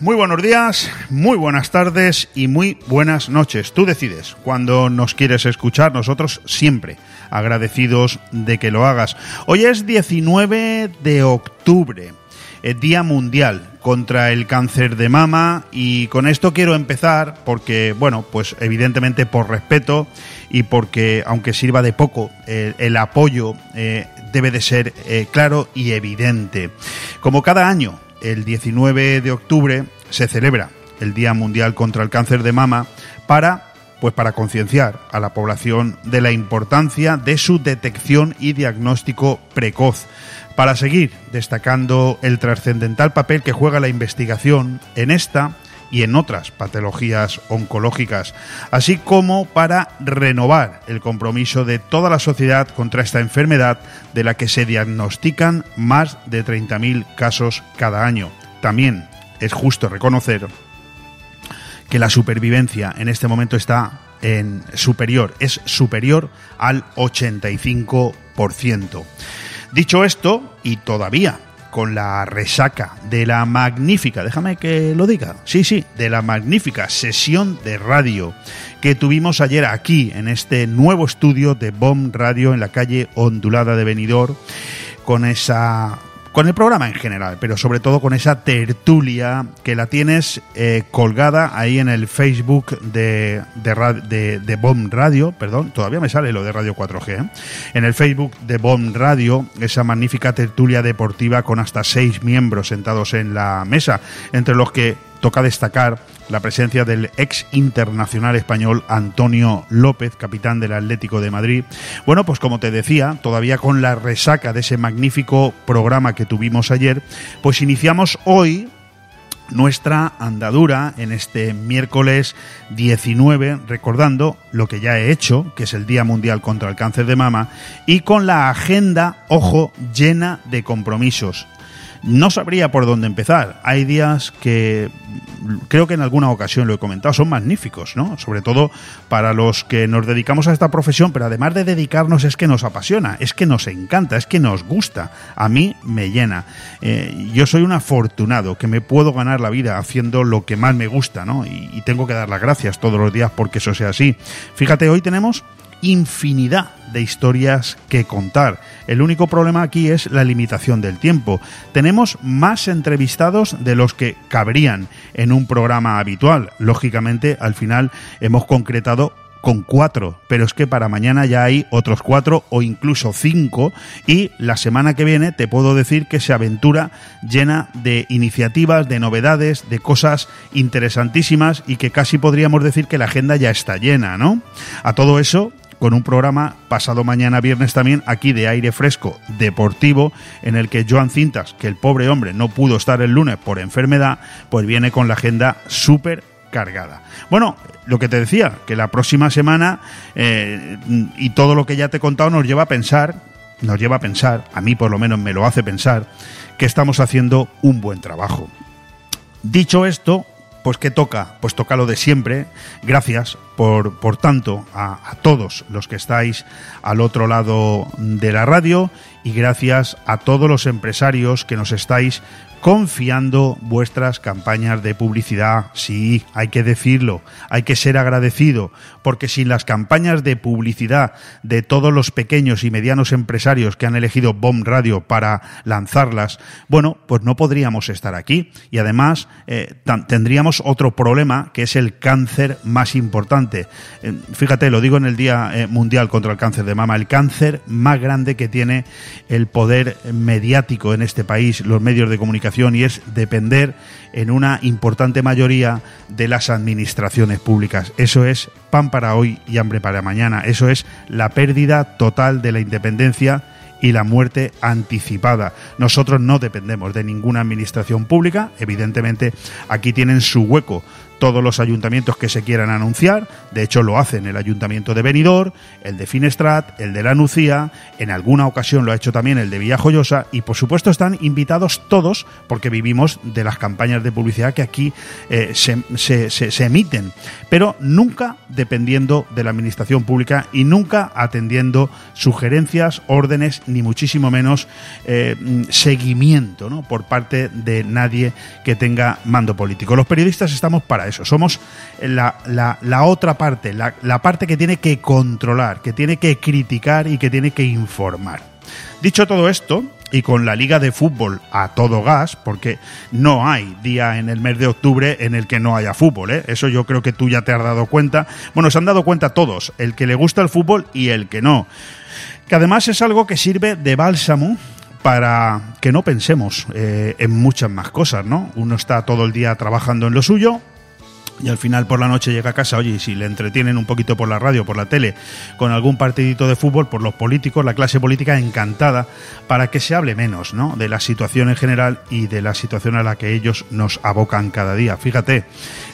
Muy buenos días, muy buenas tardes y muy buenas noches. Tú decides cuando nos quieres escuchar, nosotros siempre agradecidos de que lo hagas. Hoy es 19 de octubre, el Día Mundial contra el cáncer de mama y con esto quiero empezar porque, bueno, pues evidentemente por respeto y porque aunque sirva de poco, el, el apoyo eh, debe de ser eh, claro y evidente. Como cada año, el 19 de octubre se celebra el Día Mundial contra el Cáncer de Mama para pues para concienciar a la población de la importancia de su detección y diagnóstico precoz, para seguir destacando el trascendental papel que juega la investigación en esta y en otras patologías oncológicas, así como para renovar el compromiso de toda la sociedad contra esta enfermedad de la que se diagnostican más de 30.000 casos cada año. También es justo reconocer que la supervivencia en este momento está en superior, es superior al 85%. Dicho esto, y todavía con la resaca de la magnífica, déjame que lo diga, sí, sí, de la magnífica sesión de radio que tuvimos ayer aquí en este nuevo estudio de BOM Radio en la calle Ondulada de Benidorm con esa con el programa en general, pero sobre todo con esa tertulia que la tienes eh, colgada ahí en el Facebook de, de, de, de, BOM Radio, perdón, todavía me sale lo de Radio 4G, ¿eh? en el Facebook de BOM Radio, esa magnífica tertulia deportiva con hasta seis miembros sentados en la mesa, entre los que toca destacar la presencia del ex internacional español Antonio López, capitán del Atlético de Madrid. Bueno, pues como te decía, todavía con la resaca de ese magnífico programa que tuvimos ayer, pues iniciamos hoy nuestra andadura en este miércoles 19, recordando lo que ya he hecho, que es el Día Mundial contra el Cáncer de Mama, y con la agenda, ojo, llena de compromisos. No sabría por dónde empezar. Hay días que creo que en alguna ocasión lo he comentado, son magníficos, ¿no? Sobre todo para los que nos dedicamos a esta profesión, pero además de dedicarnos es que nos apasiona, es que nos encanta, es que nos gusta. A mí me llena. Eh, yo soy un afortunado que me puedo ganar la vida haciendo lo que más me gusta, ¿no? Y, y tengo que dar las gracias todos los días porque eso sea así. Fíjate, hoy tenemos infinidad de historias que contar. El único problema aquí es la limitación del tiempo. Tenemos más entrevistados de los que cabrían en un programa habitual. Lógicamente, al final hemos concretado con cuatro, pero es que para mañana ya hay otros cuatro o incluso cinco y la semana que viene te puedo decir que se aventura llena de iniciativas, de novedades, de cosas interesantísimas y que casi podríamos decir que la agenda ya está llena, ¿no? A todo eso con un programa pasado mañana viernes también aquí de aire fresco deportivo en el que Joan Cintas, que el pobre hombre no pudo estar el lunes por enfermedad, pues viene con la agenda súper cargada. Bueno, lo que te decía, que la próxima semana eh, y todo lo que ya te he contado nos lleva a pensar, nos lleva a pensar, a mí por lo menos me lo hace pensar, que estamos haciendo un buen trabajo. Dicho esto, pues ¿qué toca? Pues toca lo de siempre. Gracias por, tanto a, a, todos los que estáis al otro lado de la radio y gracias a todos los empresarios que nos estáis confiando vuestras campañas de publicidad. Sí, hay que decirlo, hay que ser agradecido, porque sin las campañas de publicidad de todos los pequeños y medianos empresarios que han elegido Bomb Radio para lanzarlas, bueno, pues no podríamos estar aquí. Y además eh, tendríamos otro problema, que es el cáncer más importante. Eh, fíjate, lo digo en el Día eh, Mundial contra el Cáncer de Mama, el cáncer más grande que tiene el poder mediático en este país, los medios de comunicación y es depender en una importante mayoría de las administraciones públicas. Eso es pan para hoy y hambre para mañana. Eso es la pérdida total de la independencia y la muerte anticipada. Nosotros no dependemos de ninguna administración pública, evidentemente aquí tienen su hueco todos los ayuntamientos que se quieran anunciar. De hecho, lo hacen el ayuntamiento de Benidorm, el de Finestrat, el de La Nucía, en alguna ocasión lo ha hecho también el de Villajoyosa y, por supuesto, están invitados todos porque vivimos de las campañas de publicidad que aquí eh, se, emiten, pero nunca dependiendo de la administración pública y nunca atendiendo sugerencias, órdenes, ni muchísimo menos eh, seguimiento por parte de nadie que tenga mando político. Los periodistas estamos para eso. Somos la, la, otra parte, la, la parte que tiene que controlar, que tiene que criticar y que tiene que informar. Dicho todo esto, y con la liga de fútbol a todo gas, porque no hay día en el mes de octubre en el que no haya fútbol, ¿eh? eso yo creo que tú ya te has dado cuenta. Bueno, se han dado cuenta todos, el que le gusta el fútbol y el que no. Que además es algo que sirve de bálsamo para que no pensemos eh, en muchas más cosas, ¿no? Uno está todo el día trabajando en lo suyo, y al final por la noche llega a casa, oye, y si le entretienen un poquito por la radio, por la tele, con algún partidito de fútbol, por los políticos, la clase política encantada para que se hable menos, ¿no? De la situación en general y de la situación a la que ellos nos abocan cada día. Fíjate,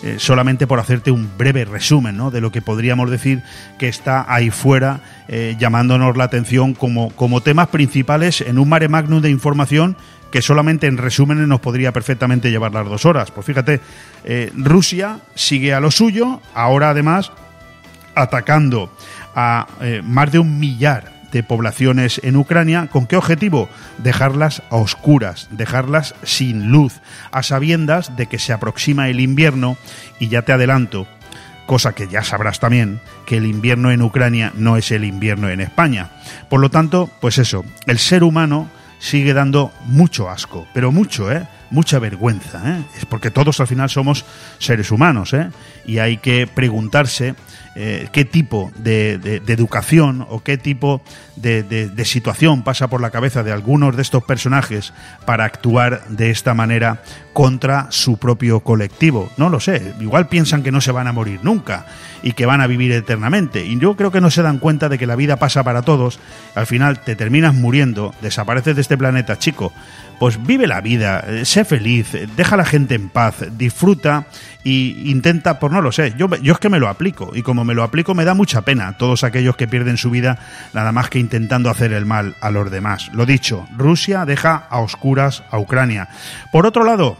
eh, solamente por hacerte un breve resumen, ¿no? De lo que podríamos decir que está ahí fuera eh, llamándonos la atención como, como temas principales en un mare magnum de información que solamente en resumen nos podría perfectamente llevar las dos horas. Pues fíjate, eh, Rusia sigue a lo suyo, ahora además atacando a eh, más de un millar de poblaciones en Ucrania. ¿Con qué objetivo? Dejarlas a oscuras, dejarlas sin luz, a sabiendas de que se aproxima el invierno y ya te adelanto, cosa que ya sabrás también, que el invierno en Ucrania no es el invierno en España. Por lo tanto, pues eso, el ser humano sigue dando mucho asco, pero mucho, ¿eh? Mucha vergüenza, ¿eh? Es porque todos al final somos seres humanos, ¿eh? Y hay que preguntarse eh, qué tipo de, educación o qué tipo de, situación pasa por la cabeza de algunos de estos personajes para actuar de esta manera contra su propio colectivo. No lo sé, igual piensan que no se van a morir nunca y que van a vivir eternamente. Y yo creo que no se dan cuenta de que la vida pasa para todos, al final te terminas muriendo, desapareces de este planeta, chico pues vive la vida, eh, sé feliz, deja a la gente en paz, disfruta y intenta, pues no lo sé, yo, yo es que me lo aplico y como me lo aplico me da mucha pena todos aquellos que pierden su vida nada más que intentando hacer el mal a los demás. Lo dicho, Rusia deja a oscuras a Ucrania. Por otro lado,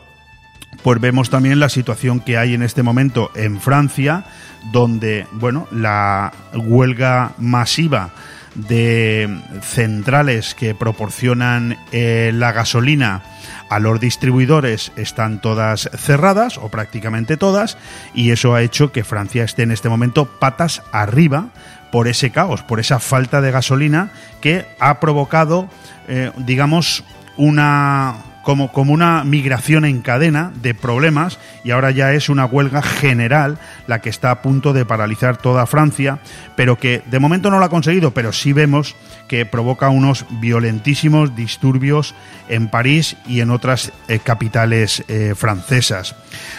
pues vemos también la situación que hay en este momento en Francia, donde, bueno, la huelga masiva de centrales que proporcionan eh, la gasolina a los distribuidores están todas cerradas o prácticamente todas y eso ha hecho que Francia esté en este momento patas arriba por ese caos, por esa falta de gasolina que ha provocado, eh, digamos, una como, como una migración en cadena de problemas y ahora ya es una huelga general la que está a punto de paralizar toda Francia, pero que de momento no lo ha conseguido, pero sí vemos que provoca unos violentísimos disturbios en París y en otras eh, capitales eh, francesas.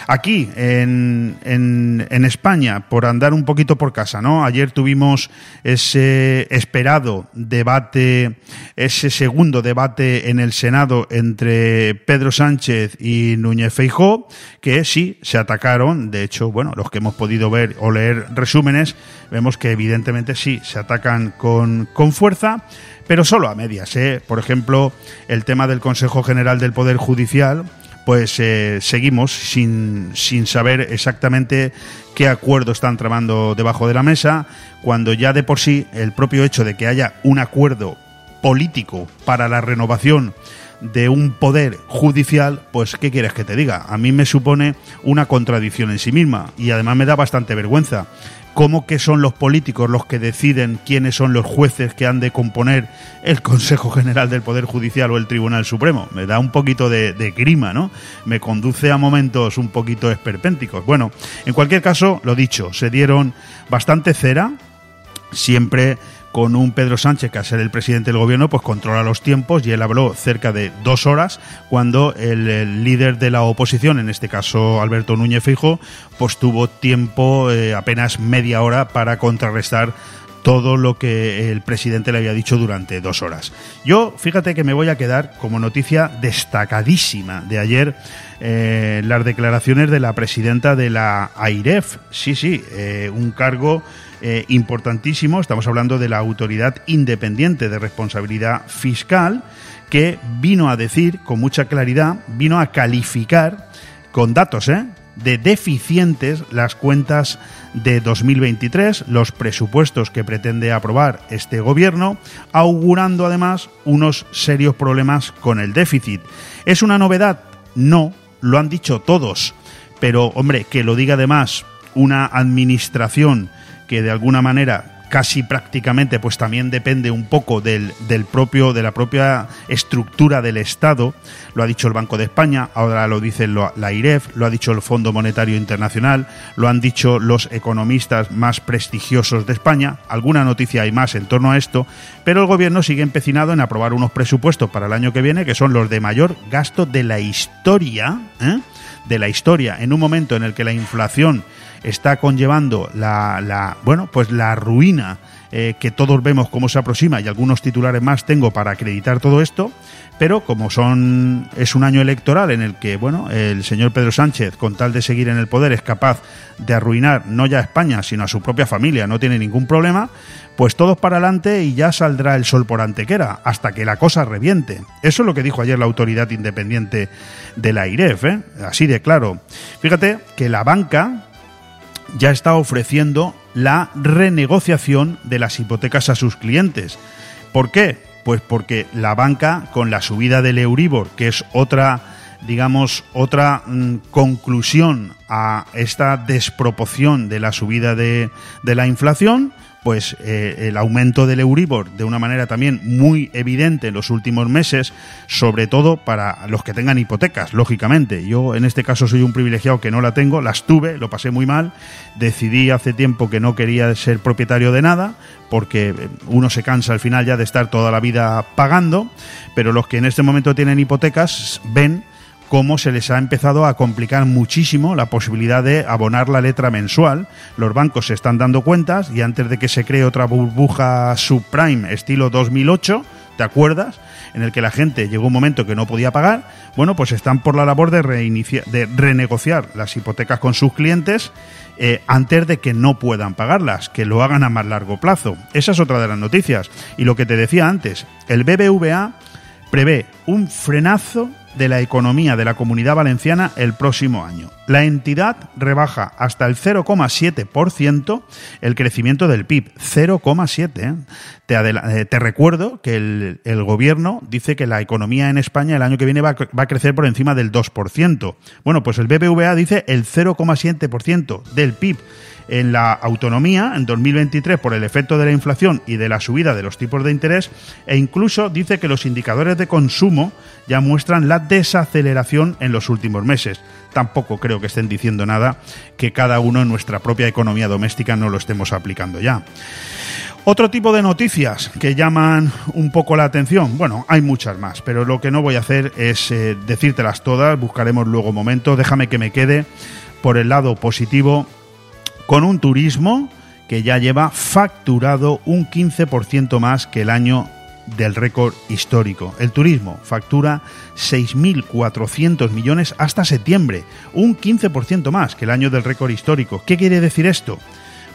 Aquí, en, en, en, España, por andar un poquito por casa, ¿no? Ayer tuvimos ese esperado debate, ese segundo debate en el Senado entre Pedro Sánchez y Núñez Feijó, que sí se atacaron. De hecho, bueno, los que hemos podido ver o leer resúmenes, vemos que evidentemente sí se atacan con, con fuerza pero solo a medias. ¿eh? Por ejemplo, el tema del Consejo General del Poder Judicial, pues eh, seguimos sin, sin saber exactamente qué acuerdo están tramando debajo de la mesa, cuando ya de por sí el propio hecho de que haya un acuerdo político para la renovación de un poder judicial, pues ¿qué quieres que te diga? A mí me supone una contradicción en sí misma y además me da bastante vergüenza. ¿Cómo que son los políticos los que deciden quiénes son los jueces que han de componer el Consejo General del Poder Judicial o el Tribunal Supremo? Me da un poquito de, de grima, ¿no? Me conduce a momentos un poquito esperpénticos. Bueno, en cualquier caso, lo dicho, se dieron bastante cera, siempre con un Pedro Sánchez que al ser el presidente del gobierno pues controla los tiempos y él habló cerca de dos horas cuando el, líder de la oposición, en este caso Alberto Núñez Fijo, pues tuvo tiempo eh, apenas media hora para contrarrestar todo lo que el presidente le había dicho durante dos horas. Yo, fíjate que me voy a quedar como noticia destacadísima de ayer eh, las declaraciones de la presidenta de la AIREF. Sí, sí, eh, un cargo eh, importantísimo. Estamos hablando de la Autoridad Independiente de Responsabilidad Fiscal, que vino a decir con mucha claridad, vino a calificar con datos, ¿eh? de deficientes las cuentas de 2023, los presupuestos que pretende aprobar este gobierno, augurando además unos serios problemas con el déficit. ¿Es una novedad? No, lo han dicho todos, pero hombre, que lo diga además una administración que de alguna manera casi prácticamente pues también depende un poco del, del, propio de la propia estructura del Estado. Lo ha dicho el Banco de España ahora lo dice la IREF lo ha dicho el Fondo Monetario Internacional lo han dicho los economistas más prestigiosos de España. Alguna noticia hay más en torno a esto pero el gobierno sigue empecinado en aprobar unos presupuestos para el año que viene que son los de mayor gasto de la historia ¿eh? de la historia. En un momento en el que la inflación está conllevando la, la bueno, pues la ruina eh, que todos vemos cómo se aproxima y algunos titulares más tengo para acreditar todo esto, pero como son es un año electoral en el que bueno el señor Pedro Sánchez con tal de seguir en el poder es capaz de arruinar no ya a España sino a su propia familia no tiene ningún problema pues todos para adelante y ya saldrá el sol por antequera hasta que la cosa reviente eso es lo que dijo ayer la autoridad independiente de la IREF ¿eh? así de claro fíjate que la banca ya está ofreciendo la renegociación de las hipotecas a sus clientes. ¿Por qué? Pues porque la banca, con la subida del Euribor, que es otra, digamos, otra mm, conclusión a esta desproporción de la subida de, de la inflación, pues eh, el aumento del Euribor de una manera también muy evidente en los últimos meses, sobre todo para los que tengan hipotecas, lógicamente. Yo en este caso soy un privilegiado que no la tengo, las tuve, lo pasé muy mal, decidí hace tiempo que no quería ser propietario de nada, porque uno se cansa al final ya de estar toda la vida pagando, pero los que en este momento tienen hipotecas ven cómo se les ha empezado a complicar muchísimo la posibilidad de abonar la letra mensual. Los bancos se están dando cuentas y antes de que se cree otra burbuja subprime estilo 2008, ¿te acuerdas? En el que la gente llegó un momento que no podía pagar, bueno, pues están por la labor de, de renegociar las hipotecas con sus clientes eh, antes de que no puedan pagarlas, que lo hagan a más largo plazo. Esa es otra de las noticias. Y lo que te decía antes, el BBVA prevé un frenazo de la economía de la comunidad valenciana el próximo año. La entidad rebaja hasta el 0,7% el crecimiento del PIB. 0,7%. ¿eh? Te, eh, te, recuerdo que el, el, gobierno dice que la economía en España el año que viene va, va a crecer por encima del 2%. Bueno, pues el BBVA dice el 0,7% del PIB en la autonomía en 2023 por el efecto de la inflación y de la subida de los tipos de interés e incluso dice que los indicadores de consumo ya muestran la desaceleración en los últimos meses. Tampoco creo que estén diciendo nada que cada uno en nuestra propia economía doméstica no lo estemos aplicando ya. Otro tipo de noticias que llaman un poco la atención, bueno, hay muchas más, pero lo que no voy a hacer es eh, decírtelas todas, buscaremos luego momentos, déjame que me quede por el lado positivo con un turismo que ya lleva facturado un 15% más que el año del récord histórico. El turismo factura 6.400 millones hasta septiembre, un 15% más que el año del récord histórico. ¿Qué quiere decir esto?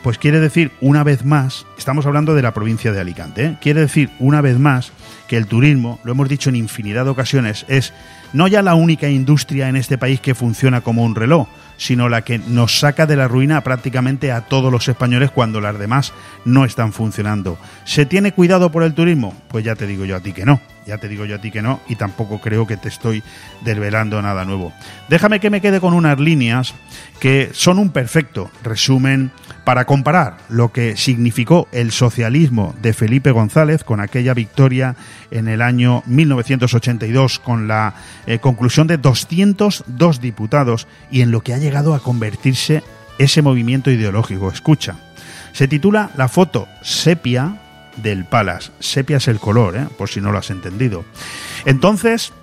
Pues quiere decir una vez más, estamos hablando de la provincia de Alicante, ¿eh? quiere decir una vez más que el turismo, lo hemos dicho en infinidad de ocasiones, es no ya la única industria en este país que funciona como un reloj, sino la que nos saca de la ruina prácticamente a todos los españoles cuando las demás no están funcionando. ¿Se tiene cuidado por el turismo? Pues ya te digo yo a ti que no. Ya te digo yo a ti que no y tampoco creo que te estoy desvelando nada nuevo. Déjame que me quede con unas líneas que son un perfecto resumen para comparar lo que significó el socialismo de Felipe González con aquella victoria en el año 1982 con la eh, conclusión de 202 diputados y en lo que ha llegado a convertirse ese movimiento ideológico. Escucha, se titula La foto sepia del Palace. Sepia es el color, ¿eh? por si no lo has entendido. Entonces,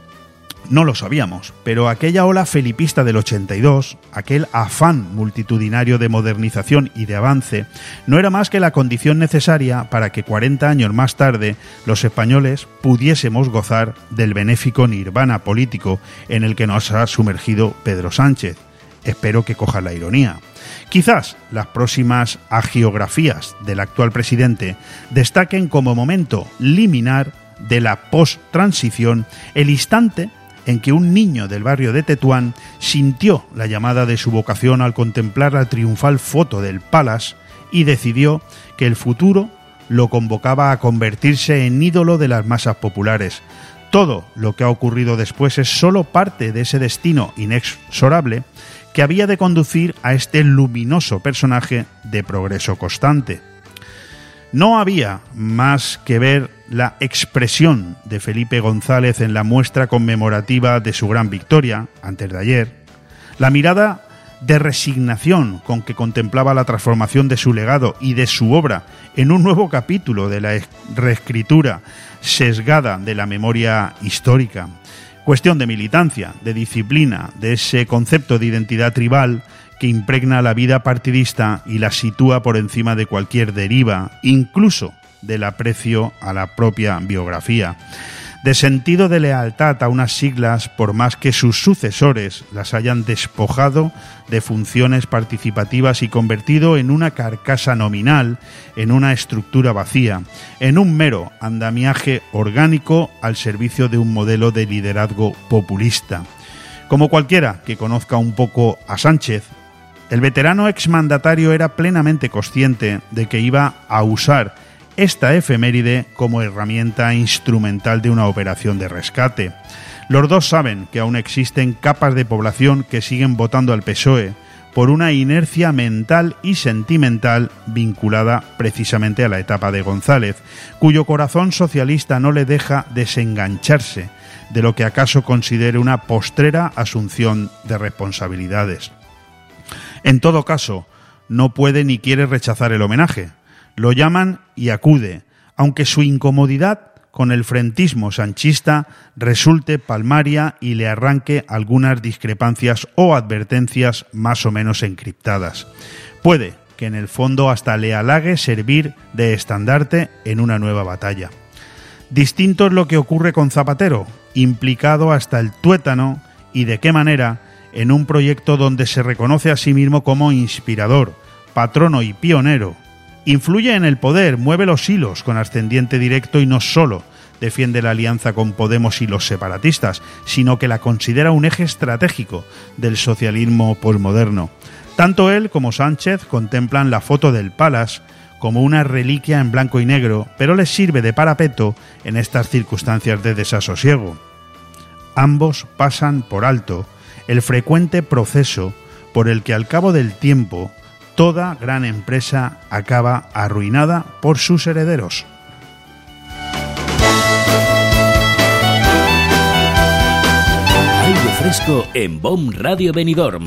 No lo sabíamos, pero aquella ola felipista del 82, aquel afán multitudinario de modernización y de avance, no era más que la condición necesaria para que 40 años más tarde los españoles pudiésemos gozar del benéfico nirvana político en el que nos ha sumergido Pedro Sánchez. Espero que coja la ironía. Quizás las próximas agiografías del actual presidente destaquen como momento liminar de la post-transición el instante en que un niño del barrio de Tetuán sintió la llamada de su vocación al contemplar la triunfal foto del Palace y decidió que el futuro lo convocaba a convertirse en ídolo de las masas populares. Todo lo que ha ocurrido después es solo parte de ese destino inexorable que había de conducir a este luminoso personaje de progreso constante. No había más que ver la expresión de Felipe González en la muestra conmemorativa de su gran victoria, antes de ayer, la mirada de resignación con que contemplaba la transformación de su legado y de su obra en un nuevo capítulo de la reescritura sesgada de la memoria histórica. Cuestión de militancia, de disciplina, de ese concepto de identidad tribal que impregna la vida partidista y la sitúa por encima de cualquier deriva, incluso del aprecio a la propia biografía, de sentido de lealtad a unas siglas por más que sus sucesores las hayan despojado de funciones participativas y convertido en una carcasa nominal, en una estructura vacía, en un mero andamiaje orgánico al servicio de un modelo de liderazgo populista. Como cualquiera que conozca un poco a Sánchez, el veterano exmandatario era plenamente consciente de que iba a usar esta efeméride como herramienta instrumental de una operación de rescate. Los dos saben que aún existen capas de población que siguen votando al PSOE por una inercia mental y sentimental vinculada precisamente a la etapa de González, cuyo corazón socialista no le deja desengancharse de lo que acaso considere una postrera asunción de responsabilidades. En todo caso, no puede ni quiere rechazar el homenaje. Lo llaman y acude, aunque su incomodidad con el frentismo sanchista resulte palmaria y le arranque algunas discrepancias o advertencias más o menos encriptadas. Puede que en el fondo hasta le halague servir de estandarte en una nueva batalla. Distinto es lo que ocurre con Zapatero, implicado hasta el tuétano y de qué manera en un proyecto donde se reconoce a sí mismo como inspirador, patrono y pionero. Influye en el poder, mueve los hilos con ascendiente directo y no solo defiende la alianza con Podemos y los separatistas, sino que la considera un eje estratégico del socialismo postmoderno. Tanto él como Sánchez contemplan la foto del Palace como una reliquia en blanco y negro, pero les sirve de parapeto en estas circunstancias de desasosiego. Ambos pasan por alto el frecuente proceso por el que al cabo del tiempo toda gran empresa acaba arruinada por sus herederos. Aire fresco en Radio Benidorm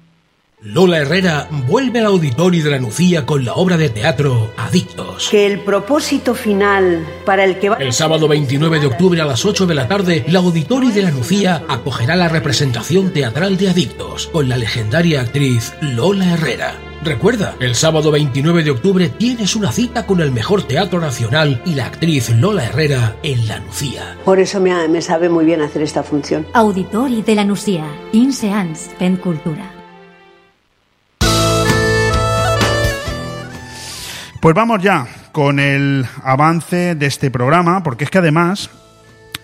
Lola Herrera vuelve al auditorio de la Nucía con la obra de teatro Adictos. Que el propósito final para el que va... El sábado 29 de octubre a las 8 de la tarde, la auditorio de la Nucía acogerá la representación teatral de Adictos con la legendaria actriz Lola Herrera. Recuerda, el sábado 29 de octubre tienes una cita con el mejor teatro nacional y la actriz Lola Herrera en La Nucía. Por eso me, me sabe muy bien hacer esta función. Auditori de la Nucía, 15 anys fent cultura. Pues vamos ya con el avance de este programa, porque es que además,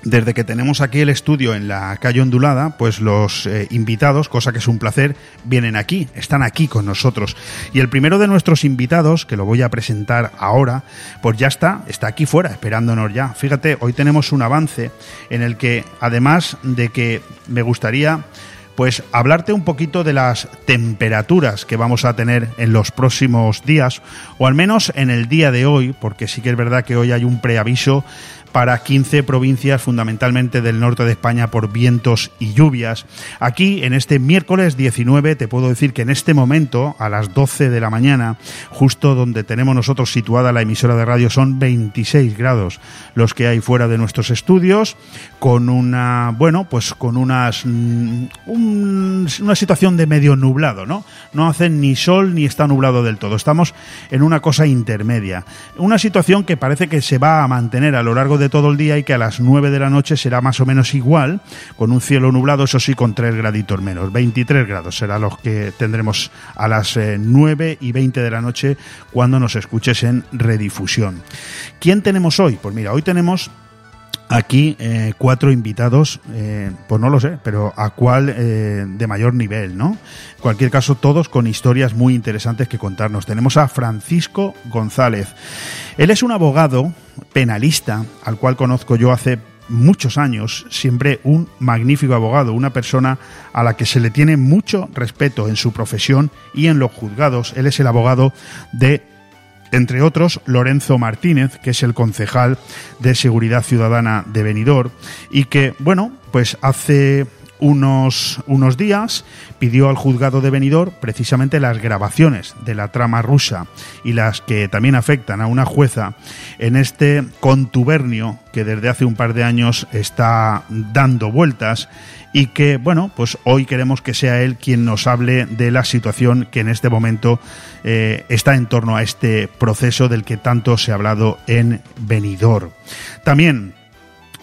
desde que tenemos aquí el estudio en la calle ondulada, pues los eh, invitados, cosa que es un placer, vienen aquí, están aquí con nosotros. Y el primero de nuestros invitados, que lo voy a presentar ahora, pues ya está, está aquí fuera, esperándonos ya. Fíjate, hoy tenemos un avance en el que, además de que me gustaría pues hablarte un poquito de las temperaturas que vamos a tener en los próximos días, o al menos en el día de hoy, porque sí que es verdad que hoy hay un preaviso para 15 provincias, fundamentalmente del norte de España, por vientos y lluvias. Aquí, en este miércoles 19, te puedo decir que en este momento, a las 12 de la mañana, justo donde tenemos nosotros situada la emisora de radio, son 26 grados los que hay fuera de nuestros estudios, con una, bueno, pues con unas, mm, una situación de medio nublado, ¿no? No hacen ni sol ni está nublado del todo. Estamos en una cosa intermedia. Una situación que parece que se va a mantener a lo largo de todo el día y que a las 9 de la noche será más o menos igual, con un cielo nublado, eso sí, con 3 graditos menos. 23 grados será los que tendremos a las 9 eh, y 20 de la noche cuando nos escuches en redifusión. ¿Quién tenemos hoy? Pues mira, hoy tenemos aquí eh, cuatro invitados, eh, pues no lo sé, pero a cuál eh, de mayor nivel, ¿no? En cualquier caso, todos con historias muy interesantes que contarnos. Tenemos a Francisco González. Él es un abogado penalista al cual conozco yo hace muchos años, siempre un magnífico abogado, una persona a la que se le tiene mucho respeto en su profesión y en los juzgados. Él es el abogado de entre otros Lorenzo Martínez, que es el concejal de Seguridad Ciudadana de Benidorm y que, bueno, pues hace unos, unos días pidió al juzgado de Benidorm precisamente las grabaciones de la trama rusa y las que también afectan a una jueza en este contubernio que desde hace un par de años está dando vueltas y que, bueno, pues hoy queremos que sea él quien nos hable de la situación que en este momento eh, está en torno a este proceso del que tanto se ha hablado en Benidorm. También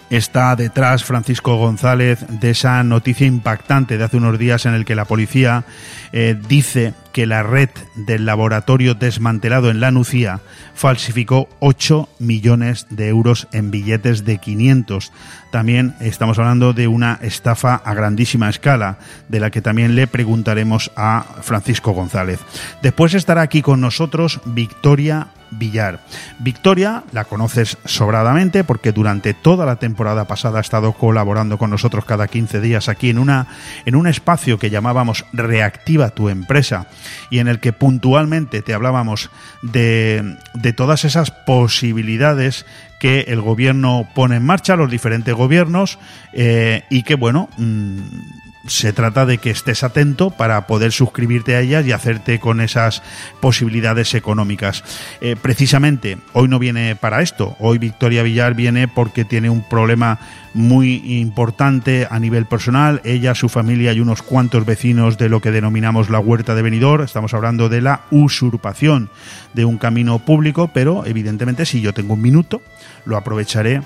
está detrás Francisco González de esa noticia impactante de hace unos días en el que la policía eh, dice que la red del laboratorio desmantelado en la Nucía falsificó 8 millones de euros en billetes de 500. También estamos hablando de una estafa a grandísima escala, de la que también le preguntaremos a Francisco González. Después estará aquí con nosotros Victoria Villar. Victoria la conoces sobradamente porque durante toda la temporada pasada ha estado colaborando con nosotros cada 15 días aquí en una en un espacio que llamábamos Reactiva tu empresa y en el que puntualmente te hablábamos de, de todas esas posibilidades que el gobierno pone en marcha, los diferentes gobiernos, eh, y que, bueno, mm, se trata de que estés atento para poder suscribirte a ellas y hacerte con esas posibilidades económicas. Eh, precisamente, hoy no viene para esto. Hoy Victoria Villar viene porque tiene un problema muy importante a nivel personal. Ella, su familia y unos cuantos vecinos de lo que denominamos la huerta de Benidorm. Estamos hablando de la usurpación de un camino público, pero evidentemente si yo tengo un minuto, lo aprovecharé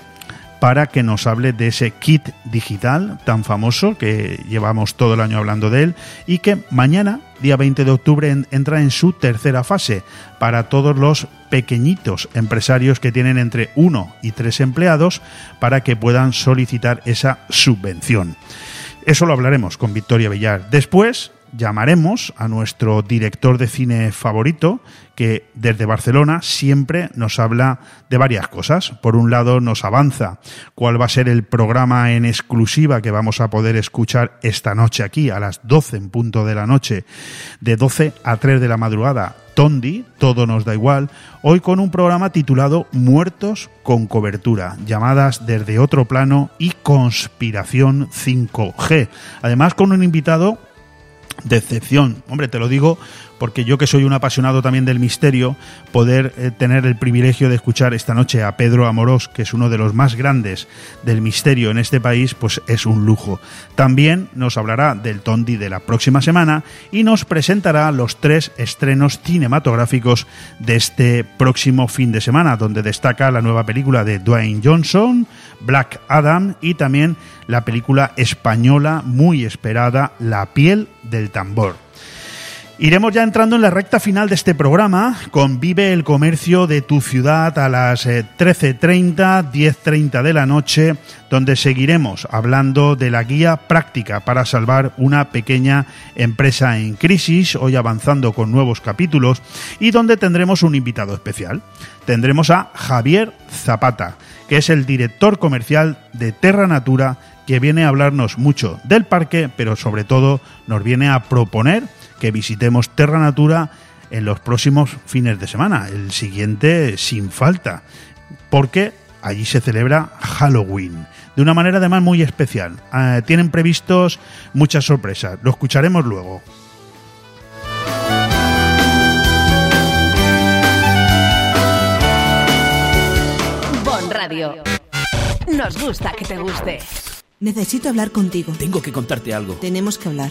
para que nos hable de ese kit digital tan famoso que llevamos todo el año hablando de él y que mañana, día 20 de octubre, entra en su tercera fase para todos los pequeñitos empresarios que tienen entre uno y tres empleados para que puedan solicitar esa subvención. Eso lo hablaremos con Victoria Villar. Después llamaremos a nuestro director de cine favorito, que desde Barcelona siempre nos habla de varias cosas. Por un lado, nos avanza cuál va a ser el programa en exclusiva que vamos a poder escuchar esta noche aquí, a las 12 en punto de la noche, de 12 a 3 de la madrugada. Tondi, todo nos da igual, hoy con un programa titulado Muertos con cobertura, llamadas desde otro plano y conspiración 5G. Además con un invitado decepción. Hombre, te lo digo porque yo que soy un apasionado también del misterio, poder eh, tener el privilegio de escuchar esta noche a Pedro Amorós, que es uno de los más grandes del misterio en este país, pues es un lujo. También nos hablará del Tondi de la próxima semana y nos presentará los tres estrenos cinematográficos de este próximo fin de semana, donde destaca la nueva película de Dwayne Johnson, Black Adam y también la película española muy esperada La piel del tambor. Iremos ya entrando en la recta final de este programa con Vive el Comercio de tu ciudad a las 13.30, eh, 10.30 de la noche, donde seguiremos hablando de la guía práctica para salvar una pequeña empresa en crisis, hoy avanzando con nuevos capítulos, y donde tendremos un invitado especial. Tendremos a Javier Zapata, que es el director comercial de Terra Natura que viene a hablarnos mucho del parque, pero sobre todo nos viene a proponer que visitemos Terra Natura en los próximos fines de semana, el siguiente sin falta, porque allí se celebra Halloween, de una manera además muy especial. Eh, tienen previstos muchas sorpresas, lo escucharemos luego. Bon Radio. Nos gusta que te guste. Necesito hablar contigo. Tengo que contarte algo. Tenemos que hablar.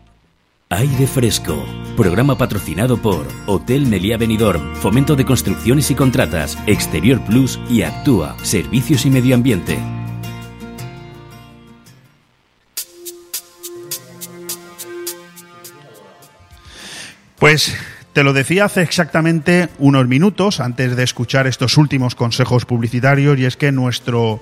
Aire Fresco. Programa patrocinado por Hotel Meliá Benidorm, Fomento de Construcciones y Contratas, Exterior Plus y Actúa, Servicios y Medio Ambiente. Pues te lo decía hace exactamente unos minutos antes de escuchar estos últimos consejos publicitarios y es que nuestro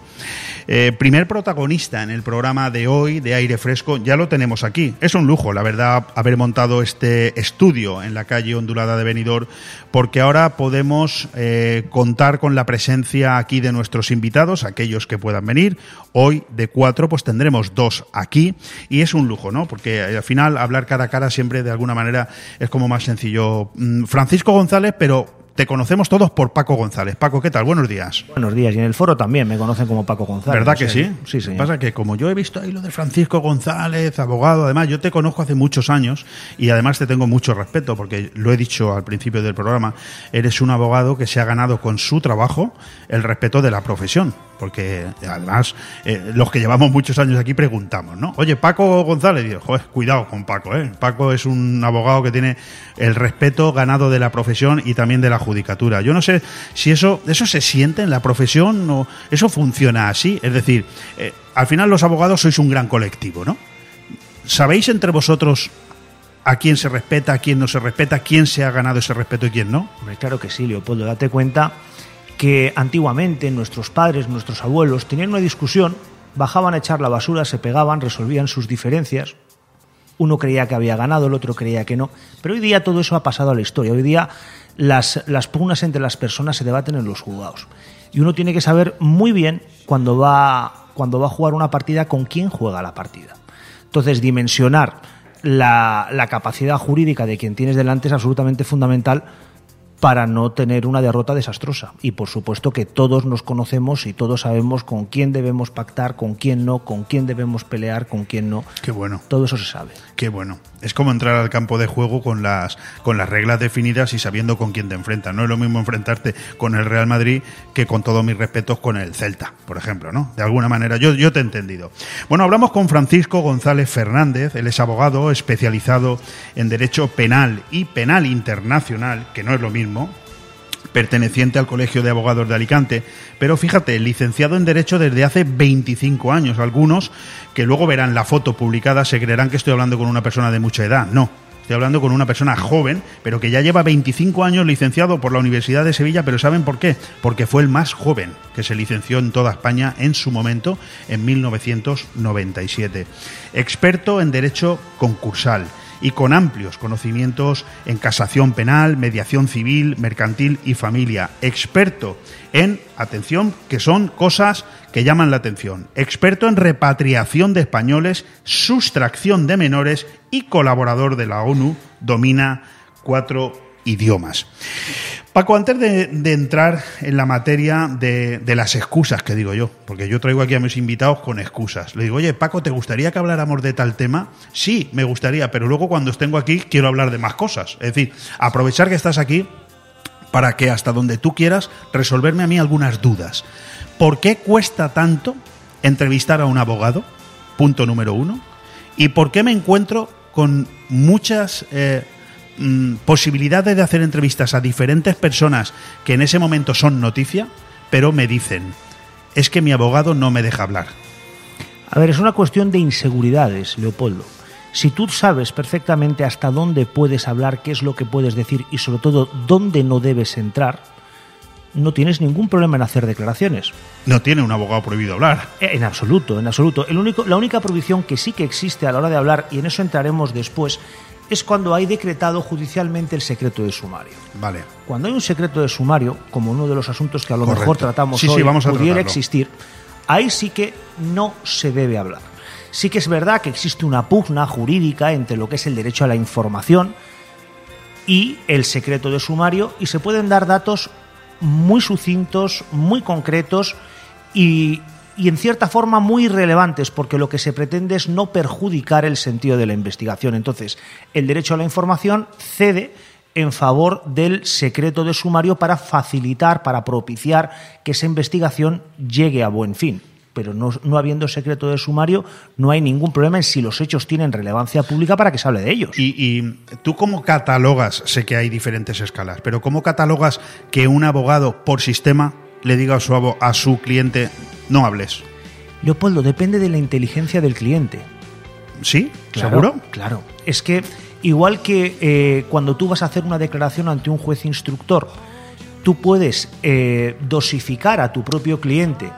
eh, primer protagonista en el programa de hoy de aire fresco ya lo tenemos aquí. Es un lujo, la verdad, haber montado este estudio en la calle ondulada de Benidorm porque ahora podemos eh, contar con la presencia aquí de nuestros invitados, aquellos que puedan venir. Hoy de cuatro pues tendremos dos aquí y es un lujo, ¿no? Porque al final hablar cara a cara siempre de alguna manera es como más sencillo Mm, Francisco González, pero te conocemos todos por Paco González. Paco, ¿qué tal? Buenos días. Buenos días. Y en el foro también me conocen como Paco González. ¿Verdad que sí? Sí, sí. Pasa que como yo he visto ahí lo de Francisco González, abogado, además yo te conozco hace muchos años y además te tengo mucho respeto porque lo he dicho al principio del programa, eres un abogado que se ha ganado con su trabajo el respeto de la profesión. Porque además, eh, los que llevamos muchos años aquí preguntamos, ¿no? Oye, Paco González, digo, joder, cuidado con Paco, ¿eh? Paco es un abogado que tiene el respeto ganado de la profesión y también de la judicatura. Yo no sé si eso, eso se siente en la profesión o eso funciona así. Es decir, eh, al final los abogados sois un gran colectivo, ¿no? ¿Sabéis entre vosotros a quién se respeta, a quién no se respeta, quién se ha ganado ese respeto y quién no? Claro que sí, Leopoldo. Date cuenta que antiguamente nuestros padres, nuestros abuelos tenían una discusión, bajaban a echar la basura, se pegaban, resolvían sus diferencias. Uno creía que había ganado, el otro creía que no. Pero hoy día todo eso ha pasado a la historia. Hoy día las, las pugnas entre las personas se debaten en los juzgados. Y uno tiene que saber muy bien cuando va, cuando va a jugar una partida con quién juega la partida. Entonces, dimensionar la, la capacidad jurídica de quien tienes delante es absolutamente fundamental para no tener una derrota desastrosa. Y por supuesto que todos nos conocemos y todos sabemos con quién debemos pactar, con quién no, con quién debemos pelear, con quién no. Qué bueno. Todo eso se sabe. Qué bueno. Es como entrar al campo de juego con las, con las reglas definidas y sabiendo con quién te enfrentas. No es lo mismo enfrentarte con el Real Madrid que con todos mis respetos con el Celta, por ejemplo, ¿no? De alguna manera, yo, yo te he entendido. Bueno, hablamos con Francisco González Fernández, él es abogado especializado en Derecho Penal y Penal Internacional, que no es lo mismo perteneciente al Colegio de Abogados de Alicante, pero fíjate, licenciado en Derecho desde hace 25 años. Algunos que luego verán la foto publicada se creerán que estoy hablando con una persona de mucha edad. No, Estoy hablando con una persona joven, pero que ya lleva 25 años licenciado por la Universidad de Sevilla, pero ¿saben por qué? Porque fue el más joven que se licenció en toda España en su momento, en 1997. Experto en Derecho Concursal y con amplios conocimientos en casación penal, mediación civil, mercantil y familia. Experto en, atención, que son cosas que llaman la atención. Experto en repatriación de españoles, sustracción de menores y colaborador de la ONU, domina cuatro idiomas. Paco, antes de, entrar en la materia de, de, las excusas, que digo yo, porque yo traigo aquí a mis invitados con excusas. Le digo, oye, Paco, ¿te gustaría que habláramos de tal tema? Sí, me gustaría, pero luego cuando os tengo aquí quiero hablar de más cosas. Es decir, aprovechar que estás aquí para que hasta donde tú quieras resolverme a mí algunas dudas. ¿Por qué cuesta tanto entrevistar a un abogado? Punto número uno. ¿Y por qué me encuentro con muchas... Eh, Mm, posibilidades de hacer entrevistas a diferentes personas que en ese momento son noticia, pero me dicen, es que mi abogado no me deja hablar. A ver, es una cuestión de inseguridades, Leopoldo. Si tú sabes perfectamente hasta dónde puedes hablar, qué es lo que puedes decir y sobre todo dónde no debes entrar, no tienes ningún problema en hacer declaraciones. No tiene un abogado prohibido hablar. Eh, en absoluto, en absoluto. El único, la única prohibición que sí que existe a la hora de hablar, y en eso entraremos después, es cuando hay decretado judicialmente el secreto de sumario. Vale. Cuando hay un secreto de sumario, como uno de los asuntos que a lo mejor tratamos hoy vamos a pudiera existir, ahí sí que no se debe hablar. Sí que es verdad que existe una pugna jurídica entre lo que es el derecho a la información y el secreto de sumario y se pueden dar datos muy sucintos, muy concretos y y en cierta forma muy relevantes, porque lo que se pretende es no perjudicar el sentido de la investigación. Entonces, el derecho a la información cede en favor del secreto de sumario para facilitar, para propiciar que esa investigación llegue a buen fin. Pero no, habiendo secreto de sumario, no hay ningún problema en si los hechos tienen relevancia pública para que se hable de ellos. Y, y tú cómo catalogas, sé que hay diferentes escalas, pero ¿cómo catalogas que un abogado por sistema le diga a su, a su cliente no hables. Leopoldo, depende de la inteligencia del cliente. ¿Sí? ¿Seguro? Claro. Es que igual que eh, cuando tú vas a hacer una declaración ante un juez instructor, tú puedes eh, dosificar a tu propio cliente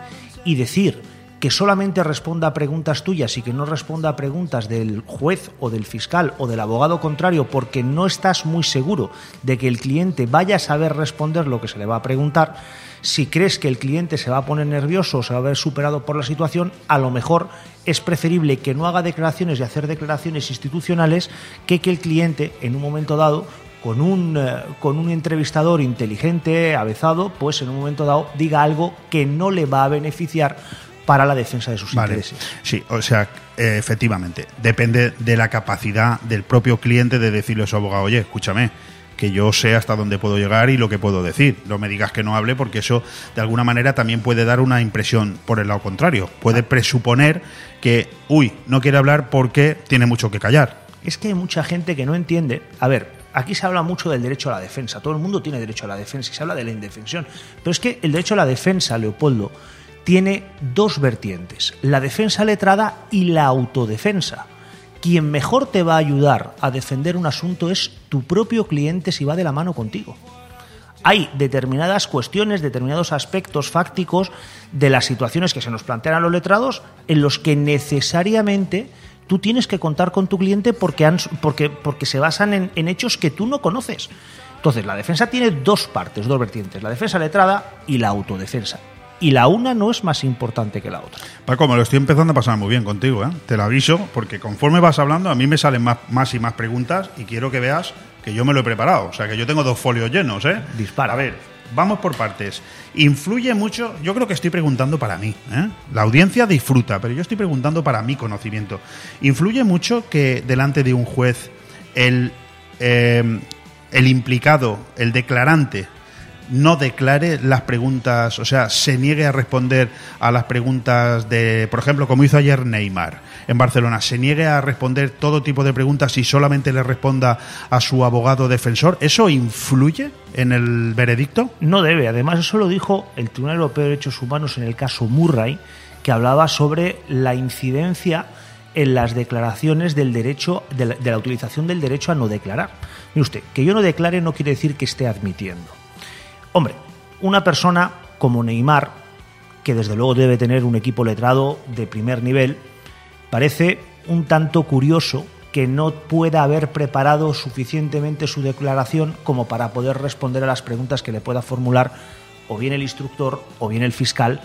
y decir que solamente responda a preguntas tuyas y que no responda a preguntas del juez o del fiscal o del abogado contrario porque no estás muy seguro de que el cliente vaya a saber responder lo que se le va a preguntar, si crees que el cliente se va a poner nervioso o se va a ver superado por la situación, a lo mejor es preferible que no haga declaraciones y hacer declaraciones institucionales que que el cliente en un momento dado con un, eh, con un entrevistador inteligente, avezado, pues en un momento dado diga algo que no le va a beneficiar para la defensa de sus intereses. Sí, o sea, eh, efectivamente, depende de la capacidad del propio cliente de decirle a su abogado, oye, escúchame, que yo sé hasta dónde puedo llegar y lo que puedo decir. No me digas que no hable porque eso de alguna manera también puede dar una impresión por el lado contrario. Puede presuponer que, uy, no quiere hablar porque tiene mucho que callar. Es que hay mucha gente que no entiende. A ver, aquí se habla mucho del derecho a la defensa. Todo el mundo tiene derecho a la defensa y se habla de la indefensión. Pero es que el derecho a la defensa, Leopoldo, tiene dos vertientes, la defensa letrada y la autodefensa quien mejor te va a ayudar a defender un asunto es tu propio cliente si va de la mano contigo. Hay determinadas cuestiones, determinados aspectos fácticos de las situaciones que se nos plantean a los letrados en los que necesariamente tú tienes que contar con tu cliente porque, se basan en, en hechos que tú no conoces. Entonces, la defensa tiene dos partes, dos vertientes, la defensa letrada y la autodefensa y la una no es más importante que la otra. Paco, me lo estoy empezando a pasar muy bien contigo, ¿eh? te lo aviso, porque conforme vas hablando a mí me salen más, más y más preguntas y quiero que veas que yo me lo he preparado, o sea que yo tengo dos folios llenos. ¿eh? Dispara. A ver, vamos por partes. Influye mucho, yo creo que estoy preguntando para mí, ¿eh? la audiencia disfruta, pero yo estoy preguntando para mi conocimiento. Influye mucho que delante de un juez el, eh, el implicado, el declarante, no declare las preguntas, o sea, se niegue a responder a las preguntas de, por ejemplo, como hizo ayer Neymar en Barcelona, se niegue a responder todo tipo de preguntas y solamente le responda a su abogado defensor, ¿eso influye en el veredicto? No debe. Además, eso lo dijo el Tribunal Europeo de Derechos Humanos en el caso Murray, que hablaba sobre la incidencia en las declaraciones del derecho, de la, de la utilización del derecho a no declarar. Mire usted, que yo no declare no quiere decir que esté admitiendo. Hombre, una persona como Neymar, que desde luego debe tener un equipo letrado de primer nivel, parece un tanto curioso que no pueda haber preparado suficientemente su declaración como para poder responder a las preguntas que le pueda formular o bien el instructor o bien el fiscal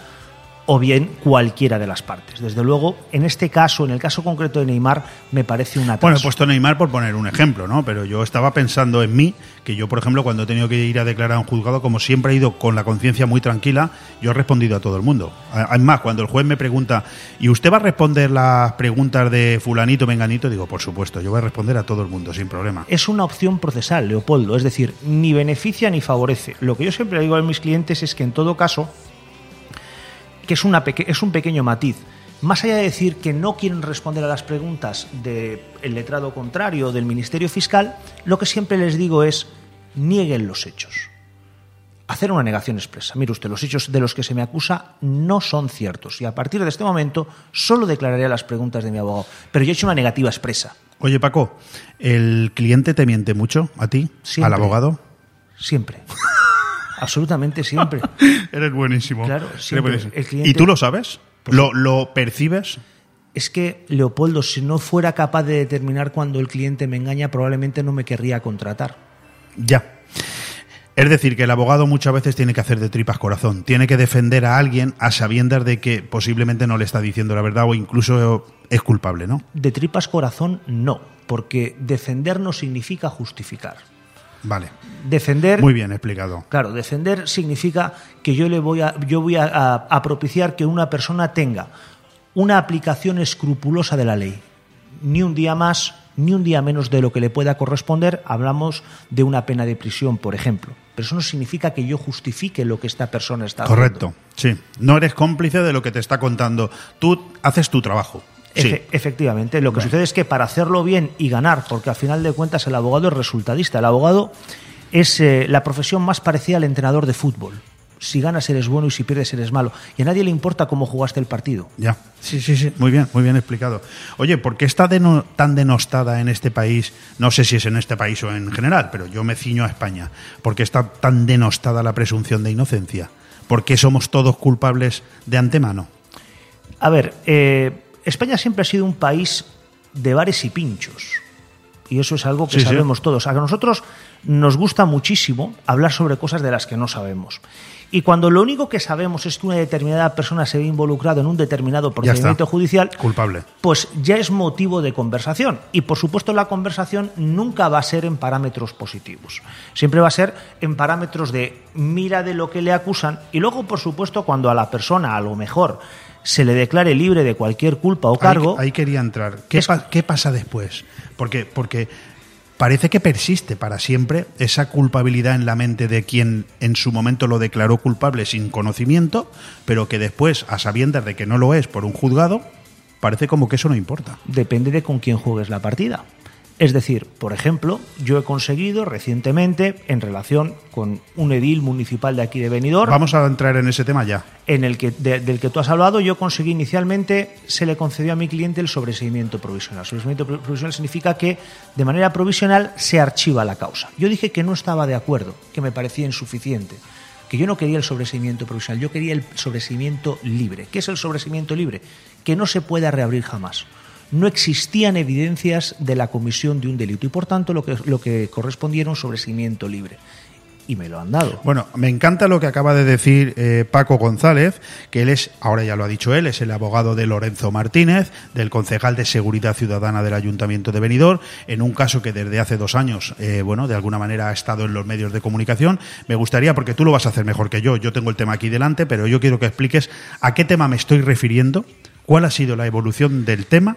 o bien cualquiera de las partes. Desde luego, en este caso, en el caso concreto de Neymar, me parece una Bueno, he puesto Neymar por poner un ejemplo, ¿no? Pero yo estaba pensando en mí, que yo, por ejemplo, cuando he tenido que ir a declarar a un juzgado, como siempre he ido con la conciencia muy tranquila, yo he respondido a todo el mundo. Es más, cuando el juez me pregunta, ¿y usted va a responder las preguntas de fulanito, menganito? Digo, por supuesto, yo voy a responder a todo el mundo, sin problema. Es una opción procesal, Leopoldo, es decir, ni beneficia ni favorece. Lo que yo siempre digo a mis clientes es que en todo caso, que es, una es un pequeño matiz. Más allá de decir que no quieren responder a las preguntas del letrado contrario del Ministerio Fiscal, lo que siempre les digo es nieguen los hechos. Hacer una negación expresa. Mire usted, los hechos de los que se me acusa no son ciertos y a partir de este momento solo declararé las preguntas de mi abogado. Pero yo he hecho una negativa expresa. Oye, Paco, ¿el cliente te miente mucho a ti? Siempre. ¿Al abogado? Siempre. Absolutamente siempre. Eres buenísimo. Claro, Eres siempre. buenísimo. El cliente- ¿Y tú lo sabes? ¿Lo, ¿Lo percibes? Es que, Leopoldo, si no fuera capaz de determinar cuando el cliente me engaña, probablemente no me querría contratar. Ya. Es decir, que el abogado muchas veces tiene que hacer de tripas corazón, tiene que defender a alguien a sabiendas de que posiblemente no le está diciendo la verdad o incluso es culpable, ¿no? De tripas corazón, no, porque defender no significa justificar. Vale. Defender, Muy bien explicado. claro, defender significa que yo le voy a, yo voy a, a- a propiciar que una persona tenga una aplicación escrupulosa de la ley. Ni un día más, ni un día menos de lo que le pueda corresponder. Hablamos de una pena de prisión, por ejemplo. Pero eso no significa que yo justifique lo que esta persona está haciendo. Correcto. Sí. No eres cómplice de lo que te está contando. Tú haces tu trabajo. Sí. Efectivamente, lo que sucede es que para hacerlo bien y ganar, porque al final de cuentas el abogado es resultadista, el abogado es eh, la profesión más parecida al entrenador de fútbol. Si ganas eres bueno y si pierdes eres malo. Y a nadie le importa cómo jugaste el partido. Ya, sí, sí, sí, muy bien, muy bien explicado. Oye, ¿por qué está deno- tan denostada en este país? No sé si es en este país o en general, pero yo me ciño a España. ¿Por qué está tan denostada la presunción de inocencia? ¿Por qué somos todos culpables de antemano? A ver, eh, España siempre ha sido un país de bares y pinchos. Y eso es algo que Sí, sí. sabemos todos. A nosotros nos gusta muchísimo hablar sobre cosas de las que no sabemos. Y cuando lo único que sabemos es que una determinada persona se ve involucrada en un determinado procedimiento judicial, Culpable. pues ya es motivo de conversación. Y por supuesto la conversación nunca va a ser en parámetros positivos. Siempre va a ser en parámetros de mira de lo que le acusan y luego, por supuesto, cuando a la persona a lo mejor se le declare libre de cualquier culpa o cargo, Ahí, ahí quería entrar. ¿Qué, Es- pa- qué pasa después? Porque, porque parece que persiste para siempre esa culpabilidad en la mente de quien en su momento lo declaró culpable sin conocimiento, pero que después, a sabiendas de que no lo es por un juzgado, parece como que eso no importa. depende de con quién juegues la partida. Es decir, por ejemplo, yo he conseguido recientemente, en relación con un edil municipal de aquí de Benidorm, Vamos a entrar en ese tema ya. en el que, de- del que tú has hablado, yo conseguí inicialmente, se le concedió a mi cliente el sobreseimiento provisional. Sobreseimiento pro- provisional significa que de manera provisional se archiva la causa. Yo dije que no estaba de acuerdo, que me parecía insuficiente, que yo no quería el sobreseimiento provisional, yo quería el sobreseimiento libre. ¿Qué es el sobreseimiento libre? Que no se pueda reabrir jamás. No existían evidencias de la comisión de un delito y por tanto lo que, lo que sobreseimiento libre. Y me lo han dado. Bueno, me encanta lo que acaba de decir eh, Paco González, que él es, ahora ya lo ha dicho él, es el abogado de Lorenzo Martínez, del concejal de Seguridad Ciudadana del Ayuntamiento de Benidorm, en un caso que desde hace dos años, eh, bueno, de alguna manera ha estado en los medios de comunicación. Me gustaría, porque tú lo vas a hacer mejor que yo, yo tengo el tema aquí delante, pero yo quiero que expliques a qué tema me estoy refiriendo, cuál ha sido la evolución del tema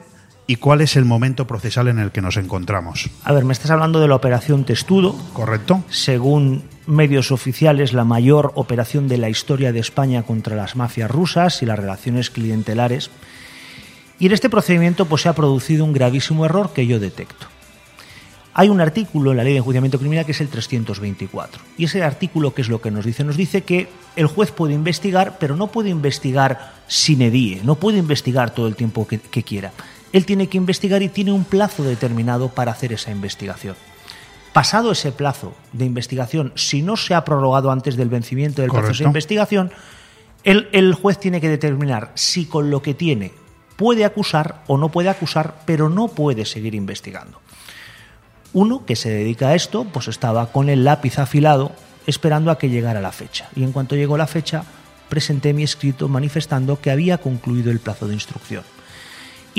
y cuál es el momento procesal en el que nos encontramos. A ver, me estás hablando de la operación Testudo. ¿Correcto? Según medios oficiales, la mayor operación de la historia de España contra las mafias rusas y las relaciones clientelares. Y en este procedimiento pues, se ha producido un gravísimo error que yo detecto. Hay un artículo en la ley de enjuiciamiento criminal que es el 324. Y ese artículo, ¿qué es lo que nos dice? Nos dice que el juez puede investigar, pero no puede investigar sin edie, no puede investigar todo el tiempo que, que quiera. Él tiene que investigar y tiene un plazo determinado para hacer esa investigación. Pasado ese plazo de investigación, si no se ha prorrogado antes del vencimiento del proceso de investigación, el, el juez tiene que determinar si con lo que tiene puede acusar o no puede acusar, pero no puede seguir investigando. Uno que se dedica a esto, pues estaba con el lápiz afilado esperando a que llegara la fecha. Y en cuanto llegó la fecha, presenté mi escrito manifestando que había concluido el plazo de instrucción.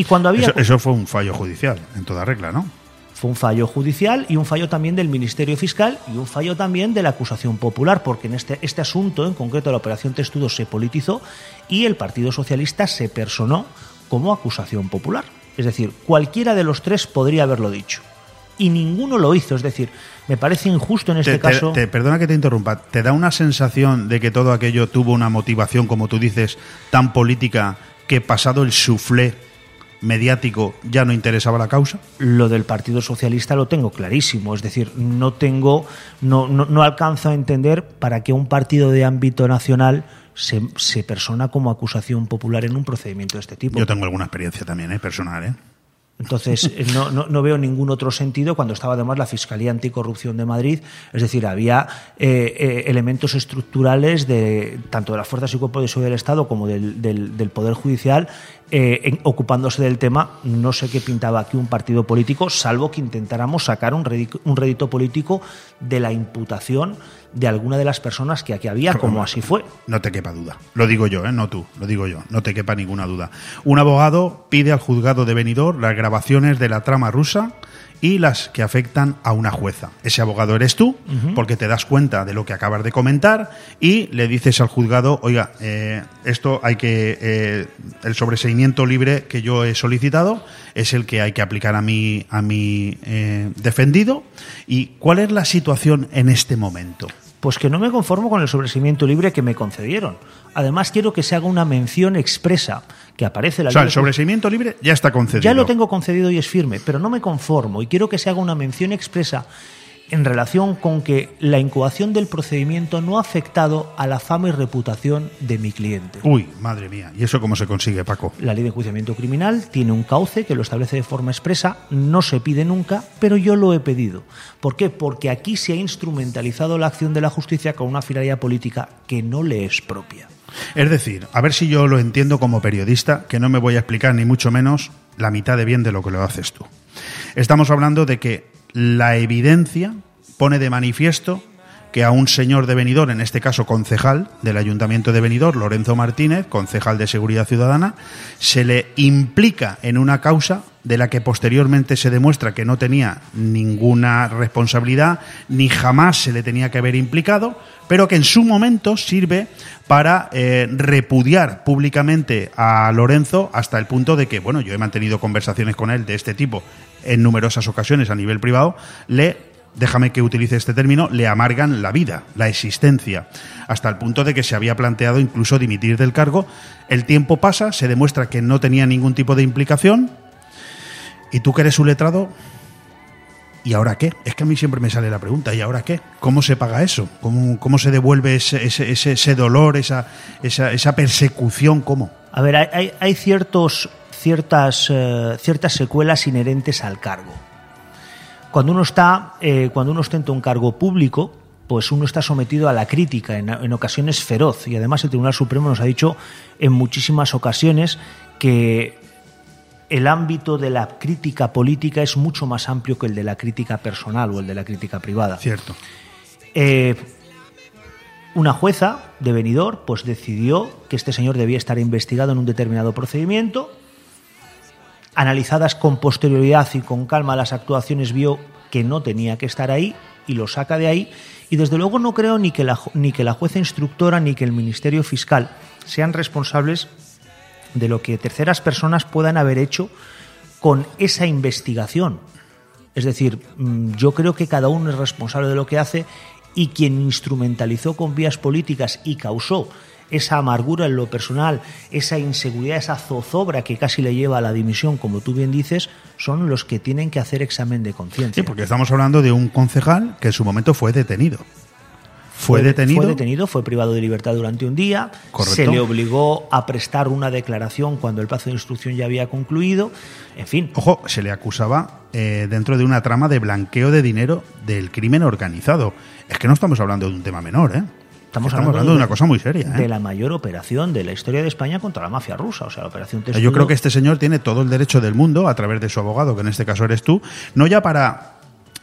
Y cuando había Eso, eso fue un fallo judicial, en toda regla, ¿no? fue un fallo judicial y un fallo también del Ministerio Fiscal y un fallo también de la acusación popular, porque en este, este asunto, en concreto la operación Testudo, se politizó y el Partido Socialista se personó como acusación popular. Es decir, cualquiera de los tres podría haberlo dicho. Y ninguno lo hizo. Es decir, me parece injusto en este Te- te- caso. te- perdona que te interrumpa. ¿Te da una sensación de que todo aquello tuvo una motivación, como tú dices, tan política que pasado el suflé mediático ya no interesaba la causa? Lo del Partido Socialista lo tengo clarísimo, es decir, no tengo, no, no, no alcanzo a entender para qué un partido de ámbito nacional se, se persona como acusación popular en un procedimiento de este tipo. Yo tengo alguna experiencia también, ¿eh? personal. ¿eh? Entonces, eh, no, no, no veo ningún otro sentido cuando estaba además la Fiscalía Anticorrupción de Madrid. Es decir, había eh, eh, elementos estructurales de tanto de las fuerzas y cuerpos de seguridad del Estado como del, del- del Poder Judicial eh, en- ocupándose del tema. No sé qué pintaba aquí un partido político, salvo que intentáramos sacar un rédito, un rédito político de la imputación de alguna de las personas que aquí había, como así fue. No te quepa duda. Lo digo yo, ¿eh? no tú, lo digo yo. No te quepa ninguna duda. Un abogado pide al juzgado de Benidorm las grabaciones de la trama rusa y las que afectan a una jueza. Ese abogado eres tú, porque te das cuenta de lo que acabas de comentar y le dices al juzgado, oiga, eh, esto hay que, eh, el sobreseimiento libre que yo he solicitado es el que hay que aplicar a mi, a mi eh, defendido. ¿Y cuál es la situación en este momento? Pues que no me conformo con el sobreseimiento libre que me concedieron. Además, quiero que se haga una mención expresa que aparece la O sea, el sobreseimiento libre ya está concedido. Ya lo tengo concedido y es firme, pero no me conformo y quiero que se haga una mención expresa en relación con que la incoación del procedimiento no ha afectado a la fama y reputación de mi cliente. Uy, madre mía. ¿Y eso cómo se consigue, Paco? La ley de enjuiciamiento criminal tiene un cauce que lo establece de forma expresa, no se pide nunca, pero yo lo he pedido. ¿Por qué? Porque aquí se ha instrumentalizado la acción de la justicia con una finalidad política que no le es propia. Es decir, a ver si yo lo entiendo como periodista, que no me voy a explicar ni mucho menos la mitad de bien de lo que lo haces tú. Estamos hablando de que la evidencia pone de manifiesto que a un señor de Benidorm, en este caso concejal del Ayuntamiento de Benidorm, Lorenzo Martínez, concejal de Seguridad Ciudadana, se le implica en una causa de la que posteriormente se demuestra que no tenía ninguna responsabilidad ni jamás se le tenía que haber implicado, pero que en su momento sirve para eh, repudiar públicamente a Lorenzo hasta el punto de que, bueno, yo he mantenido conversaciones con él de este tipo en numerosas ocasiones a nivel privado, le déjame que utilice este término, le amargan la vida, la existencia, hasta el punto de que se había planteado incluso dimitir del cargo. El tiempo pasa, se demuestra que no tenía ningún tipo de implicación, y tú que eres un letrado, ¿y ahora qué? Es que a mí siempre me sale la pregunta, ¿y ahora qué? ¿Cómo se paga eso? ¿Cómo, cómo se devuelve ese, ese, ese, ese dolor, esa, esa, esa persecución? ¿Cómo? A ver, hay, hay- ciertos, ciertas, eh, ciertas secuelas inherentes al cargo. Cuando uno está, eh, cuando uno ostenta un cargo público, pues uno está sometido a la crítica, en, en ocasiones feroz. Y además el Tribunal Supremo nos ha dicho en muchísimas ocasiones que el ámbito de la crítica política es mucho más amplio que el de la crítica personal o el de la crítica privada. Cierto. Eh, una jueza de Benidorm pues decidió que este señor debía estar investigado en un determinado procedimiento. Analizadas con posterioridad y con calma las actuaciones vio que no tenía que estar ahí y lo saca de ahí. Y desde luego no creo ni que la, ni que la jueza instructora ni que el Ministerio Fiscal sean responsables de lo que terceras personas puedan haber hecho con esa investigación. Es decir, mm, yo creo que cada uno es responsable de lo que hace y quien instrumentalizó con vías políticas y causó esa amargura en lo personal, esa inseguridad, esa zozobra que casi le lleva a la dimisión, como tú bien dices, son los que tienen que hacer examen de conciencia. Sí, porque estamos hablando de un concejal que en su momento fue detenido. Fue, detenido. Fue detenido, fue privado de libertad durante un día. Correcto. Se le obligó a prestar una declaración cuando el plazo de instrucción ya había concluido. En fin. Ojo, se le acusaba eh, dentro de una trama de blanqueo de dinero del crimen organizado. Es que no estamos hablando de un tema menor, ¿eh? Estamos, hablando, de una cosa muy seria. ¿eh? De la mayor operación de la historia de España contra la mafia rusa, o sea, la operación Testudo. Yo creo que este señor tiene todo el derecho del mundo, a través de su abogado, que en este caso eres tú, no ya para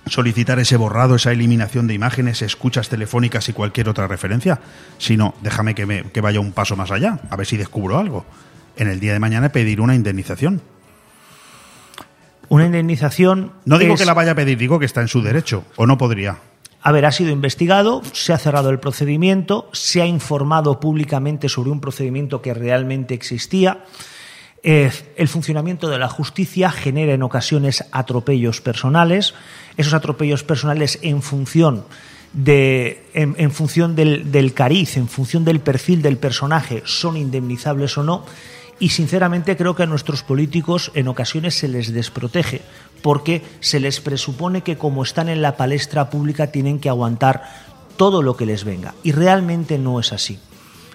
solicitar ese borrado, esa eliminación de imágenes, escuchas telefónicas y cualquier otra referencia, sino déjame que, me, que vaya un paso más allá, a ver si descubro algo. En el día de mañana pedir una indemnización. Una indemnización. No digo es- que la vaya a pedir, digo que está en su derecho, o no podría. A ver, ha sido investigado, se ha cerrado el procedimiento, se ha informado públicamente sobre un procedimiento que realmente existía. El funcionamiento de la justicia genera en ocasiones atropellos personales. Esos atropellos personales en función de, en función del, del cariz, en función del perfil del personaje, son indemnizables o no. Y sinceramente creo que a nuestros políticos en ocasiones se les desprotege porque se les presupone que como están en la palestra pública tienen que aguantar todo lo que les venga. Y realmente no es así.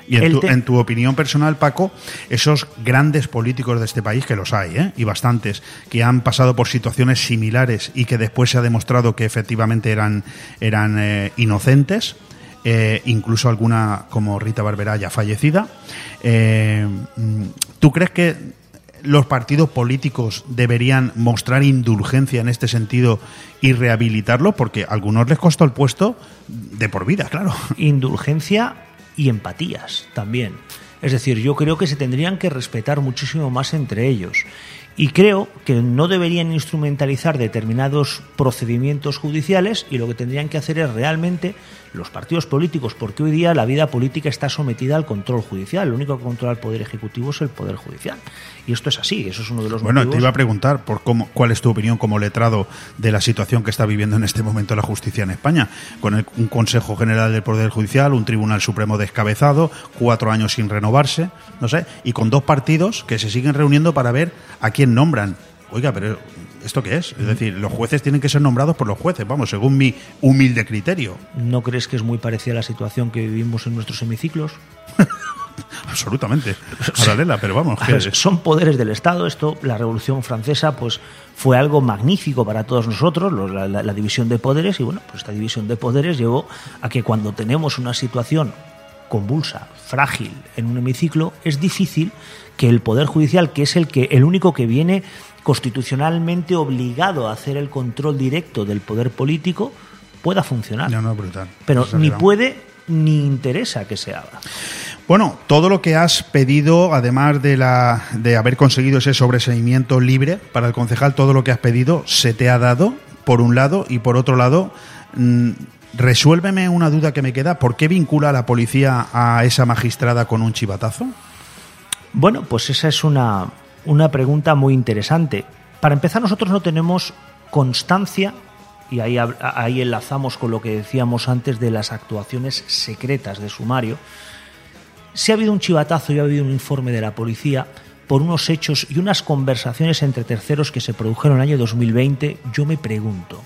Y en tu, te- en tu opinión personal, Paco, esos grandes políticos de este país, que los hay, ¿eh? y bastantes, que han pasado por situaciones similares y que después se ha demostrado que efectivamente eran, eran eh, inocentes, eh, incluso alguna como Rita Barberá ya fallecida, eh, mm, ¿tú crees que los partidos políticos deberían mostrar indulgencia en este sentido y rehabilitarlo? Porque a algunos les costó el puesto de por vida, claro. indulgencia y empatías también. Es decir, yo creo que se tendrían que respetar muchísimo más entre ellos. Y creo que no deberían instrumentalizar determinados procedimientos judiciales y lo que tendrían que hacer es realmente los partidos políticos, porque hoy día la vida política está sometida al control judicial. Lo único que controla el Poder Ejecutivo es el Poder Judicial. Y esto es así, eso es uno de los Bueno, te iba a preguntar por cómo, cuál es tu opinión como letrado de la situación que está viviendo en este momento la justicia en España, con el- un Consejo General del Poder Judicial, un Tribunal Supremo descabezado, cuatro años sin renovarse, no sé, y con dos partidos que se siguen reuniendo para ver a quién nombran. Oiga, pero ¿esto qué es? Es decir, los jueces tienen que ser nombrados por los jueces, vamos, según mi humilde criterio. ¿No crees que es muy parecida a la situación que vivimos en nuestros hemiciclos? Absolutamente. Paralela, pero vamos, A que- ver, son poderes del Estado. Esto, la Revolución Francesa, pues fue algo magnífico para todos nosotros, la, la- la división de poderes. Y bueno, pues esta división de poderes llevó a que cuando tenemos una situación convulsa, frágil en un hemiciclo, es difícil que el Poder Judicial, que es el, que, el único que viene constitucionalmente obligado a hacer el control directo del poder político, pueda funcionar. No, no, brutal. Pero ni puede ni interesa que se haga. Bueno, todo lo que has pedido, además de, la, de haber conseguido ese sobreseimiento libre para el concejal, todo lo que has pedido se te ha dado, por un lado, y por otro lado, mm, resuélveme una duda que me queda. ¿Por qué vincula a la policía a esa magistrada con un chivatazo? Bueno, pues esa es una, una pregunta muy interesante. Para empezar, nosotros no tenemos constancia, y ahí, ahí enlazamos con lo que decíamos antes de las actuaciones secretas de sumario. Si ha habido un chivatazo y ha habido un informe de la policía por unos hechos y unas conversaciones entre terceros que se produjeron en el año 2020, yo me pregunto,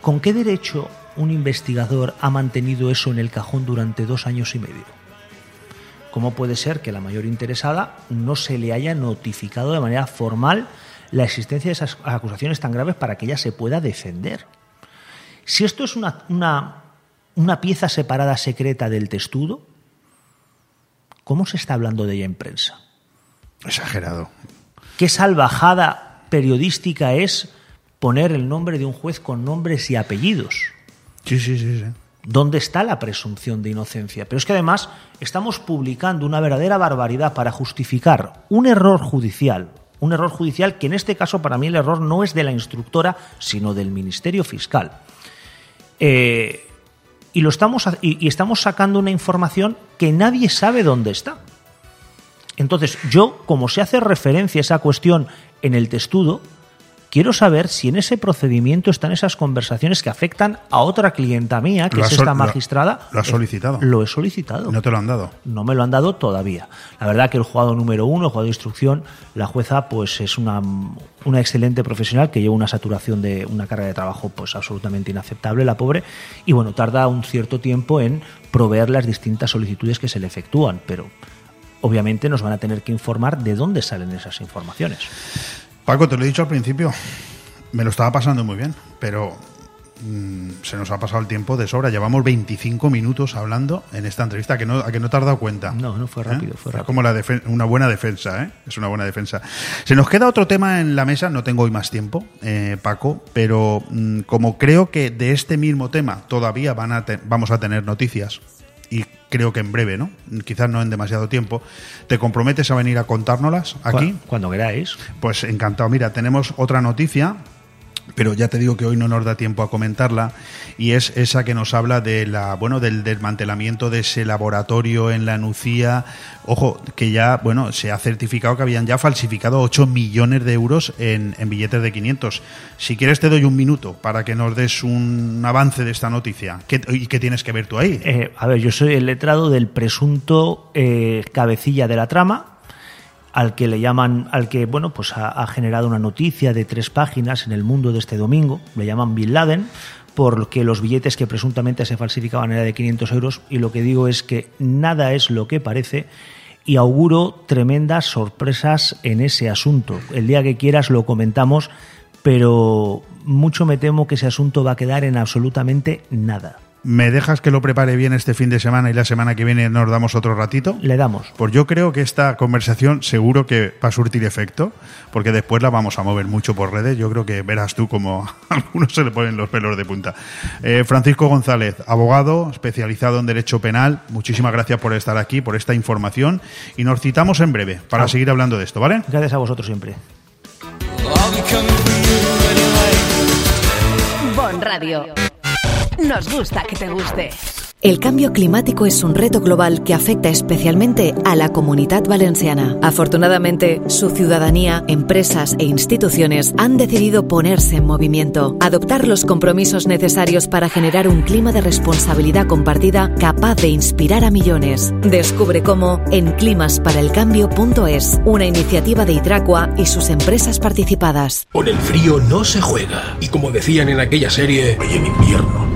¿con qué derecho un investigador ha mantenido eso en el cajón durante dos años y medio? ¿Cómo puede ser que la mayor interesada no se le haya notificado de manera formal la existencia de esas acusaciones tan graves para que ella se pueda defender? Si esto es una, una, una pieza separada secreta del testudo, ¿cómo se está hablando de ella en prensa? Exagerado. ¿Qué salvajada periodística es poner el nombre de un juez con nombres y apellidos? Sí, sí, sí, sí. ¿Dónde está la presunción de inocencia? Pero es que además estamos publicando una verdadera barbaridad para justificar un error judicial. Un error judicial que en este caso para mí el error no es de la instructora, sino del Ministerio Fiscal. Eh, y, lo estamos, y, y estamos sacando una información que nadie sabe dónde está. Entonces, yo, como se hace referencia a esa cuestión en el testudo, quiero saber si en ese procedimiento están esas conversaciones que afectan a otra clienta mía, que es esta magistrada. lo has Eh, solicitado. Lo he solicitado. No te lo han dado. No me lo han dado todavía. La verdad que el juzgado número uno, el juzgado de instrucción, la jueza pues es una, una excelente profesional que lleva una saturación de una carga de trabajo pues absolutamente inaceptable, la pobre, y bueno, tarda un cierto tiempo en proveer las distintas solicitudes que se le efectúan, pero obviamente nos van a tener que informar de dónde salen esas informaciones. Paco, te lo he dicho al principio, me lo estaba pasando muy bien, pero mm, se nos ha pasado el tiempo de sobra. Llevamos 25 minutos hablando en esta entrevista, ¿a que no, a que no te has dado cuenta. No, no fue rápido, ¿Eh? fue Es rápido. como la defen- una buena defensa, ¿eh? Es una buena defensa. Se nos queda otro tema en la mesa, no tengo hoy más tiempo, eh, Paco, pero mm, como creo que de este mismo tema todavía van a vamos a tener noticias, y creo que en breve, ¿no? Quizás no en demasiado tiempo, ¿te comprometes a venir a contárnoslas aquí? Cu- Cuando queráis. Pues encantado. Mira, tenemos otra noticia, pero ya te digo que hoy no nos da tiempo a comentarla, y es esa que nos habla de la, bueno, del desmantelamiento de ese laboratorio en la Nucía. Ojo, que ya, bueno, se ha certificado que habían ya falsificado 8 millones de euros en, en billetes de 500. Si quieres te doy un minuto para que nos des un avance de esta noticia. ¿Qué, ¿Y qué tienes que ver tú ahí? Eh, a ver, yo soy el letrado del presunto eh, cabecilla de la trama, al que le llaman, al que, bueno, pues ha, generado una noticia de tres páginas en el mundo de este domingo, le llaman Bin Laden, porque los billetes que presuntamente se falsificaban era de 500 euros, y lo que digo es que nada es lo que parece, y auguro tremendas sorpresas en ese asunto. El día que quieras lo comentamos, pero mucho me temo que ese asunto va a quedar en absolutamente nada. ¿Me dejas que lo prepare bien este fin de semana y la semana que viene nos damos otro ratito? Le damos. Pues yo creo que esta conversación seguro que va a surtir efecto, porque después la vamos a mover mucho por redes. Yo creo que verás tú como a algunos se le ponen los pelos de punta. Eh, Francisco González, abogado especializado en Derecho Penal, muchísimas gracias por estar aquí, por esta información, y nos citamos en breve para Ah. seguir hablando de esto, ¿vale? Gracias a vosotros siempre. Bon Radio. Nos gusta que te guste. El cambio climático es un reto global que afecta especialmente a la comunidad valenciana. Afortunadamente, su ciudadanía, empresas e instituciones han decidido ponerse en movimiento, adoptar los compromisos necesarios para generar un clima de responsabilidad compartida capaz de inspirar a millones. Descubre cómo en climasparaelcambio.es, una iniciativa de Hidracua y sus empresas participadas. Con el frío no se juega. Y como decían en aquella serie, Y en invierno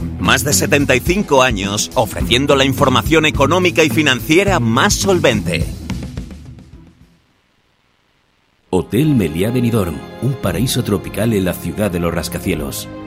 Más de 75 años ofreciendo la información económica y financiera más solvente. Hotel Meliá Benidorm, un paraíso tropical en la ciudad de los rascacielos.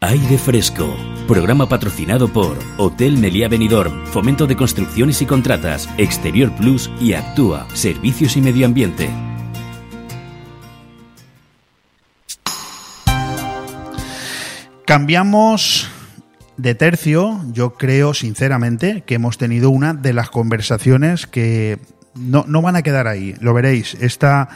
Aire Fresco, programa patrocinado por Hotel Meliá Benidorm, Fomento de Construcciones y Contratas, Exterior Plus y Actúa, Servicios y Medio Ambiente. Cambiamos de tercio, yo creo sinceramente que hemos tenido una de las conversaciones que no, no van a quedar ahí, lo veréis. Esta,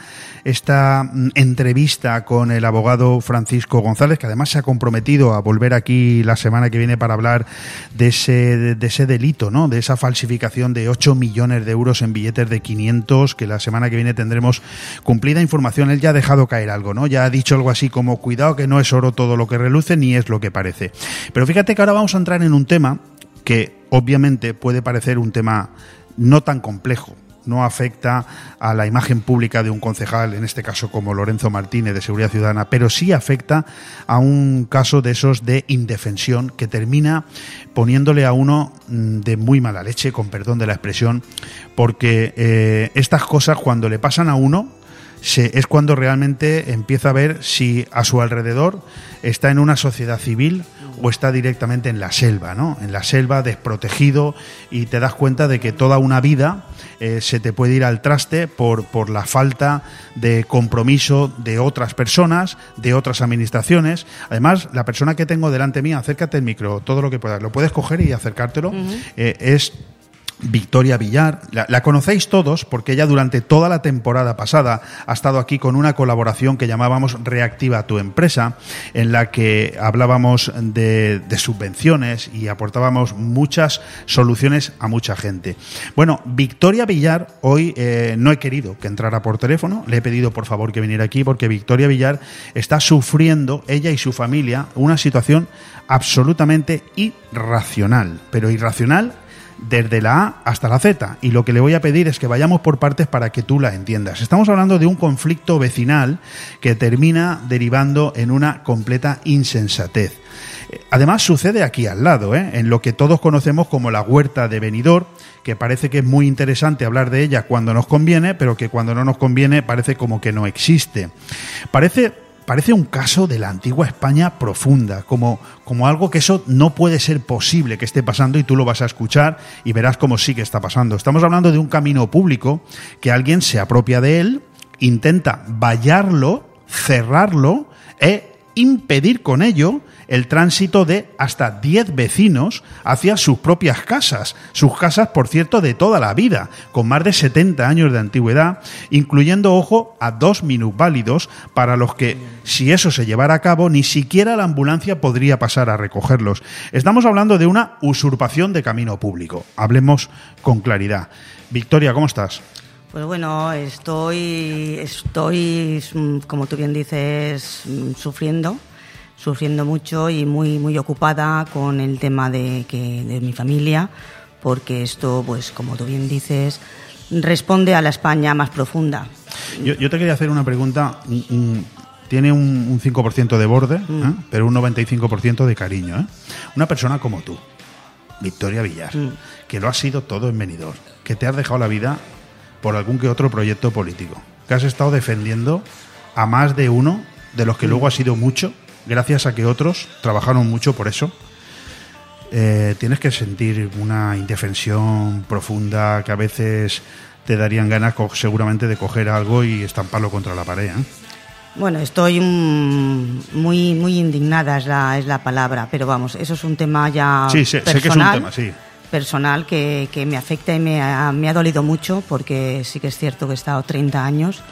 esta mm, entrevista con el abogado Francisco González, que además se ha comprometido a volver aquí la semana que viene para hablar de ese, de ese delito, ¿no? de esa falsificación de 8 millones de euros en billetes de 500, que la semana que viene tendremos cumplida información. Él ya ha dejado caer algo, ¿no? ya ha dicho algo así como, cuidado que no es oro todo lo que reluce, ni es lo que parece. Pero fíjate que ahora vamos a entrar en un tema que obviamente puede parecer un tema no tan complejo, no afecta a la imagen pública de un concejal, en este caso como Lorenzo Martínez de Seguridad Ciudadana, pero sí afecta a un caso de esos de indefensión que termina poniéndole a uno mm, de muy mala leche, con perdón de la expresión, porque eh, estas cosas cuando le pasan a uno, se, es cuando realmente empieza a ver si a su alrededor está en una sociedad civil o está directamente en la selva, ¿no? En la selva, desprotegido, y te das cuenta de que toda una vida eh, se te puede ir al traste por, por la falta de compromiso de otras personas, de otras administraciones. Además, la persona que tengo delante mía, acércate el micro, todo lo que puedas, lo puedes coger y acercártelo, eh, es Victoria Villar. La, conocéis todos porque ella durante toda la temporada pasada ha estado aquí con una colaboración que llamábamos Reactiva tu empresa, en la que hablábamos de, subvenciones y aportábamos muchas soluciones a mucha gente. Bueno, Victoria Villar, hoy eh, no he querido que entrara por teléfono, le he pedido por favor que viniera aquí porque Victoria Villar está sufriendo, ella y su familia, una situación absolutamente irracional, pero irracional desde la A hasta la Z. Y lo que le voy a pedir es que vayamos por partes para que tú la entiendas. Estamos hablando de un conflicto vecinal que termina derivando en una completa insensatez. Además sucede aquí al lado, ¿eh? en lo que todos conocemos como la huerta de Benidorm, que parece que es muy interesante hablar de ella cuando nos conviene, pero que cuando no nos conviene parece como que no existe. Parece parece un caso de la antigua España profunda, como, como algo que eso no puede ser posible que esté pasando y tú lo vas a escuchar y verás cómo sí que está pasando. Estamos hablando de un camino público que alguien se apropia de él, intenta vallarlo, cerrarlo e impedir con ello el tránsito de hasta 10 vecinos hacia sus propias casas, sus casas, por cierto, de toda la vida, con más de 70 años de antigüedad, incluyendo, ojo, a dos minusválidos para los que, si eso se llevara a cabo, ni siquiera la ambulancia podría pasar a recogerlos. Estamos hablando de una usurpación de camino público. Hablemos con claridad. Victoria, ¿cómo estás? Pues bueno, estoy, estoy, como tú bien dices, sufriendo sufriendo mucho y muy, muy ocupada con el tema de, que, de mi familia, porque esto, pues como tú bien dices, responde a la España más profunda. Yo, te quería hacer una pregunta. tiene un, 5% de borde, mm. ¿eh? pero un 95% de cariño. ¿eh? Una persona como tú, Victoria Villar, mm. que lo has sido todo en venidor, que te has dejado la vida por algún que otro proyecto político, que has estado defendiendo a más de uno de los que luego ha sido mucho gracias a que otros trabajaron mucho por eso, eh, tienes que sentir una indefensión profunda que a veces te darían ganas seguramente de coger algo y estamparlo contra la pared. ¿eh? Bueno, estoy muy muy indignada es la, es la palabra, pero vamos, eso es un tema ya sí, sé, que es un tema, sí. Personal que, que me afecta y me ha, me ha dolido mucho porque sí que es cierto que he estado 30 años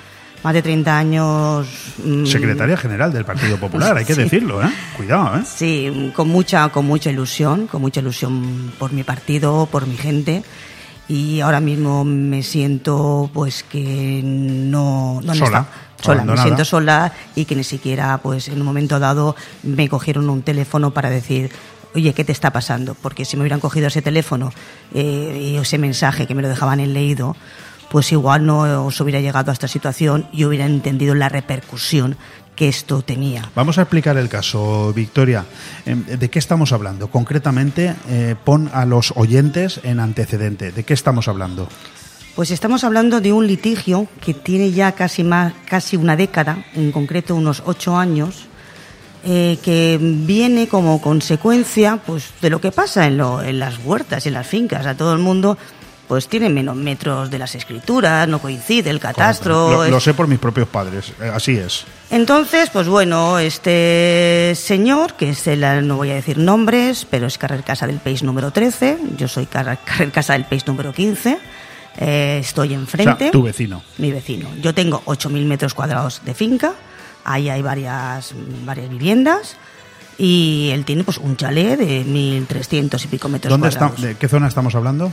más de 30 años. Mm, Secretaria General del Partido Popular, hay que decirlo, ¿eh? Cuidado, ¿eh? Sí, con mucha, con mucha ilusión, con mucha ilusión por mi partido, por mi gente. Y ahora mismo me siento, pues, que no. no sola. sola, me siento sola y que ni siquiera, pues, en un momento dado me cogieron un teléfono para decir, oye, ¿qué te está pasando? Porque si me hubieran cogido ese teléfono eh, y ese mensaje que me lo dejaban en leído, pues igual no os hubiera llegado a esta situación y hubiera entendido la repercusión que esto tenía. Vamos a explicar el caso, Victoria. Em, ¿De qué estamos hablando? Concretamente, eh, pon a los oyentes en antecedente. ¿De qué estamos hablando? Pues estamos hablando de un litigio que tiene ya casi, más, casi una década, en concreto unos ocho años, eh, que viene como consecuencia pues, de lo que pasa en, en las huertas, en las fincas. A todo el mundo pues tiene menos metros de las escrituras, no coincide el catastro. Lo, lo sé por mis propios padres, eh, así es. Entonces, pues bueno, este señor, que es el, no voy a decir nombres, pero es Carrer Casa del Peix número 13, yo soy Carrer, Carrer Casa del Peix número 15, eh, estoy enfrente. O sea, tu vecino. Mi vecino. Yo tengo 8.000 metros cuadrados de finca, ahí hay varias, varias viviendas y él tiene pues un chalet de 1.300 y pico metros ¿Dónde está, cuadrados. ¿De qué zona estamos hablando?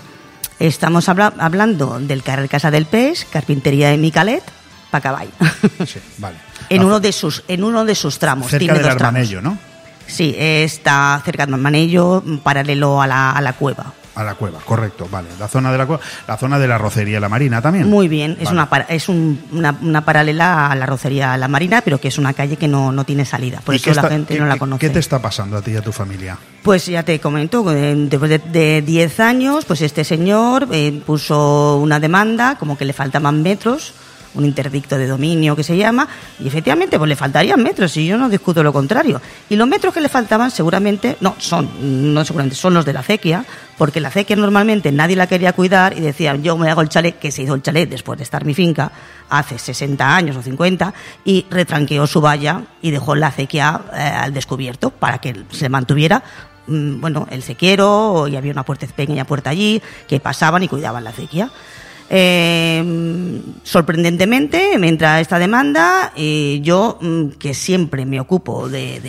Estamos habla- hablando del Carrer Casa del Peix, carpintería de Micalet, Pacabay. Sí, vale. en uno de sus en uno de sus tramos cerca tiene del dos tramos. Armanello, ¿no? sí está cerca del Armanello paralelo a la, a la cueva A la cueva, correcto, vale. La zona de la cueva, la zona de la rocería La Marina también. muy bien es una es un- una, una paralela a la rocería La Marina pero que es una calle que no, no tiene salida por ¿Y eso la gente no la conoce ¿Qué te está pasando a ti y a tu familia? Pues ya te comento, eh, después de- de 10 años, pues este señor eh, puso una demanda, como que le faltaban metros, un interdicto de dominio que se llama, y efectivamente pues le faltarían metros, y yo no discuto lo contrario. Y los metros que le faltaban seguramente, no, son, no seguramente, son los de la acequia, porque la acequia normalmente nadie la quería cuidar y decían, yo me hago el chalet, que se hizo el chalet después de estar mi finca, hace 60 años o 50, y retranqueó su valla y dejó la acequia eh, al descubierto para que se mantuviera mm, bueno, el sequiero y había una puerta, pequeña puerta allí que pasaban y cuidaban la acequia. Eh, sorprendentemente, me entra esta demanda y yo, mm, que siempre me ocupo de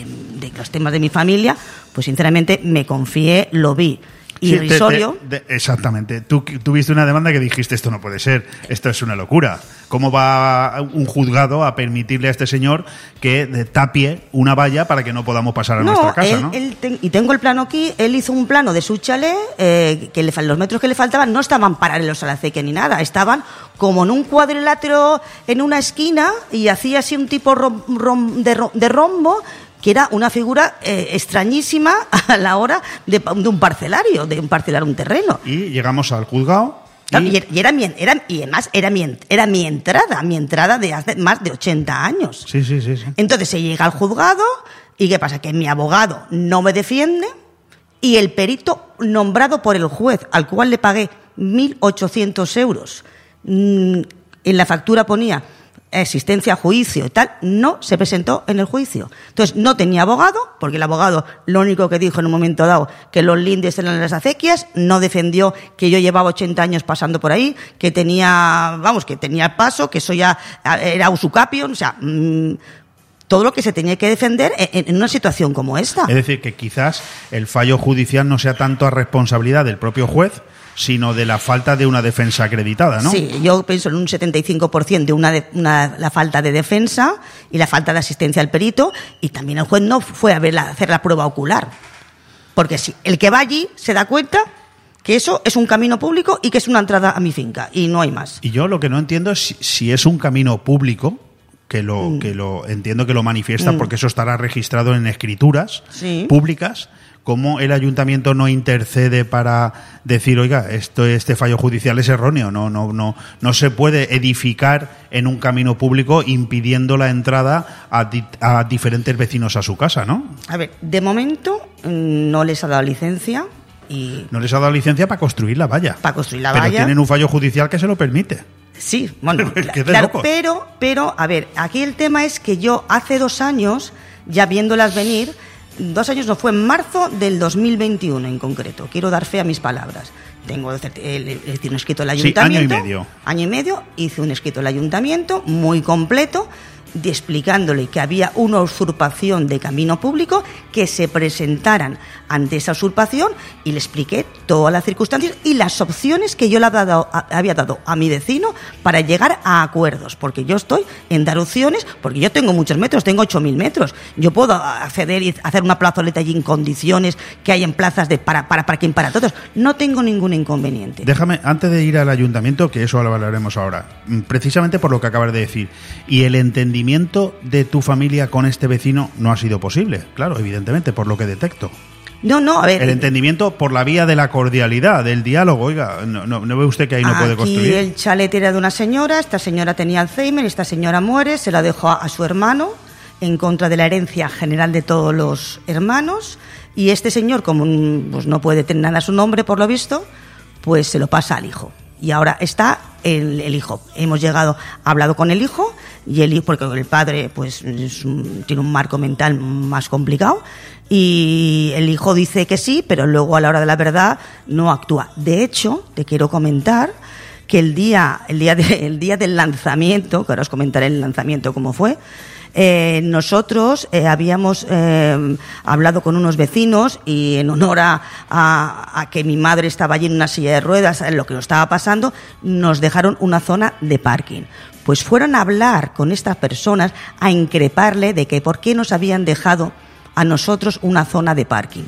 los temas de mi familia, pues sinceramente me confié, lo vi Sí, te- irrisorio. te- de- exactamente. Tú tuviste una demanda que dijiste esto no puede ser, esto es una locura. ¿Cómo va un juzgado a permitirle a este señor que tapie una valla para que no podamos pasar a nuestra casa, él- no? él ten- y tengo el plano aquí, él hizo un plano de su chalet, eh, que le los metros que le faltaban no estaban paralelos a la acequia ni nada, estaban como en un cuadrilátero en una esquina y hacía así un tipo rom- rom- de, de rombo que era una figura eh, extrañísima a la hora de, un parcelario, de un parcelar un terreno. Y llegamos al juzgado. Y, y era mi, era, y además era mi, era mi entrada, mi entrada de hace más de 80 años. Sí, sí, sí, sí. Entonces se llega al juzgado y ¿qué pasa? Que mi abogado no me defiende y el perito nombrado por el juez, al cual le pagué 1.800 euros, mm, en la factura ponía existencia juicio y tal, no se presentó en el juicio. Entonces no tenía abogado, porque el abogado lo único que dijo en un momento dado que los lindes eran las acequias, no defendió que yo llevaba 80 años pasando por ahí, que tenía, vamos, que tenía paso, que eso ya eh, era usucapion, o sea, mm, todo lo que se tenía que defender en, en una situación como esta. Es decir, que quizás el fallo judicial no sea tanto a responsabilidad del propio juez, sino de la falta de una defensa acreditada, ¿no? Sí, yo pienso en un 75% de una, de- una- la falta de defensa y la falta de asistencia al perito y también el juez no fue a ver la- hacer la prueba ocular. Porque si el que va allí se da cuenta que eso es un camino público y que es una entrada a mi finca y no hay más. Y yo lo que no entiendo es si, si es un camino público, que lo, Mm. que lo entiendo que lo manifiesta Mm. porque eso estará registrado en escrituras Sí. públicas, cómo el ayuntamiento no intercede para decir, oiga, esto, este fallo judicial es erróneo, no, no, no, no se puede edificar en un camino público impidiendo la entrada a, di- a diferentes vecinos a su casa, ¿no? A ver, de momento mm, no les ha dado licencia y No les ha dado licencia para construir la valla. para construir la pero valla. tienen un fallo judicial que se lo permite. Sí, bueno, claro, pero, pero, a ver, aquí el tema es que yo hace dos años, ya viéndolas venir, dos años no fue en marzo del 2021 en concreto, quiero dar fe a mis palabras. Tengo el- un escrito del Sí, ayuntamiento. año y medio. Año y medio, hice un escrito del ayuntamiento muy completo explicándole que había una usurpación de camino público, que se presentaran ante esa usurpación y le expliqué todas las circunstancias y las opciones que yo le había dado, había dado a mi vecino para llegar a acuerdos, porque yo estoy en dar opciones, porque yo tengo muchos metros, tengo 8.000 metros, yo puedo acceder y hacer una plazoleta allí en condiciones que hay en plazas de para, para, para quien para todos, no tengo ningún inconveniente. Déjame, antes de ir al ayuntamiento, que eso lo hablaremos ahora, mm, precisamente por lo que acabas de decir, y el entendimiento de tu familia con este vecino no ha sido posible, claro, evidentemente, por lo que detecto. No, no, a ver. El entendimiento por la vía de la cordialidad, del diálogo, oiga, no, no- ¿no ve usted que ahí no puede construir? el chalet era de una señora, esta señora tenía Alzheimer, esta señora muere, se la dejó a, a su hermano en contra de la herencia general de todos los hermanos y este señor, como pues, no puede tener nada a su nombre por lo visto, pues se lo pasa al hijo. Y ahora está el, el hijo. Hemos llegado, hablado con el hijo, y el hijo, porque el padre pues tiene un marco mental más complicado, y el hijo dice que sí, pero luego a la hora de la verdad no actúa. De hecho, te quiero comentar que el día, el día, de- el día del lanzamiento, que ahora os comentaré el lanzamiento cómo fue, eh, nosotros eh, habíamos eh, hablado con unos vecinos y en honor a, que mi madre estaba allí en una silla de ruedas, en lo que nos estaba pasando, nos dejaron una zona de parking. Pues fueron a hablar con estas personas, a increparle de que por qué nos habían dejado a nosotros una zona de parking.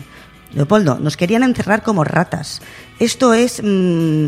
Leopoldo, nos querían encerrar como ratas. Esto es mm,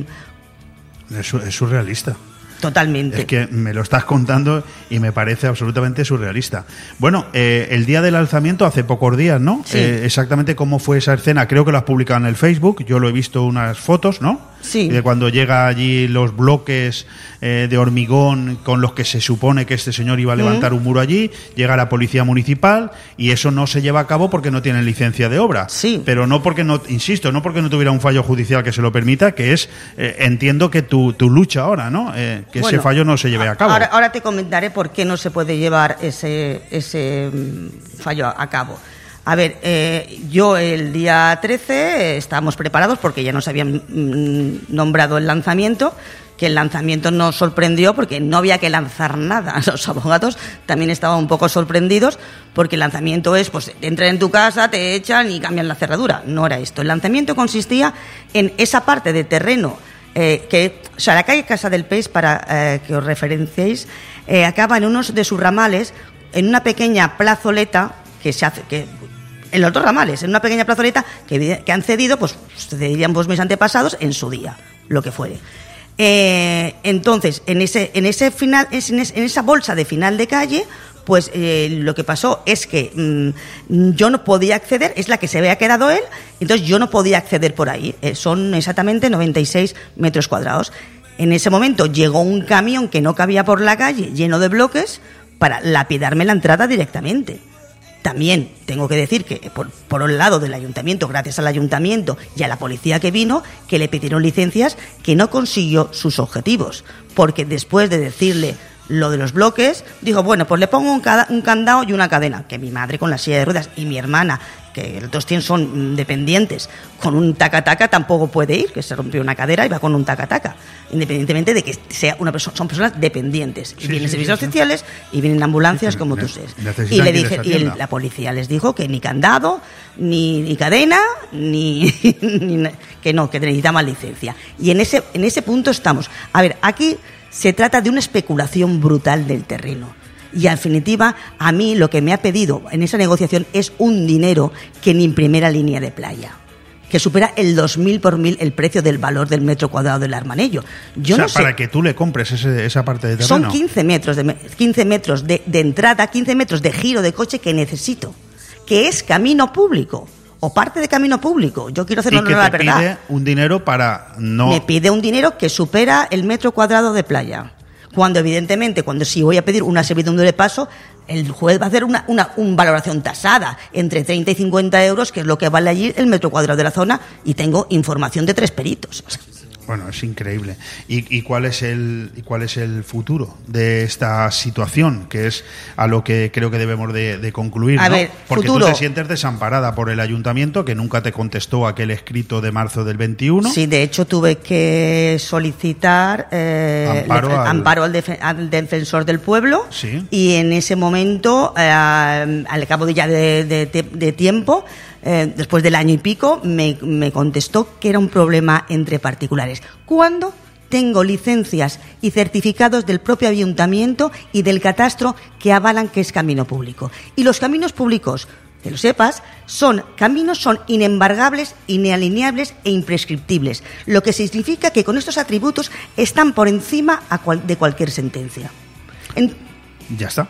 Es, es surrealista. Totalmente. Es que me lo estás contando y me parece absolutamente surrealista. Bueno, eh, el día del alzamiento, hace pocos días, ¿no? Sí. Eh, exactamente cómo fue esa escena, creo que lo has publicado en el Facebook, yo lo he visto unas fotos, ¿no? Sí. De cuando llega allí los bloques eh, de hormigón con los que se supone que este señor iba a levantar un muro allí, llega la policía municipal y eso no se lleva a cabo porque no tienen licencia de obra. Sí. Pero no porque no, insisto, no porque no tuviera un fallo judicial que se lo permita, que es, eh, entiendo que tu, tu lucha ahora, ¿no? Eh, que ese fallo no se lleve a cabo. Ahora, ahora te comentaré por qué no se puede llevar ese, ese mm, fallo a cabo. A ver, eh, yo el día 13 eh, estábamos preparados porque ya nos habían mm, nombrado el lanzamiento, que el lanzamiento nos sorprendió porque no había que lanzar nada. Los abogados también estaban un poco sorprendidos porque el lanzamiento es, pues, entran en tu casa, te echan y cambian la cerradura. No era esto. El lanzamiento consistía en esa parte de terreno eh, que, o sea, la calle Casa del Pez, para eh, que os referenciéis, eh, acaba en unos de sus ramales, en una pequeña plazoleta que se hace, que en los dos ramales, en una pequeña plazoleta que, que han cedido, pues cedirían pues mis antepasados en su día, lo que fuere. Eh, entonces, en ese, en ese final, en esa bolsa de final de calle, pues eh, lo que pasó es que mm, yo no podía acceder, es la que se había quedado él, entonces yo no podía acceder por ahí. Eh, son exactamente 96 metros cuadrados. En ese momento llegó un camión que no cabía por la calle, lleno de bloques, para lapidarme la entrada directamente. También tengo que decir que por, un lado del ayuntamiento, gracias al ayuntamiento y a la policía que vino, que le pidieron licencias que no consiguió sus objetivos. Porque después de decirle lo de los bloques, dijo, bueno, pues le pongo un, un candado y una cadena, que mi madre con la silla de ruedas y mi hermana, que los dos tienen, son dependientes, con un taca-taca tampoco puede ir, que se rompió una cadera y va con un taca-taca, independientemente de que sea una persona, son personas dependientes. Y Sí, vienen sí, servicios sí, y vienen ambulancias, como tú sabes. Y le dije, y el- la policía les dijo que ni candado, ni, ni cadena, ni, que no, que necesitaban licencia. Y en ese, en ese punto estamos. A ver, aquí se trata de una especulación brutal del terreno. Y en definitiva, a mí lo que me ha pedido en esa negociación es un dinero que ni en primera línea de playa que supera el 2.000 por mil el precio del valor del metro cuadrado del Armanello. Yo o sea, no sé. para que tú le compres ese- esa parte de Son terreno. 15 metros, de, me- 15 metros de, de entrada, 15 metros de giro de coche que necesito, que es camino público o parte de camino público. Yo quiero hacer y honor que a la verdad. pide un dinero para no... Me pide un dinero que supera el metro cuadrado de playa. Cuando evidentemente, cuando si voy a pedir una servidumbre de paso, el juez va a hacer una, una, un valoración tasada entre 30 y 50 euros, que es lo que vale allí el metro cuadrado de la zona, y tengo información de tres peritos. Bueno, es increíble. ¿Y, y cuál es el y cuál es el futuro de esta situación? Que es a lo que creo que debemos de, de concluir. A ¿no? ver, Porque futuro. tú te sientes desamparada por el ayuntamiento que nunca te contestó aquel escrito de marzo del 21. Sí, de hecho tuve que solicitar eh, Amparo le- al- amparo al, defe- al defensor del pueblo Sí. y en ese momento, eh, al cabo de ya de, de- de- de tiempo, eh, después del año y pico, me, contestó que era un problema entre particulares. ¿Cuándo? Tengo licencias y certificados del propio ayuntamiento y del catastro que avalan que es camino público. Y los caminos públicos que lo sepas, son caminos son inembargables, inalineables e imprescriptibles, lo que significa que con estos atributos están por encima de cualquier sentencia. En- Ya está.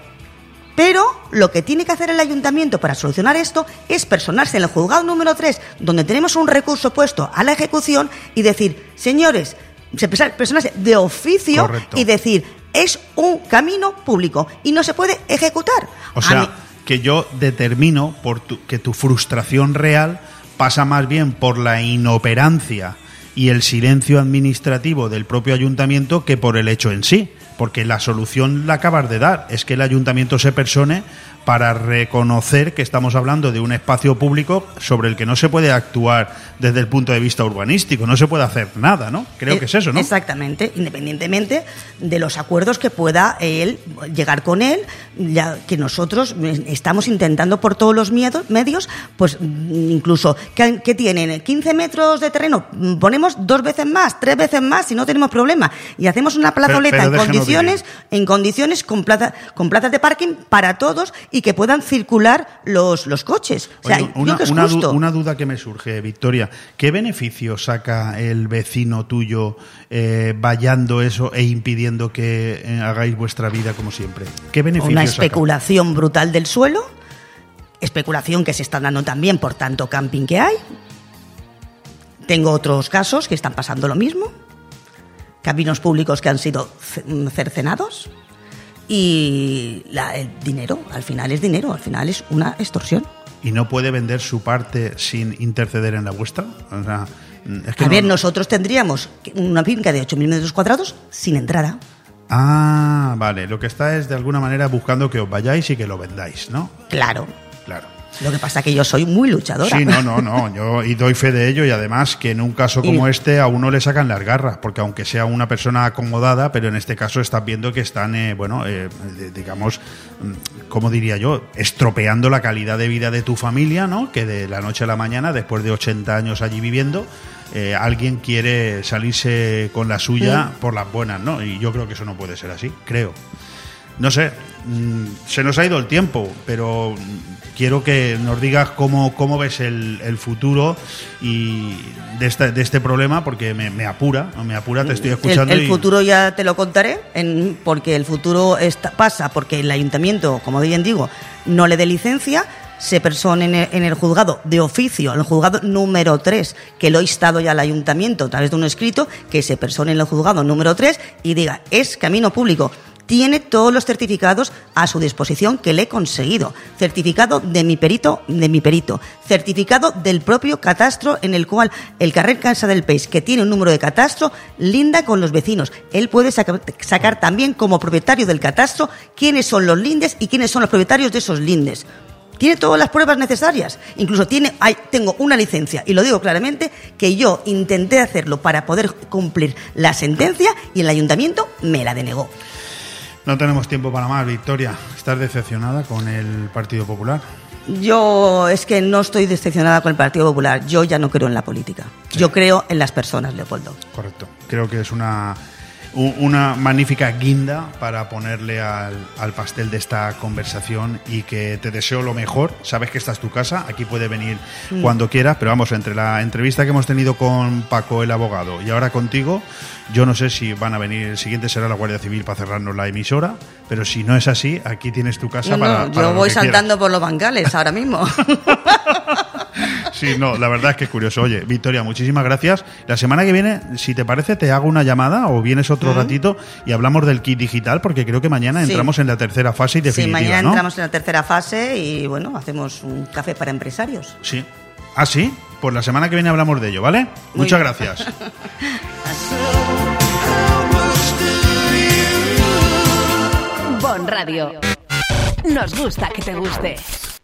Pero lo que tiene que hacer el ayuntamiento para solucionar esto es personarse en el juzgado número 3, donde tenemos un recurso puesto a la ejecución y decir, señores, se personarse de oficio Correcto. y decir, es un camino público y no se puede ejecutar. O sea, mí- que yo determino por tu- que tu frustración real pasa más bien por la inoperancia y el silencio administrativo del propio ayuntamiento que por el hecho en sí. Porque la solución la acabas de dar, es que el ayuntamiento se persone para reconocer que estamos hablando de un espacio público sobre el que no se puede actuar desde el punto de vista urbanístico, no se puede hacer nada, ¿no? Creo Eh, que es eso, ¿no? Exactamente, independientemente de los acuerdos que pueda él llegar con él, ya que nosotros estamos intentando por todos los miedo- medios, pues mm, incluso, ¿qué, qué tienen? 15 metros de terreno, mm, ponemos dos veces más, tres veces más y no tenemos problema. Y hacemos una plazoleta pero en condiciones, en condiciones con, plaza- con plazas de parking para todos y que puedan circular los, los coches. O sea, Oye, yo una, creo que es una du- justo. una duda que me surge, Victoria. ¿Qué beneficio saca el vecino tuyo eh, vallando eso e impidiendo que eh, hagáis vuestra vida como siempre? ¿Qué beneficio una saca? especulación brutal del suelo, especulación que se está dando también por tanto camping que hay. Tengo otros casos que están pasando lo mismo, caminos públicos que han sido mm, cercenados y la- el dinero, al final es dinero, al final es una extorsión. ¿Y no puede vender su parte sin interceder en la vuestra? O sea, mm, es que A no- ver, nosotros tendríamos una finca de 8.000 metros cuadrados sin entrada. Ah, vale. Lo que está es de alguna manera buscando que os vayáis y que lo vendáis, ¿no? Claro. Claro. Lo que pasa es que yo soy muy luchadora. Sí, no, no, no. Yo y doy fe de ello y además que en un caso como Y- este a uno le sacan las garras, porque aunque sea una persona acomodada, pero en este caso estás viendo que están, eh, bueno, eh, digamos, mm, ¿cómo diría yo? Estropeando la calidad de vida de tu familia, ¿no? Que de la noche a la mañana, después de 80 años allí viviendo, eh, alguien quiere salirse con la suya por las buenas, ¿no? Y yo creo que eso no puede ser así, creo. No sé, mm, se nos ha ido el tiempo, pero quiero que nos digas cómo, cómo ves el, el futuro y de este, de este problema, porque me, me apura, me apura, te estoy escuchando. el y- futuro ya te lo contaré, en- porque el futuro está- pasa porque el ayuntamiento, como bien digo, no le dé licencia, se persone en el, en el juzgado de oficio, en el juzgado número 3, que lo ha instado ya el ayuntamiento a través de un escrito, que se persone en el juzgado número 3 y diga, es camino público. Tiene todos los certificados a su disposición que le he conseguido. Certificado de mi perito, de mi perito. Certificado del propio catastro en el cual el carrer Casa del Peix, que tiene un número de catastro, linda con los vecinos. Él puede saca- sacar también como propietario del catastro quiénes son los lindes y quiénes son los propietarios de esos lindes. Tiene todas las pruebas necesarias. Incluso tiene, tengo una licencia, y lo digo claramente, que yo intenté hacerlo para poder cumplir la sentencia y el ayuntamiento me la denegó. No tenemos tiempo para más, Victoria. ¿Estás decepcionada con el Partido Popular? Yo es que no estoy decepcionada con el Partido Popular. Yo ya no creo en la política. Yo creo en las personas, Leopoldo. Correcto. Creo que es una, una magnífica guinda para ponerle al, al pastel de esta conversación y que te deseo lo mejor. Sabes que esta es tu casa, aquí puede venir cuando quieras, pero vamos, entre la entrevista que hemos tenido con Paco el abogado y ahora contigo, yo no sé si van a venir, el siguiente será la Guardia Civil para cerrarnos la emisora, pero si no es así, aquí tienes tu casa No, no, para... para yo voy quieras. saltando por los bancales ahora mismo. Sí, no, la verdad es que es curioso. Oye, Victoria, muchísimas gracias. La semana que viene, si te parece, te hago una llamada o vienes otro ratito y hablamos del kit digital, porque creo que mañana Sí. entramos en la tercera fase y Sí, definitiva, mañana ¿no? entramos en la tercera fase y bueno, hacemos un café para empresarios. Sí. ¿Ah, sí? Pues la semana que viene hablamos de ello, ¿vale? Muy Muchas bien. gracias. Bon Radio. Nos gusta que te guste.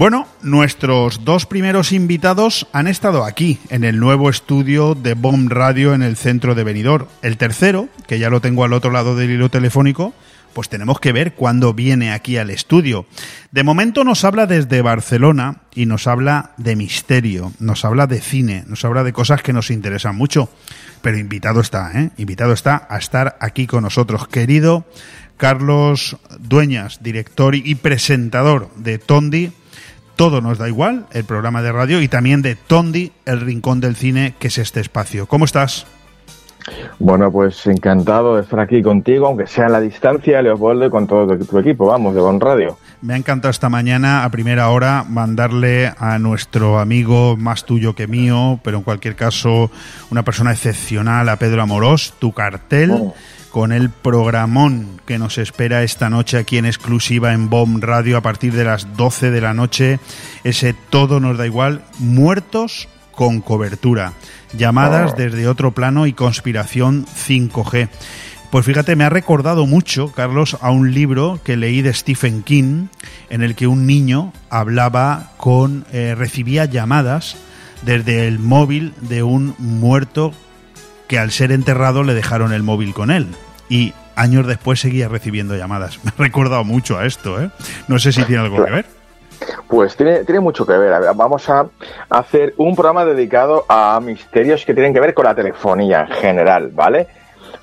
Bueno, nuestros dos primeros invitados han estado aquí, en el nuevo estudio de Bomb Radio en el centro de Benidorm. El tercero, que ya lo tengo al otro lado del hilo telefónico, pues tenemos que ver cuándo viene aquí al estudio. De momento nos habla desde Barcelona y nos habla de misterio, nos habla de cine, nos habla de cosas que nos interesan mucho. Pero invitado está, ¿eh? Invitado está a estar aquí con nosotros. Querido Carlos Dueñas, director y presentador de Tondi, todo nos da igual, el programa de radio, y también de Tondi, el rincón del cine, que es este espacio. ¿Cómo estás? Bueno, pues encantado de estar aquí contigo, aunque sea a la distancia, Leopoldo, y con todo tu equipo, vamos, de Bon Radio. Me ha encantado esta mañana, a primera hora, mandarle a nuestro amigo más tuyo que mío, pero en cualquier caso, una persona excepcional, a Pedro Amorós, tu cartel. Oh con el programón que nos espera esta noche aquí en exclusiva en Bomb Radio a partir de las 12 de la noche. Ese todo nos da igual, muertos con cobertura, llamadas oh. desde otro plano y conspiración 5G. Pues fíjate, me ha recordado mucho, Carlos, a un libro que leí de Stephen King, en el que un niño hablaba con, eh, recibía llamadas desde el móvil de un muerto que al ser enterrado le dejaron el móvil con él. Y años después seguía recibiendo llamadas. Me ha recordado mucho a esto, ¿eh? No sé si tiene algo que ver. Pues tiene, mucho que ver. Vamos a hacer un programa dedicado a misterios que tienen que ver con la telefonía en general, ¿vale?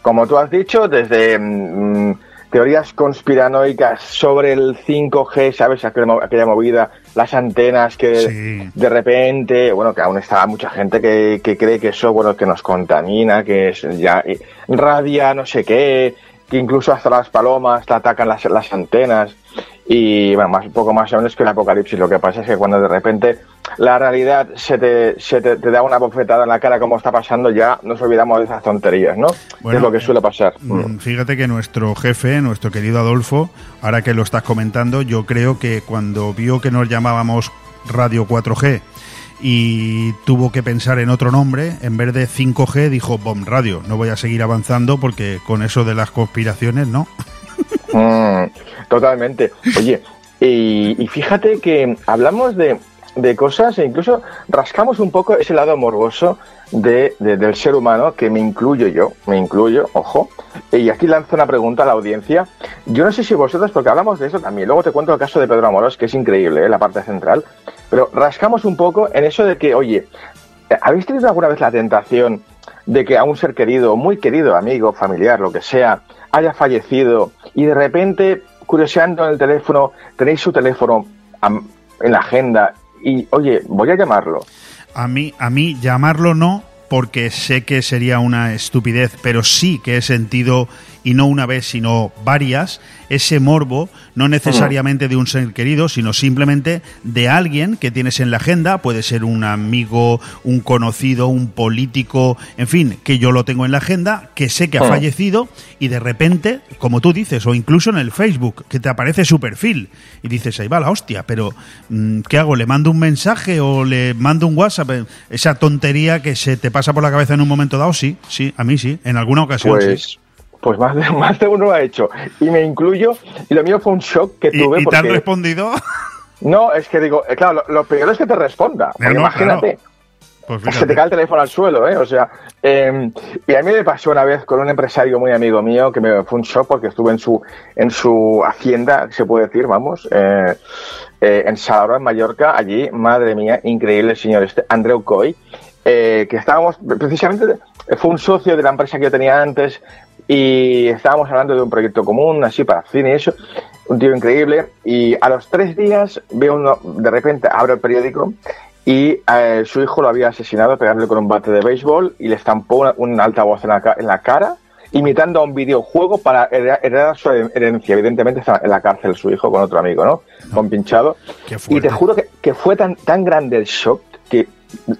Como tú has dicho, desde mm, teorías conspiranoicas sobre el 5G, ¿sabes? Aquella, movida, las antenas que de repente, bueno, que aún está mucha gente que, que, cree que eso, bueno, que nos contamina, que es ya radia, no sé qué, que incluso hasta las palomas te atacan las, las antenas. Y bueno, más, un poco más o menos que el apocalipsis. Lo que pasa es que cuando de repente la realidad se te, se te, da una bofetada en la cara como está pasando, ya nos olvidamos de esas tonterías, ¿no? es lo que suele pasar. Mm. Fíjate que nuestro jefe, nuestro querido Adolfo, ahora que lo estás comentando, yo creo que cuando vio que nos llamábamos Radio 4G y tuvo que pensar en otro nombre, en vez de 5G dijo Bomb Radio. No voy a seguir avanzando porque con eso de las conspiraciones, ¿no? Mm. Totalmente. Oye, y, fíjate que hablamos de, de, cosas e incluso rascamos un poco ese lado morboso de, del ser humano, que me incluyo yo, me incluyo, ojo. Y aquí lanzo una pregunta a la audiencia. Yo no sé si vosotros, porque hablamos de eso también, luego te cuento el caso de Pedro Amorós, que es increíble, ¿eh? la parte central, pero rascamos un poco en eso de que, oye, ¿habéis tenido alguna vez la tentación de que a un ser querido, muy querido, amigo, familiar, lo que sea, haya fallecido y de repente curioseando en el teléfono, tenéis su teléfono en la agenda y, oye, voy a llamarlo. A mí, a mí llamarlo no, porque sé que sería una estupidez, pero sí que he sentido, y no una vez, sino varias, ese morbo, no necesariamente de un ser querido, sino simplemente de alguien que tienes en la agenda, puede ser un amigo, un conocido, un político, en fin, que yo lo tengo en la agenda, que sé que ha fallecido y de repente, como tú dices, o incluso en el Facebook, que te aparece su perfil y dices, ahí va la hostia, pero mm, ¿qué hago? ¿Le mando un mensaje o le mando un WhatsApp? Esa tontería que se te pasa por la cabeza en un momento dado, sí, sí, a mí sí, en alguna ocasión pues, sí. Pues más de, más de uno lo ha hecho. Y me incluyo, y lo mío fue un shock que tuve. ¿Y, y porque... te han respondido? No, es que digo, eh, claro, lo, lo, peor es que te responda. No, imagínate. Claro. Pues se te cae el teléfono al suelo, ¿eh? O sea, eh, y a mí me pasó una vez con un empresario muy amigo mío que me fue un shock porque estuve en su en su hacienda, se puede decir, vamos, eh, eh, en Salvador, en Mallorca, allí, madre mía, increíble el señor este, Andreu Coy, eh, que estábamos, precisamente, fue un socio de la empresa que yo tenía antes y estábamos hablando de un proyecto común, así para cine y eso, un tío increíble, y a los tres días veo uno, de repente abro el periódico y eh, su hijo lo había asesinado pegándole con un bate de béisbol y le estampó una, un altavoz en la, en la, cara imitando a un videojuego para heredar su herencia. Evidentemente está en la cárcel su hijo con otro amigo, ¿no? Con pinchado. Y te juro que, que, fue tan, tan grande el shock que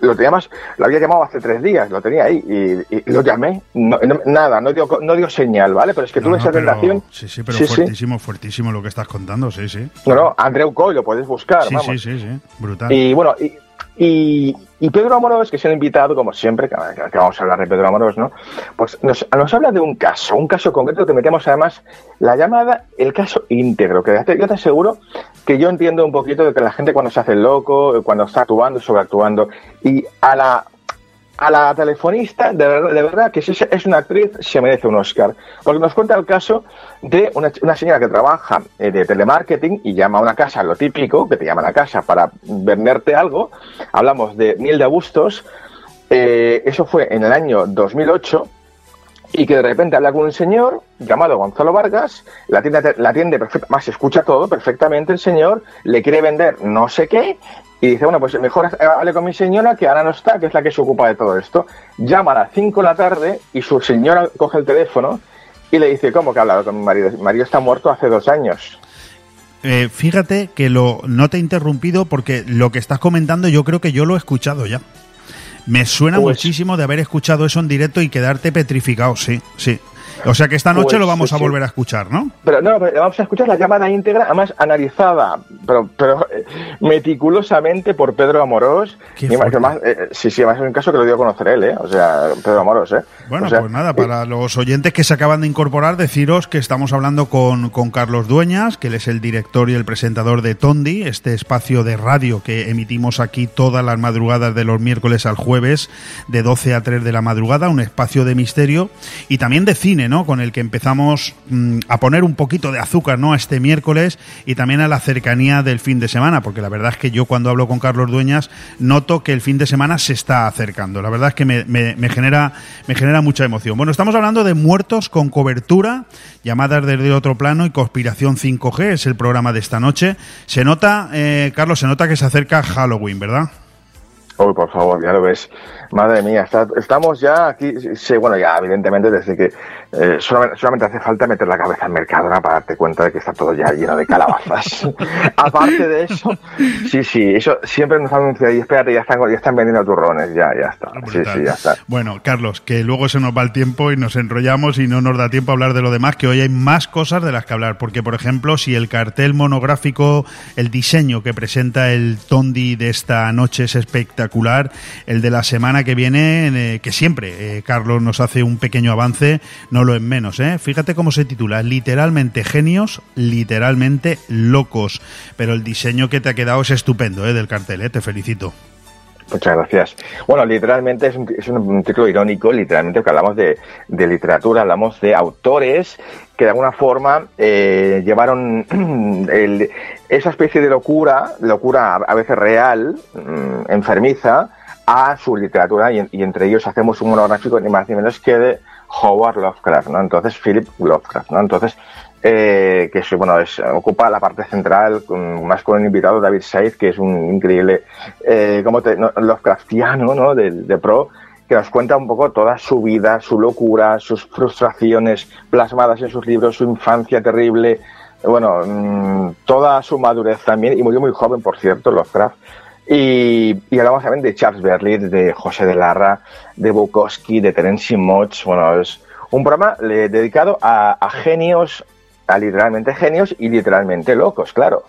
lo teníamos, lo había llamado hace tres días, lo tenía ahí y, y lo llamé, no, no, nada, no dio, no dio señal, ¿vale? Pero es que no, tuve esa pero, tentación. Sí, sí, pero sí, fuertísimo, sí. fuertísimo lo que estás contando, sí, sí. No, no, Andreu Coy, lo puedes buscar, sí, vamos. Sí, sí, sí, brutal. Y bueno, y, y, Pedro Amorós, que es el invitado, como siempre, que, que, vamos a hablar de Pedro Amorós, ¿no? Pues nos, nos, habla de un caso, un caso concreto que metemos además la llamada el caso íntegro, que yo te aseguro que yo entiendo un poquito de que la gente cuando se hace loco, cuando está actuando, sobreactuando, y a la a la telefonista, de verdad, de verdad que si es una actriz, se merece un Oscar. Porque nos cuenta el caso de una, una señora que trabaja eh, de telemarketing y llama a una casa, lo típico, que te llaman a casa para venderte algo. Hablamos de Miel de Bustos. Eh, eso fue en el año 2008 y que de repente habla con un señor llamado Gonzalo Vargas, la atiende, la atiende perfecta, más escucha todo perfectamente el señor, le quiere vender no sé qué y dice, bueno, pues mejor hable con mi señora que ahora no está, que es la que se ocupa de todo esto. Llama a las 5 de la tarde y su señora coge el teléfono y le dice, ¿cómo que ha hablado con mi marido? Mi marido está muerto hace dos años. Eh, fíjate que lo, no te he interrumpido porque lo que estás comentando yo creo que yo lo he escuchado ya. Me suena pues, muchísimo de haber escuchado eso en directo y quedarte petrificado, sí, sí. O sea que esta noche pues, lo vamos a volver a escuchar, ¿no? Pero no, pero vamos a escuchar la llamada íntegra, además analizada, pero, pero eh, meticulosamente por Pedro Amorós. Y más, eh, sí, sí, además es un caso que lo dio a conocer él, ¿eh? O sea, Pedro Amorós, ¿eh? Bueno, o sea, pues nada, para eh, los oyentes que se acaban de incorporar, deciros que estamos hablando con, con Carlos Dueñas, que él es el director y el presentador de Tondi, este espacio de radio que emitimos aquí todas las madrugadas de los miércoles al jueves, de 12 a 3 de la madrugada, un espacio de misterio y también de cine, Con el que empezamos mmm, a poner un poquito de azúcar, ¿no? A este miércoles y también a la cercanía del fin de semana, porque la verdad es que yo cuando hablo con Carlos Dueñas noto que el fin de semana se está acercando. La verdad es que me, genera, me genera mucha emoción. Bueno, estamos hablando de muertos con cobertura, llamadas desde otro plano y conspiración 5G, es el programa de esta noche. Se nota, eh, Carlos, se nota que se acerca Halloween, ¿verdad? Uy, por favor, ya lo ves. Madre mía, estamos ya aquí, sí, bueno, ya evidentemente desde que eh, solamente, solamente, hace falta meter la cabeza en Mercadona para darte cuenta de que está todo ya lleno de calabazas. Aparte de eso, sí, sí, eso siempre nos anuncia y espérate, ya están, ya están vendiendo turrones, ya, ya está. Sí, sí, ya está. Bueno, Carlos, que luego se nos va el tiempo y nos enrollamos y no nos da tiempo a hablar de lo demás, que hoy hay más cosas de las que hablar, porque por ejemplo, si el cartel monográfico, el diseño que presenta el Tondi de esta noche es espectacular, el de la semana que viene, eh, que siempre eh, Carlos nos hace un pequeño avance, no lo en menos, ¿eh? Fíjate cómo se titula, literalmente genios, literalmente locos, pero el diseño que te ha quedado es estupendo, ¿eh? Del cartel, ¿eh? Te felicito. Muchas gracias. Bueno, literalmente es un, título irónico, literalmente, porque hablamos de, literatura, hablamos de autores que de alguna forma eh, llevaron el, esa especie de locura, locura a veces real, mmm, enfermiza, a su literatura y, y, entre ellos hacemos un monográfico ni más ni menos que de Howard Lovecraft, ¿no? Entonces, Philip Lovecraft, ¿no? Entonces, eh, que bueno, es, ocupa la parte central, más con el invitado David Seid, que es un increíble, eh, como te, no, Lovecraftiano, ¿no? De, de, pro, que nos cuenta un poco toda su vida, su locura, sus frustraciones plasmadas en sus libros, su infancia terrible, bueno, mm, toda su madurez también, y murió muy joven, por cierto, Lovecraft. Y, hablamos también de Charles Berlitz, de José de Larra, de Bukowski, de Terence Motz. Bueno, es un programa dedicado a genios, a literalmente genios y literalmente locos, claro.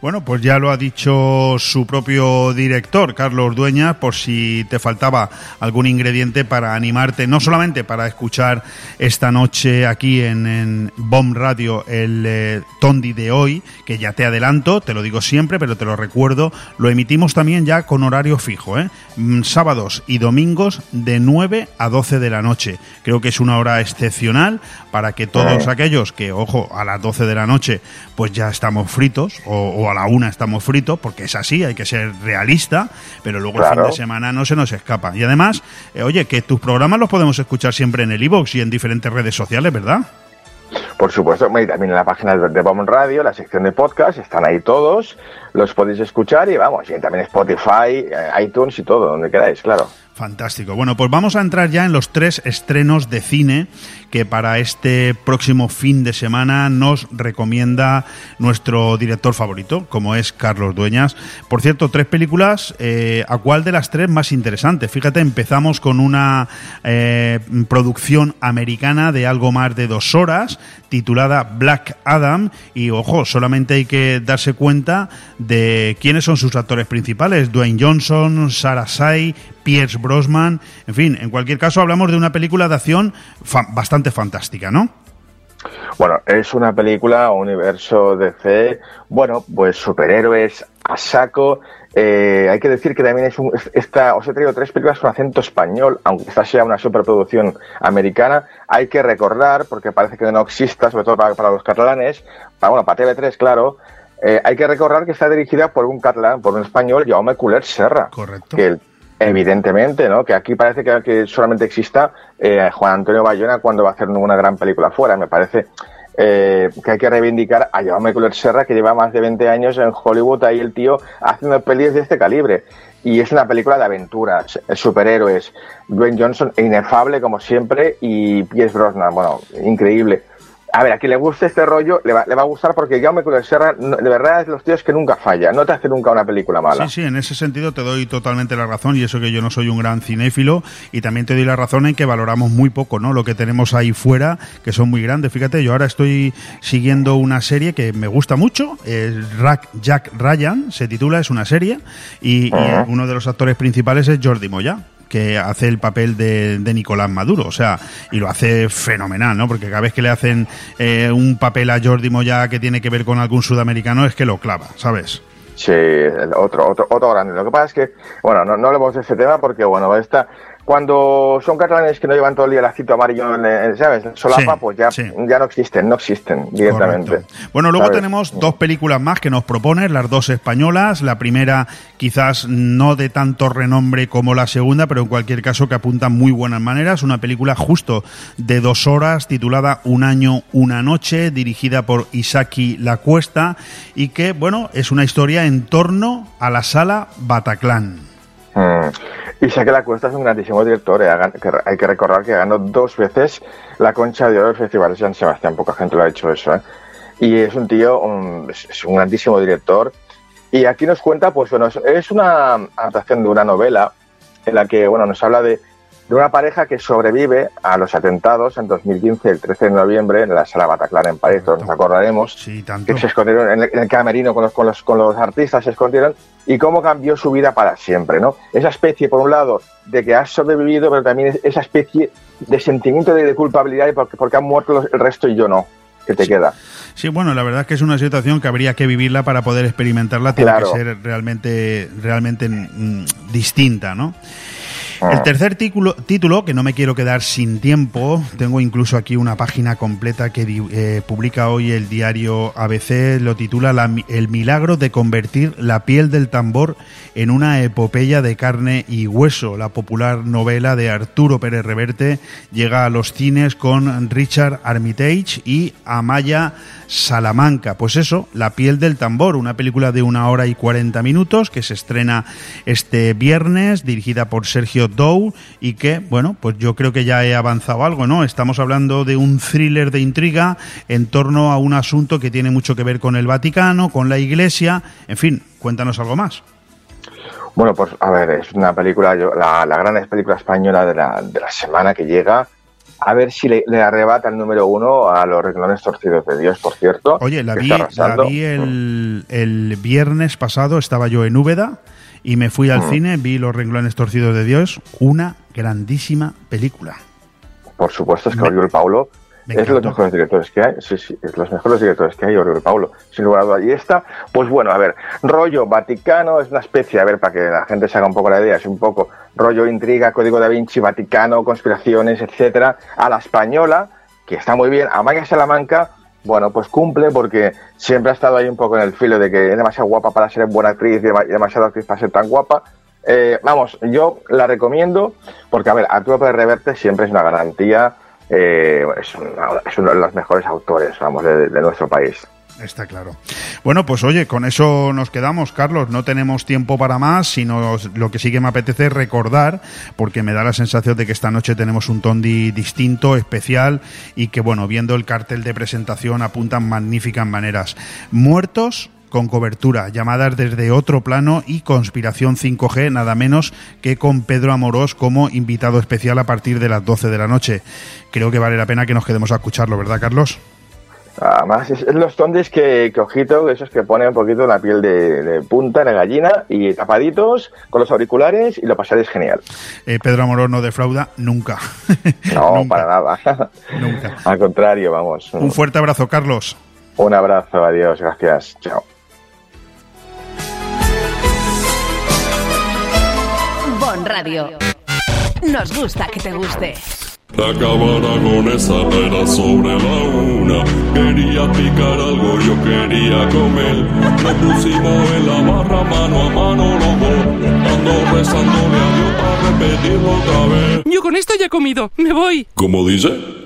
Bueno, pues ya lo ha dicho su propio director, Carlos Dueñas, por si te faltaba algún ingrediente para animarte, no solamente para escuchar esta noche aquí en, en Bomb Radio el eh, Tondi de hoy, que ya te adelanto, te lo digo siempre, pero te lo recuerdo, lo emitimos también ya con horario fijo, ¿eh? Mm, sábados y domingos de 9 a 12 de la noche. Creo que es una hora excepcional para que todos Eh. aquellos que, ojo, a las 12 de la noche, pues ya estamos fritos, o, o a la una estamos fritos, porque es así, hay que ser realista, pero luego el fin de semana no se nos escapa. Y además, eh, oye, que tus programas los podemos escuchar siempre en el iVoox y en diferentes redes sociales, ¿verdad? Por supuesto, y también en la página de de Bomb Radio, la sección de podcast, están ahí todos, los podéis escuchar y vamos, y también Spotify, eh, iTunes y todo, donde queráis, claro. Fantástico. Bueno, pues vamos a entrar ya en los tres estrenos de cine que para este próximo fin de semana nos recomienda nuestro director favorito, como es Carlos Dueñas. Por cierto, tres películas, eh, ¿a cuál de las tres más interesante? Fíjate, empezamos con una eh, producción americana de algo más de dos horas, titulada Black Adam, y ojo, solamente hay que darse cuenta de quiénes son sus actores principales, Dwayne Johnson, Sarah Say, Pierce Brosnan, en fin, en cualquier caso hablamos de una película de acción fa- bastante fantástica, ¿no? Bueno, es una película, universo DC, bueno, pues superhéroes a saco. Eh, hay que decir que también es un, es- esta, os he traído tres películas con acento español, aunque esta sea una superproducción americana. Hay que recordar, porque parece que no exista, sobre todo para, para los catalanes, para, bueno, para TV3, claro, eh, hay que recordar que está dirigida por un catalán, por un español, Jaume Culer Serra. Correcto. Que el- evidentemente, ¿no? Que aquí parece que, solamente exista eh, Juan Antonio Bayona cuando va a hacer una gran película fuera. Me parece eh, que hay que reivindicar a Jaume Culer Serra, que lleva más de 20 años en Hollywood, ahí el tío haciendo pelis de este calibre. Y es una película de aventuras, eh, superhéroes. Dwayne Johnson, inefable como siempre, y Pierce Brosnan, bueno, increíble. A ver, a quien le guste este rollo, le va, le va a gustar porque Jaume Culer Serra, de verdad, es de los tíos que nunca falla. No te hace nunca una película mala. Sí, sí, en ese sentido te doy totalmente la razón y eso que yo no soy un gran cinéfilo y también te doy la razón en que valoramos muy poco, ¿no? Lo que tenemos ahí fuera, que son muy grandes. Fíjate, yo ahora estoy siguiendo una serie que me gusta mucho, es Rack Jack Ryan, se titula, es una serie y, y uno de los actores principales es Jordi Moya que hace el papel de, Nicolás Maduro, o sea, y lo hace fenomenal, ¿no? Porque cada vez que le hacen eh, un papel a Jordi Moya que tiene que ver con algún sudamericano es que lo clava, ¿sabes? Sí, otro, otro, otro grande. Lo que pasa es que, bueno, no, no hablemos de ese tema porque, bueno, esta, cuando son catalanes que no llevan todo el día el acito amarillo, en, ¿sabes? Solapa, Sí, pues ya, sí. ya no existen, no existen directamente. Bueno, luego ¿Sabes? tenemos dos películas más que nos proponen, las dos españolas. La primera, quizás no de tanto renombre como la segunda, pero en cualquier caso que apuntan muy buenas maneras. Una película justo de dos horas, titulada Un año, una noche, dirigida por Isaki La Cuesta, y que, bueno, es una historia en torno a la sala Bataclan. Mm. Y sé que la Cuesta es un grandísimo director. eh, Hay que recordar que ganó dos veces la Concha de Oro del Festival de San Sebastián. Poca gente lo ha hecho eso. ¿eh? Y es un tío, un- es un grandísimo director. Y aquí nos cuenta, pues bueno, es una adaptación de una novela en la que, bueno, nos habla de, de una pareja que sobrevive a los atentados en 2015, el 13 de noviembre, en la sala Bataclan en París, todos nos acordaremos, que se escondieron en el, en el camerino con los, con, los, con los artistas, se escondieron, y cómo cambió su vida para siempre, ¿no? Esa especie, por un lado, de que has sobrevivido, pero también esa especie de sentimiento de, de culpabilidad y porque, porque han muerto los- el resto y yo no, que te queda. Sí, bueno, la verdad es que es una situación que habría que vivirla para poder experimentarla, tiene Claro. que ser realmente, realmente mm, distinta, ¿no? Ah. El tercer título, título, que no me quiero quedar sin tiempo, tengo incluso aquí una página completa que eh, publica hoy el diario ABC, lo titula La El milagro de convertir la piel del tambor en una epopeya de carne y hueso. La popular novela de Arturo Pérez Reverte llega a los cines con Richard Armitage y Amaya Salamanca. Pues eso, La piel del tambor, una película de una hora y 40 minutos que se estrena este viernes, dirigida por Sergio Doe y que, bueno, pues yo creo que ya he avanzado algo, ¿no? Estamos hablando de un thriller de intriga en torno a un asunto que tiene mucho que ver con el Vaticano, con la Iglesia, en fin, cuéntanos algo más. Bueno, pues a ver, es una película, la, la gran película española de la, de la semana que llega a ver si le, arrebata el número uno a los renglones torcidos de Dios, por cierto. Oye, la vi, el, viernes pasado, estaba yo en Úbeda y me fui al mm. cine, vi los renglones torcidos de Dios, una grandísima película. Por supuesto, es que Oriol Paulo es los mejores directores que hay, sí, sí, es los mejores directores que hay, Oriol Paulo, sin lugar a dudas. Y esta, pues bueno, a ver, rollo Vaticano es una especie, a ver, para que la gente se haga un poco la idea, es un poco rollo intriga, código da Vinci, Vaticano, conspiraciones, etcétera, a la española, que está muy bien, Amaya Salamanca, bueno, pues cumple porque siempre ha estado ahí un poco en el filo de que es demasiado guapa para ser buena actriz y demasiado actriz para ser tan guapa. Eh, vamos, yo la recomiendo porque, a ver, Arturo Pérez Reverte siempre es una garantía eh, es, uno de los mejores autores, vamos, de, nuestro país. Está claro. Bueno, pues oye, con eso nos quedamos, Carlos. No tenemos tiempo para más, sino lo que sí que me apetece es recordar, porque me da la sensación de que esta noche tenemos un tondi distinto, especial, y que, bueno, viendo el cartel de presentación apuntan magníficas maneras. Muertos con cobertura, llamadas desde otro plano y conspiración 5G, nada menos que con Pedro Amorós como invitado especial a partir de las 12 de la noche. Creo que vale la pena que nos quedemos a escucharlo, ¿verdad, Carlos? Además, es, los tondes que, que, ojito, esos que ponen un poquito la piel de, punta, de gallina y tapaditos con los auriculares y lo pasaréis genial. Eh, Pedro Amorós no defrauda nunca. No, para nada. nunca. Al contrario, vamos. Un fuerte abrazo, Carlos. Un abrazo, adiós, gracias. Chao. Radio. Nos gusta que te guste. La cabana con esa era sobre la una. Quería picar algo, yo quería comer. Nos pusimos en la barra mano a mano los dos. Ando rezándole a Dios para repetirlo otra vez. Yo con esto ya he comido, me voy. ¿Cómo dice?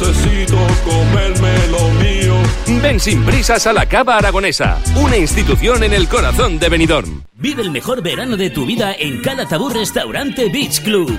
Necesito comerme lo mío. Ven sin prisas a la Cava Aragonesa, una institución en el corazón de Benidorm. Vive el mejor verano de tu vida en Calatabur Restaurante Beach Club.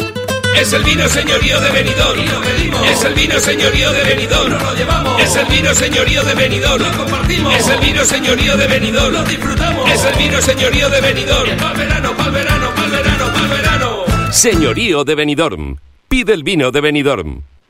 Es el vino señorío de Benidorm. Es el vino señorío de Benidorm. lo llevamos. Es el vino señorío de Benidorm. Lo compartimos. Es el vino señorío de Benidorm. Lo disfrutamos. Es el vino señorío de Benidorm. Pa'l verano, pa'l verano, pa'l verano, pa'l verano. Señorío de Benidorm. Pide el vino de Benidorm.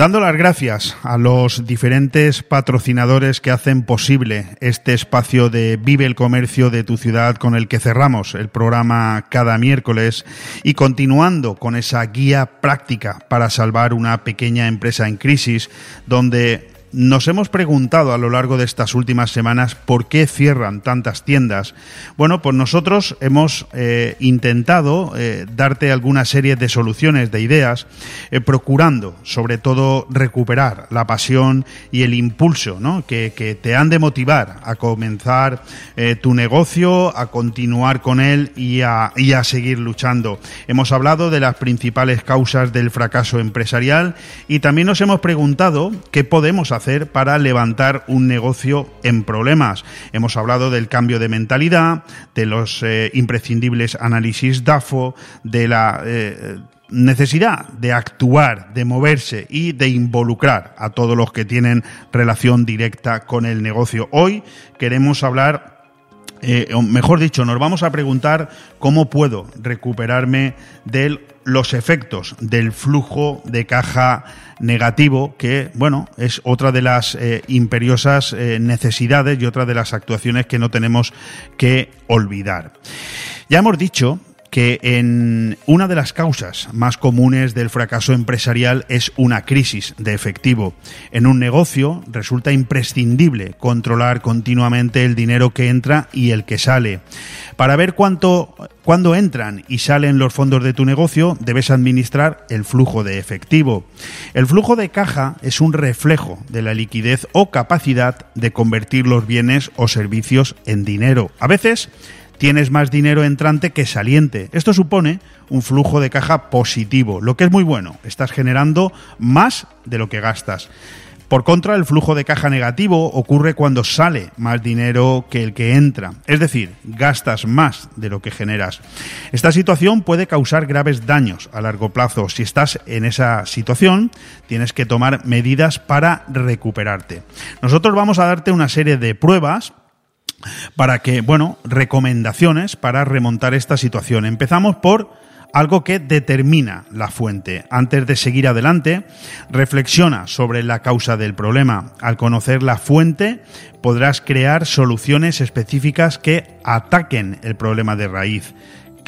Dando las gracias a los diferentes patrocinadores que hacen posible este espacio de Vive el Comercio de tu ciudad con el que cerramos el programa cada miércoles y continuando con esa guía práctica para salvar una pequeña empresa en crisis donde nos hemos preguntado a lo largo de estas últimas semanas por qué cierran tantas tiendas. Bueno, pues nosotros hemos eh, intentado eh, darte alguna serie de soluciones, de ideas, eh, procurando sobre todo recuperar la pasión y el impulso ¿no? que, que, te han de motivar a comenzar tu negocio, a continuar con él y a, y a seguir luchando. Hemos hablado de las principales causas del fracaso empresarial y también nos hemos preguntado qué podemos hacer hacer para levantar un negocio en problemas. Hemos hablado del cambio de mentalidad, de los eh, imprescindibles análisis DAFO, de la eh, necesidad de actuar, de moverse y de involucrar a todos los que tienen relación directa con el negocio. Hoy queremos hablar eh, mejor dicho, nos vamos a preguntar cómo puedo recuperarme de los efectos del flujo de caja negativo, que, bueno, es otra de las eh, imperiosas eh, necesidades y otra de las actuaciones que no tenemos que olvidar. Ya hemos dicho que en una de las causas más comunes del fracaso empresarial es una crisis de efectivo. En un negocio resulta imprescindible controlar continuamente el dinero que entra y el que sale. Para ver cuánto cuando entran y salen los fondos de tu negocio, debes administrar el flujo de efectivo. El flujo de caja es un reflejo de la liquidez o capacidad de convertir los bienes o servicios en dinero. A veces tienes más dinero entrante que saliente. Esto supone un flujo de caja positivo, lo que es muy bueno. Estás generando más de lo que gastas. Por contra, el flujo de caja negativo ocurre cuando sale más dinero que el que entra, es decir, gastas más de lo que generas. Esta situación puede causar graves daños a largo plazo. Si estás en esa situación, tienes que tomar medidas para recuperarte. Nosotros vamos a darte una serie de pruebas para que, bueno, recomendaciones para remontar esta situación. Empezamos por algo que determina la fuente. Antes de seguir adelante, reflexiona sobre la causa del problema. Al conocer la fuente, podrás crear soluciones específicas que ataquen el problema de raíz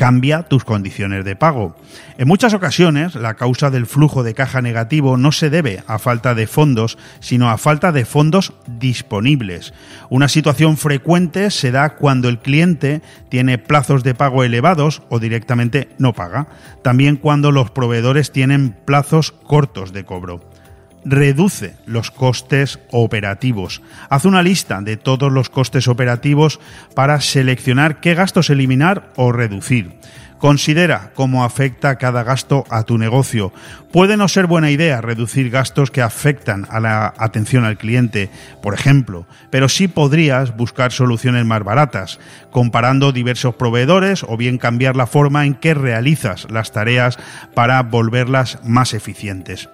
cambia tus condiciones de pago. En muchas ocasiones, la causa del flujo de caja negativo no se debe a falta de fondos, sino a falta de fondos disponibles. Una situación frecuente se da cuando el cliente tiene plazos de pago elevados o directamente no paga. También cuando los proveedores tienen plazos cortos de cobro reduce los costes operativos. Haz una lista de todos los costes operativos para seleccionar qué gastos eliminar o reducir. Considera cómo afecta cada gasto a tu negocio. Puede no ser buena idea reducir gastos que afectan a la atención al cliente, por ejemplo, pero sí podrías buscar soluciones más baratas, comparando diversos proveedores o bien cambiar la forma en que realizas las tareas para volverlas más eficientes.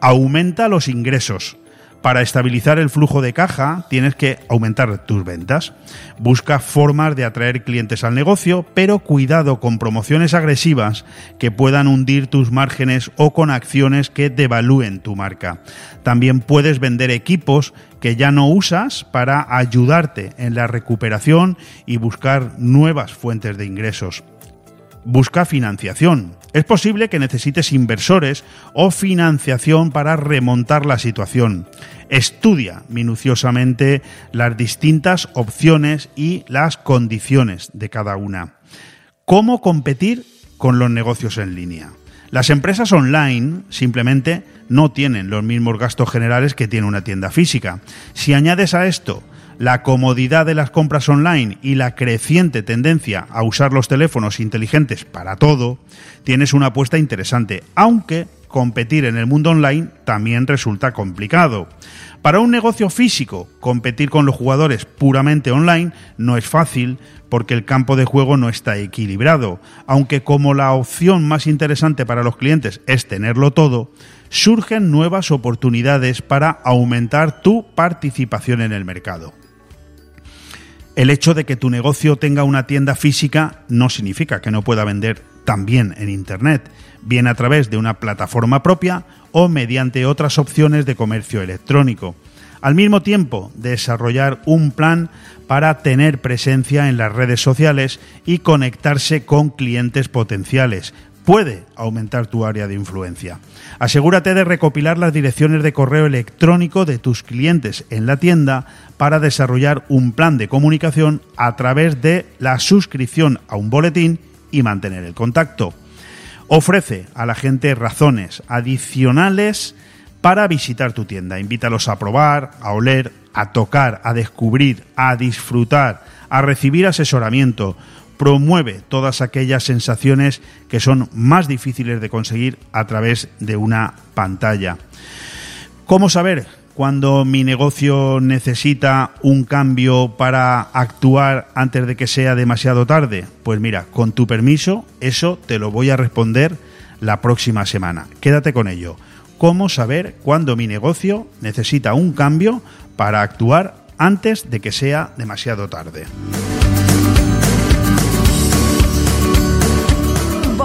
Aumenta los ingresos para estabilizar el flujo de caja tienes que aumentar tus ventas. Busca formas de atraer clientes al negocio, pero cuidado con promociones agresivas que puedan hundir tus márgenes o con acciones que devalúen tu marca. También puedes vender equipos que ya no usas para ayudarte en la recuperación y buscar nuevas fuentes de ingresos. Busca financiación. Es posible que necesites inversores o financiación para remontar la situación. Estudia minuciosamente las distintas opciones y las condiciones de cada una. ¿Cómo competir con los negocios en línea? Las empresas online simplemente no tienen los mismos gastos generales que tiene una tienda física. Si añades a esto la comodidad de las compras online y la creciente tendencia a usar los teléfonos inteligentes para todo, tienes una apuesta interesante, aunque competir en el mundo online también resulta complicado. Para un negocio físico, competir con los jugadores puramente online no es fácil porque el campo de juego no está equilibrado, aunque como la opción más interesante para los clientes es tenerlo todo, surgen nuevas oportunidades para aumentar tu participación en el mercado. El hecho de que tu negocio tenga una tienda física no significa que no pueda vender también en Internet, bien a través de una plataforma propia o mediante otras opciones de comercio electrónico. Al mismo tiempo, desarrollar un plan para tener presencia en las redes sociales y conectarse con clientes potenciales, puede aumentar tu área de influencia. Asegúrate de recopilar las direcciones de correo electrónico de tus clientes en la tienda para desarrollar un plan de comunicación a través de la suscripción a un boletín y mantener el contacto. Ofrece a la gente razones adicionales para visitar tu tienda. Invítalos a probar, a oler, a tocar, a descubrir, a disfrutar, a recibir asesoramiento promueve todas aquellas sensaciones que son más difíciles de conseguir a través de una pantalla. ¿Cómo saber cuando mi negocio necesita un cambio para actuar antes de que sea demasiado tarde? Pues mira, con tu permiso, eso te lo voy a responder la próxima semana. Quédate con ello. ¿Cómo saber cuándo mi negocio necesita un cambio para actuar antes de que sea demasiado tarde?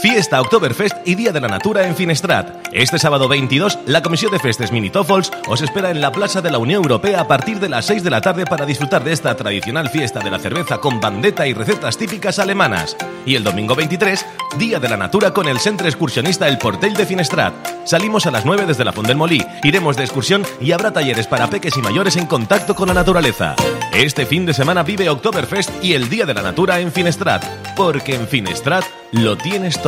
Fiesta Oktoberfest y Día de la Natura en Finestrat. Este sábado 22, la Comisión de Festes Minitoffels os espera en la Plaza de la Unión Europea a partir de las 6 de la tarde para disfrutar de esta tradicional fiesta de la cerveza con bandeta y recetas típicas alemanas. Y el domingo 23, Día de la Natura con el Centro Excursionista El Portel de Finestrat. Salimos a las 9 desde la Font del Molí, iremos de excursión y habrá talleres para peques y mayores en contacto con la naturaleza. Este fin de semana vive Oktoberfest y el Día de la Natura en Finestrat, porque en Finestrat lo tienes todo.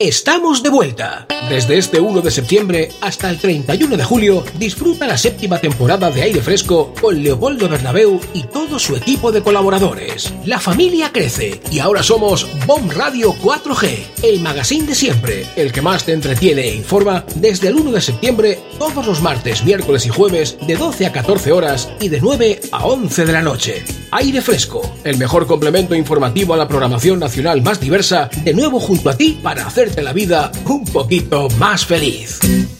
Estamos de vuelta. Desde este 1 de septiembre hasta el 31 de julio, disfruta la séptima temporada de Aire Fresco con Leopoldo Bernabeu y todo su equipo de colaboradores. La familia crece y ahora somos Bomb Radio 4G, el magazine de siempre, el que más te entretiene e informa desde el 1 de septiembre todos los martes, miércoles y jueves de 12 a 14 horas y de 9 a 11 de la noche. Aire Fresco, el mejor complemento informativo a la programación nacional más diversa, de nuevo junto a ti para hacerte la vida un poquito más feliz.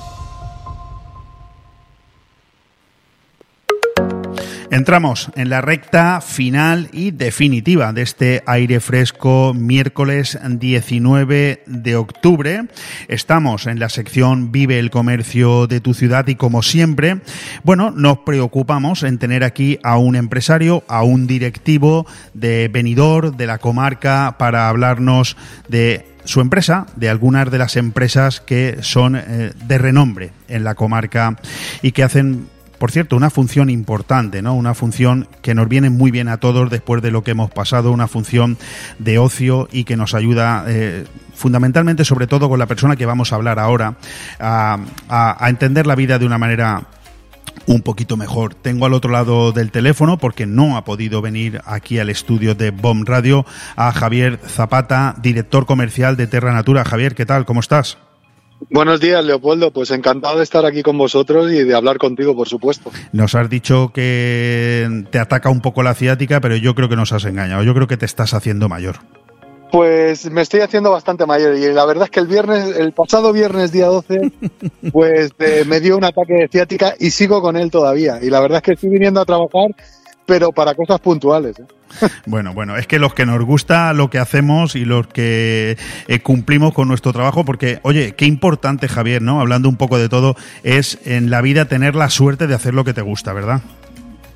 Entramos en la recta final y definitiva de este aire fresco miércoles 19 de octubre. Estamos en la sección Vive el comercio de tu ciudad y como siempre, bueno, nos preocupamos en tener aquí a un empresario, a un directivo de Benidorm, de la comarca, para hablarnos de su empresa, de algunas de las empresas que son eh, de renombre en la comarca y que hacen Por cierto, una función importante, ¿no? Una función que nos viene muy bien a todos después de lo que hemos pasado, una función de ocio y que nos ayuda eh, fundamentalmente, sobre todo con la persona que vamos a hablar ahora, a, entender la vida de una manera un poquito mejor. Tengo al otro lado del teléfono, porque no ha podido venir aquí al estudio de BOM Radio, a Javier Zapata, director comercial de Terra Natura. Javier, ¿qué tal? ¿Cómo estás? Buenos días, Leopoldo. Pues encantado de estar aquí con vosotros y de hablar contigo, por supuesto. Nos has dicho que te ataca un poco la ciática, pero yo creo que nos has engañado. Yo creo que te estás haciendo mayor. Pues me estoy haciendo bastante mayor y la verdad es que el viernes, el pasado viernes día 12, pues eh, me dio un ataque de ciática y sigo con él todavía. Y la verdad es que estoy viniendo a trabajar, pero para cosas puntuales. ¿eh? Bueno, bueno, es que los que nos gusta lo que hacemos y los que eh, cumplimos con nuestro trabajo, porque, oye, qué importante, Javier, ¿no? Hablando un poco de todo, es en la vida tener la suerte de hacer lo que te gusta, ¿verdad?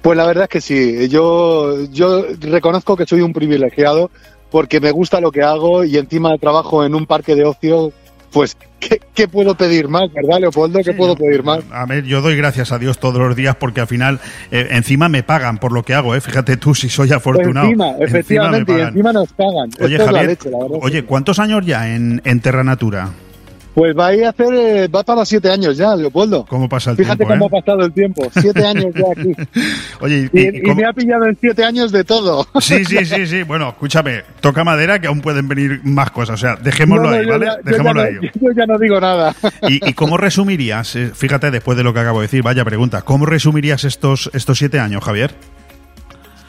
Pues la verdad es que sí. Yo, yo reconozco que soy un privilegiado porque me gusta lo que hago y encima trabajo en un parque de ocio, pues, ¿qué, qué puedo pedir más, verdad, Leopoldo? ¿Qué sí, puedo pedir más? A ver, yo doy gracias a Dios todos los días porque al final eh, encima me pagan por lo que hago, ¿eh? Fíjate tú si soy afortunado. Encima, efectivamente, encima y encima nos pagan. Oye, Javier, leche, oye, ¿cuántos años ya en, en Terra Natura? Pues va a ir a hacer, eh, va para siete años ya, Leopoldo. ¿Cómo pasa el Fíjate tiempo? cómo eh? ha pasado el tiempo. Siete años ya aquí. Oye, y, y, y me ha pillado en siete años de todo. Sí, sí, sí, sí. Bueno, escúchame, toca madera que aún pueden venir más cosas. O sea, dejémoslo No, no, ahí, ¿vale? ya- yo dejémoslo ya ahí. Yo ya no digo nada. ¿Y, y cómo resumirías, eh, fíjate después de lo que acabo de decir, vaya pregunta, ¿cómo resumirías estos, estos siete años, Javier?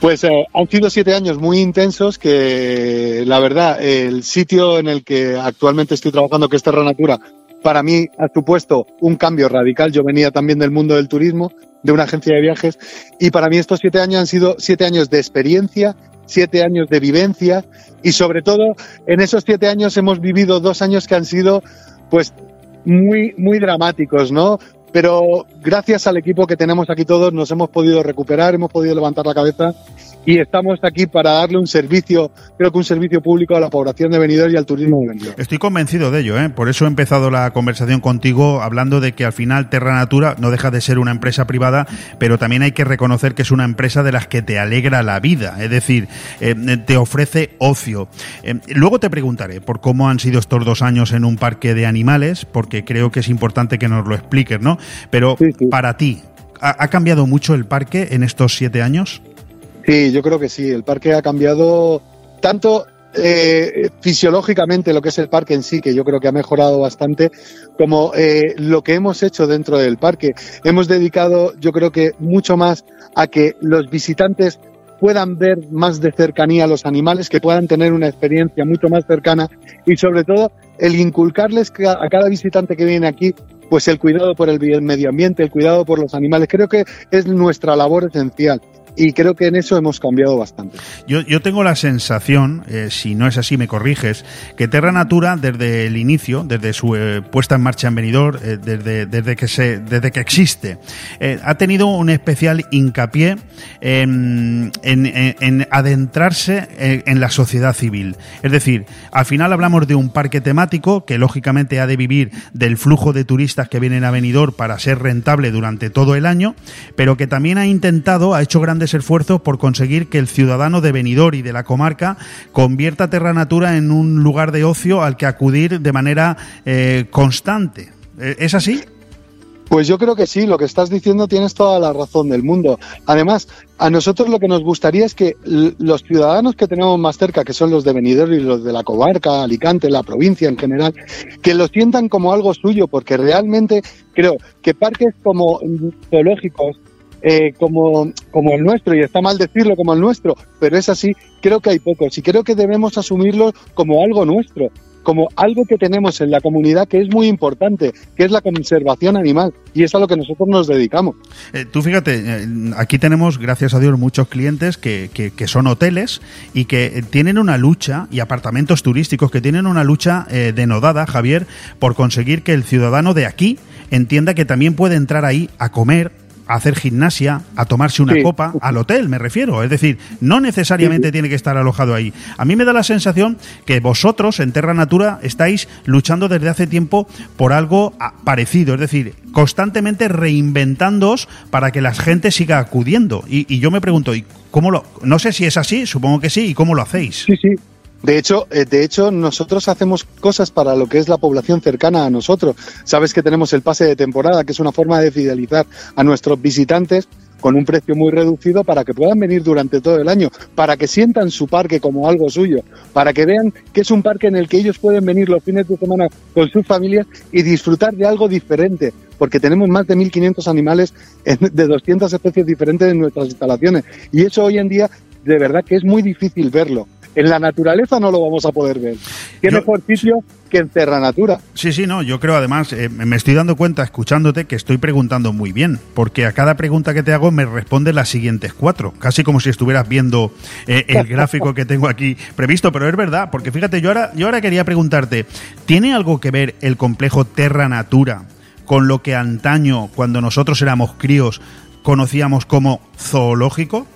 Pues eh, han sido siete años muy intensos que, la verdad, el sitio en el que actualmente estoy trabajando, que es Terra Natura, para mí ha supuesto un cambio radical. Yo venía también del mundo del turismo, de una agencia de viajes, y para mí estos siete años han sido siete años de experiencia, siete años de vivencia, y sobre todo en esos siete años hemos vivido dos años que han sido, pues, muy, muy dramáticos, ¿no? Pero gracias al equipo que tenemos aquí todos nos hemos podido recuperar, hemos podido levantar la cabeza y estamos aquí para darle un servicio, creo que un servicio público a la población de Benidorm y al turismo de Benidorm. Estoy convencido de ello, ¿eh? por eso he empezado la conversación contigo hablando de que al final Terra Natura no deja de ser una empresa privada, pero también hay que reconocer que es una empresa de las que te alegra la vida, es decir, eh, te ofrece ocio. Eh, luego te preguntaré por cómo han sido estos dos años en un parque de animales, porque creo que es importante que nos lo expliques, ¿no? Pero para ti, ¿ha, ha cambiado mucho el parque en estos siete años? Sí, yo creo que sí. El parque ha cambiado tanto eh, fisiológicamente lo que es el parque en sí, que yo creo que ha mejorado bastante, como eh, lo que hemos hecho dentro del parque. Hemos dedicado, yo creo que mucho más a que los visitantes puedan ver más de cercanía a los animales, que puedan tener una experiencia mucho más cercana y sobre todo el inculcarles ca- a cada visitante que viene aquí pues el cuidado por el medio ambiente, el cuidado por los animales. Creo que es nuestra labor esencial y creo que en eso hemos cambiado bastante. Yo, yo tengo la sensación, eh, si no es así me corriges, que Terra Natura desde el inicio, desde su eh, puesta en marcha en Benidorm, eh, desde, desde, que se, desde que existe, ha tenido un especial hincapié en adentrarse en, en la sociedad civil. Es decir, al final hablamos de un parque temático que lógicamente ha de vivir del flujo de turistas que vienen a Benidorm para ser rentable durante todo el año, pero que también ha intentado, ha hecho grandes esfuerzos por conseguir que el ciudadano de Benidorm y de la comarca convierta Terra Natura en un lugar de ocio al que acudir de manera eh, constante. Eh, ¿Es así? Pues yo creo que sí, lo que estás diciendo tienes toda la razón del mundo. Además, a nosotros lo que nos gustaría es que los ciudadanos que tenemos más cerca, que son los de Benidorm y los de la comarca, Alicante, la provincia en general, que lo sientan como algo suyo, porque realmente creo que parques como zoológicos, eh, como, como el nuestro, y está mal decirlo como el nuestro, pero es así, creo que hay pocos y creo que debemos asumirlo como algo nuestro, como algo que tenemos en la comunidad que es muy importante, que es la conservación animal, y es a lo que nosotros nos dedicamos. Eh, tú fíjate, eh, aquí tenemos, gracias a Dios, muchos clientes que, que- son hoteles y que eh, tienen una lucha, y apartamentos turísticos que tienen una lucha denodada, Javier, por conseguir que el ciudadano de aquí entienda que también puede entrar ahí a comer, a hacer gimnasia, a tomarse una Sí. copa, al hotel, me refiero. Es decir, no necesariamente tiene que estar alojado ahí. A mí me da la sensación que vosotros en Terra Natura estáis luchando desde hace tiempo por algo ah, parecido, es decir, constantemente reinventándoos para que la gente siga acudiendo. Y, y yo me pregunto, ¿y cómo lo? No sé si es así, supongo que sí, ¿y cómo lo hacéis? Sí, sí. De hecho, eh, de hecho, nosotros hacemos cosas para lo que es la población cercana a nosotros. Sabes que tenemos el pase de temporada, que es una forma de fidelizar a nuestros visitantes con un precio muy reducido para que puedan venir durante todo el año, para que sientan su parque como algo suyo, para que vean que es un parque en el que ellos pueden venir los fines de semana con sus familias y disfrutar de algo diferente, porque tenemos más de 1.500 animales de 200 especies diferentes en nuestras instalaciones. Y eso hoy en día, de verdad que es muy difícil verlo. En la naturaleza no lo vamos a poder ver. ¿Qué mejor sitio que en Terra Natura? Sí, sí, no, yo creo además, eh, me estoy dando cuenta escuchándote que estoy preguntando muy bien, porque a cada pregunta que te hago me responde las siguientes cuatro, casi como si estuvieras viendo eh, el gráfico que tengo aquí previsto, pero es verdad, porque fíjate, yo ahora, yo ahora quería preguntarte, ¿tiene algo que ver el complejo Terra Natura con lo que antaño, cuando nosotros éramos críos, conocíamos como zoológico?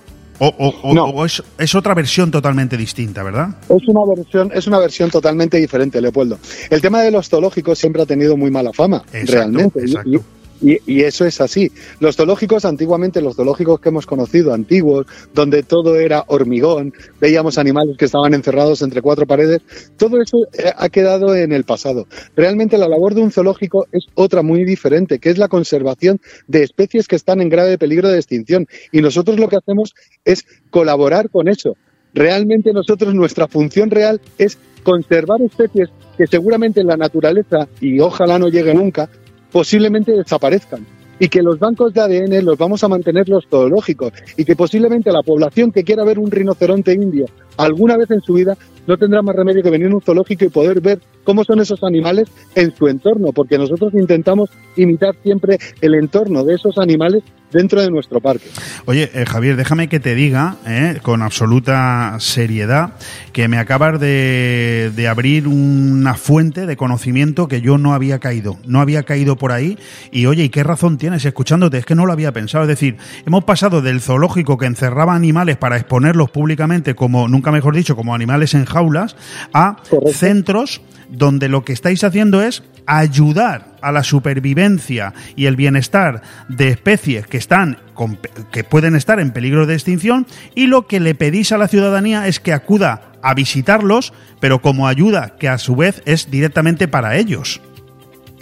¿O, o- o- o es, es otra versión totalmente distinta, verdad? Es una versión, es una versión totalmente diferente, Leopoldo. El tema de los zoológicos siempre ha tenido muy mala fama, Exacto, realmente. Exacto. Y, y- y eso es así. Los zoológicos, antiguamente, los zoológicos que hemos conocido, antiguos, donde todo era hormigón, veíamos animales que estaban encerrados entre cuatro paredes, todo eso eh, ha quedado en el pasado. Realmente la labor de un zoológico es otra muy diferente, que es la conservación de especies que están en grave peligro de extinción. Y nosotros lo que hacemos es colaborar con eso. Realmente nosotros, nuestra función real es conservar especies que seguramente en la naturaleza, y ojalá no llegue nunca, posiblemente desaparezcan. Y que los bancos de ADN los vamos a mantener los zoológicos. Y que posiblemente la población que quiera ver un rinoceronte indio alguna vez en su vida no tendrá más remedio que venir a un zoológico y poder ver cómo son esos animales en su entorno. Porque nosotros intentamos imitar siempre el entorno de esos animales dentro de nuestro parque. Oye, eh, Javier, déjame que te diga, eh, con absoluta seriedad, que me acabas de, de abrir una fuente de conocimiento que yo no había caído. No había caído por ahí. Y oye, ¿y qué razón tienes escuchándote? Es que no lo había pensado. Es decir, hemos pasado del zoológico que encerraba animales para exponerlos públicamente, como, nunca mejor dicho, como animales en jaulas, a centros donde lo que estáis haciendo es ayudar a la supervivencia y el bienestar de especies que están con- que pueden estar en peligro de extinción y lo que le pedís a la ciudadanía es que acuda a visitarlos, pero como ayuda que a su vez es directamente para ellos.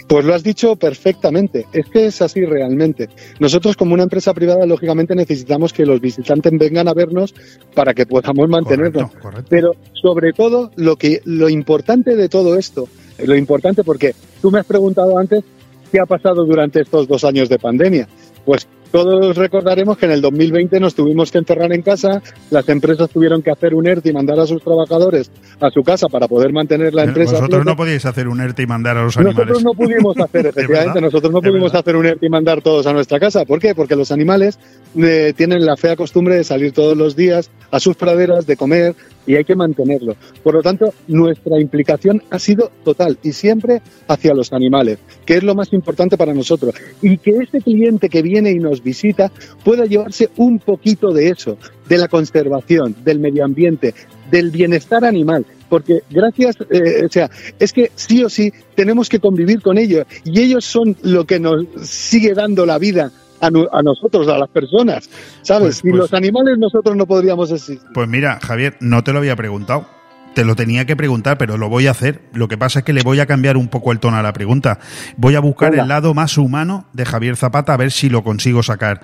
Pues lo has dicho perfectamente. Es que es así realmente. Nosotros como una empresa privada, lógicamente necesitamos que los visitantes vengan a vernos para que podamos mantenernos. Pero sobre todo, lo que lo importante de todo esto, lo importante porque tú me has preguntado antes qué ha pasado durante estos dos años de pandemia. Pues todos recordaremos que en el 2020 nos tuvimos que encerrar en casa, las empresas tuvieron que hacer un ERTE y mandar a sus trabajadores a su casa para poder mantener la empresa. a Vosotros no podíais hacer un ERTE y mandar a los animales. Nosotros no pudimos hacer, efectivamente, nosotros no pudimos hacer un ERTE y mandar todos a nuestra casa. ¿Por qué? Porque los animales eh, tienen la fea costumbre de salir todos los días a sus praderas, de comer, y hay que mantenerlo. Por lo tanto, nuestra implicación ha sido total y siempre hacia los animales, que es lo más importante para nosotros. Y que ese cliente que viene y nos visita pueda llevarse un poquito de eso, de la conservación, del medio ambiente, del bienestar animal. Porque gracias, eh, o sea, es que sí o sí tenemos que convivir con ellos y ellos son lo que nos sigue dando la vida a, nosotros, a las personas, ¿sabes? Pues- Sin pues- los animales nosotros no podríamos existir. Pues mira, Javier, no te lo había preguntado. Te lo tenía que preguntar, pero lo voy a hacer. Lo que pasa es que le voy a cambiar un poco el tono a la pregunta. Voy a buscar el lado más humano de Javier Zapata a ver si lo consigo sacar.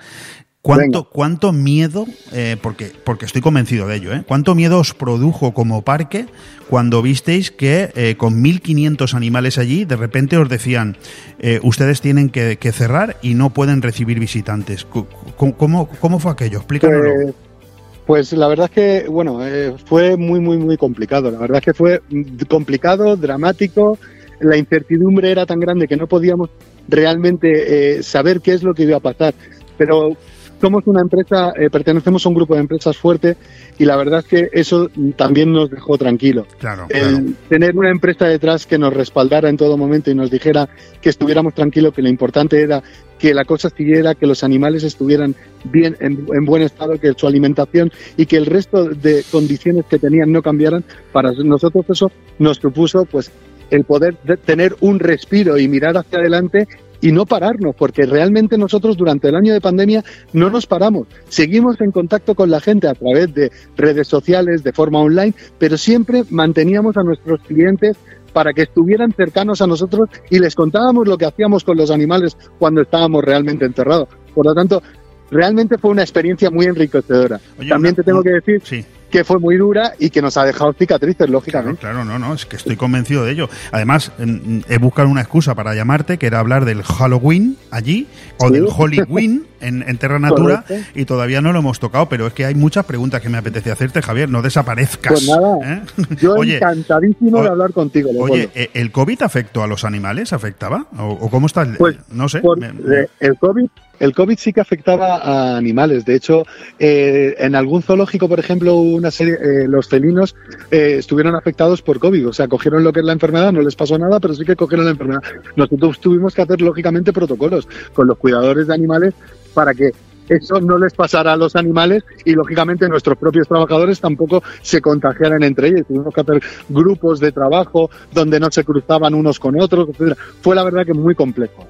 ¿Cuánto, cuánto miedo, eh, porque, porque estoy convencido de ello, ¿eh? ¿cuánto miedo os produjo como parque cuando visteis que eh, con 1.500 animales allí, de repente os decían, eh, ustedes tienen que, que cerrar y no pueden recibir visitantes? ¿Cómo, cómo, cómo fue aquello? Explícanoslo. Pues, pues la verdad es que, bueno, fue muy, muy, muy complicado. La verdad es que fue complicado, dramático. La incertidumbre era tan grande que no podíamos realmente saber qué es lo que iba a pasar. Pero somos una empresa, eh, pertenecemos a un grupo de empresas fuerte y la verdad es que eso también nos dejó tranquilo. Claro, El tener una empresa detrás que nos respaldara en todo momento y nos dijera que estuviéramos tranquilos, que lo importante era que la cosa siguiera, que los animales estuvieran bien, en, en buen estado, que su alimentación y que el resto de condiciones que tenían no cambiaran, para nosotros eso nos supuso pues el poder de tener un respiro y mirar hacia adelante y no pararnos, porque realmente nosotros durante el año de pandemia no nos paramos. Seguimos en contacto con la gente a través de redes sociales, de forma online, pero siempre manteníamos a nuestros clientes para que estuvieran cercanos a nosotros y les contábamos lo que hacíamos con los animales cuando estábamos realmente enterrados. Por lo tanto, realmente fue una experiencia muy enriquecedora. También te tengo que decir que fue muy dura y que nos ha dejado cicatrices, lógicamente. Claro, no, no, es que estoy convencido de ello. Además, he buscado una excusa para llamarte, que era hablar del Halloween allí, o Sí. del Halloween en, en Terra Natura, Correcto. y todavía no lo hemos tocado, pero es que hay muchas preguntas que me apetece hacerte, Javier, no desaparezcas. Pues nada, ¿eh? yo Oye, encantadísimo de hablar contigo. Oye. ¿e- ¿el COVID afectó a los animales? ¿Afectaba? ¿O, o cómo está? el- Pues, no sé. por- me- eh, el COVID el COVID sí que afectaba a animales. De hecho, eh, en algún zoológico, por ejemplo, una serie, eh, los felinos eh, estuvieron afectados por COVID. O sea, cogieron lo que es la enfermedad, no les pasó nada, pero sí que cogieron la enfermedad. Nosotros tuvimos que hacer, lógicamente, protocolos con los cuidadores de animales para que eso no les pasara a los animales y lógicamente nuestros propios trabajadores tampoco se contagiaran entre ellos. Tuvimos que hacer grupos de trabajo donde no se cruzaban unos con otros, etcétera. Fue la verdad que muy complejo.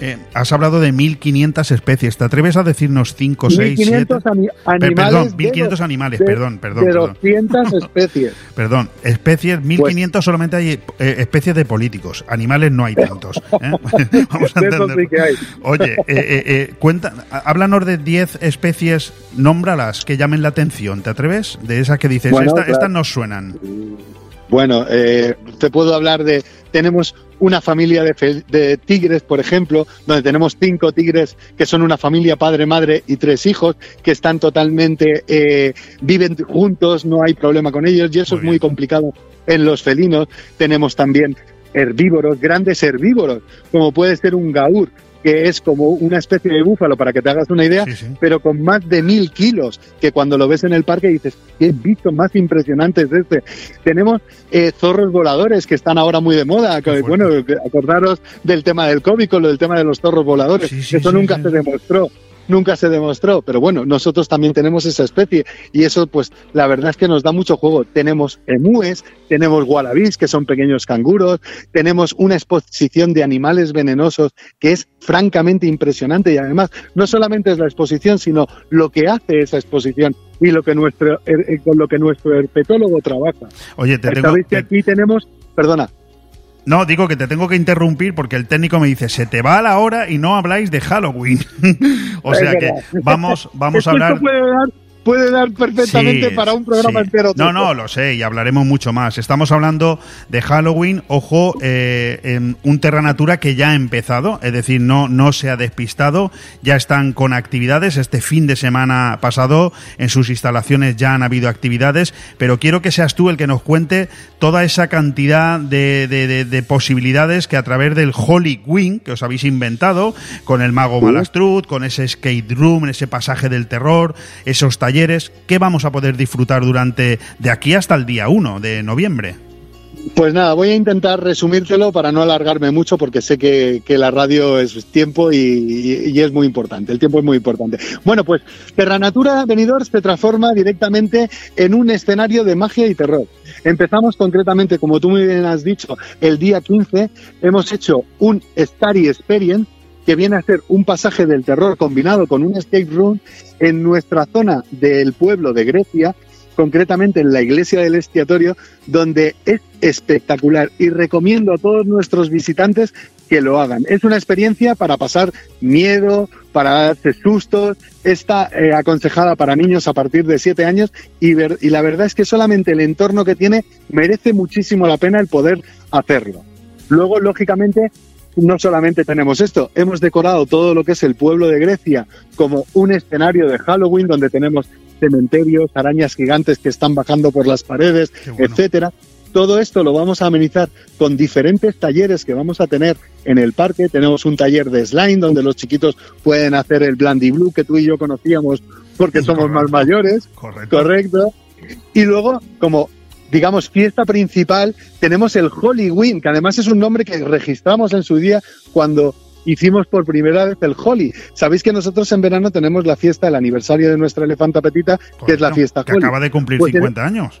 Eh, has hablado de 1.500 especies. ¿Te atreves a decirnos 5, 6, 7? 1500 ani- animales. perdón, de 1.500 dos- animales, de- perdón, perdón, De perdón. 200 especies. Perdón, especies, 1.500 solamente hay eh, especies de políticos. Animales no hay tantos. ¿eh? Vamos a hay. Oye, eh, eh, eh, cuenta, háblanos de 10 especies, nómbralas que llamen la atención. ¿Te atreves? De esas que dices, Bueno, "Esta- claro. estas nos suenan. Bueno, eh, te puedo hablar de. Tenemos una familia de, de tigres, por ejemplo, donde tenemos cinco tigres que son una familia padre, madre y tres hijos que están totalmente. eh, viven juntos, no hay problema con ellos y eso es muy complicado en los felinos. Tenemos también herbívoros, grandes herbívoros, como puede ser un gaur que es como una especie de búfalo, para que te hagas una idea, pero con más de mil kilos, que cuando lo ves en el parque dices, qué bicho más impresionante es este. Tenemos eh, zorros voladores que están ahora muy de moda. que, bueno, acordaros del tema del COVID, con lo del tema de los zorros voladores. Eso nunca se demostró. Nunca se demostró, pero bueno, nosotros también tenemos esa especie y eso pues la verdad es que nos da mucho juego. Tenemos emúes, tenemos wallabies, que son pequeños canguros, tenemos una exposición de animales venenosos que es francamente impresionante y además no solamente es la exposición, sino lo que hace esa exposición y lo que nuestro her- eh, con lo que nuestro herpetólogo trabaja. Oye, te tengo, Sabéis que aquí tenemos, perdona, No, digo que te tengo que interrumpir porque el técnico me dice, se te va la hora y no habláis de Halloween. o sea que vamos, vamos a hablar... Puede dar, puede dar perfectamente Sí, para un programa sí. entero. No, no, lo sé, y hablaremos mucho más. Estamos hablando de Halloween, ojo, eh, en un Terra Natura que ya ha empezado, es decir, no, no se ha despistado, ya están con actividades. Este fin de semana pasado en sus instalaciones ya han habido actividades, pero quiero que seas tú el que nos cuente toda esa cantidad de, de- de- de posibilidades que a través del Holy Wing que os habéis inventado, con el mago Sí. Malastrut, con ese skate room, ese pasaje del terror, esos talleres, ¿qué vamos a poder disfrutar durante de aquí hasta el día 1 de noviembre? Pues nada, voy a intentar resumírtelo para no alargarme mucho porque sé que, que la radio es tiempo y, es muy importante, el tiempo es muy importante. Bueno, pues Terra Natura Benidorm se transforma directamente en un escenario de magia y terror. Empezamos concretamente, como tú muy bien has dicho, el día 15, hemos hecho un Starry Experience que viene a ser un pasaje del terror combinado con un escape room en nuestra zona del pueblo de Grecia, concretamente en la iglesia del expiatorio, donde es espectacular y recomiendo a todos nuestros visitantes que lo hagan. Es una experiencia para pasar miedo, para darse sustos, está eh, aconsejada para niños a partir de 7 años y, la verdad es que solamente el entorno que tiene merece muchísimo la pena el poder hacerlo. Luego, lógicamente, no solamente tenemos esto, hemos decorado todo lo que es el pueblo de Grecia como un escenario de Halloween donde tenemos cementerios, arañas gigantes que están bajando por las paredes, etcétera. todo esto lo vamos a amenizar con diferentes talleres que vamos a tener en el parque. Tenemos un taller de slime donde los chiquitos pueden hacer el Blandy Blue que tú y yo conocíamos porque somos más mayores. Correcto. Correcto. Y luego, como digamos, fiesta principal, tenemos el Halloween, que además es un nombre que registramos en su día cuando hicimos por primera vez el Holly. Sabéis que nosotros en verano tenemos la fiesta, el aniversario de nuestra elefanta petita, que es la fiesta que Holly. acaba de cumplir Pues 50 años.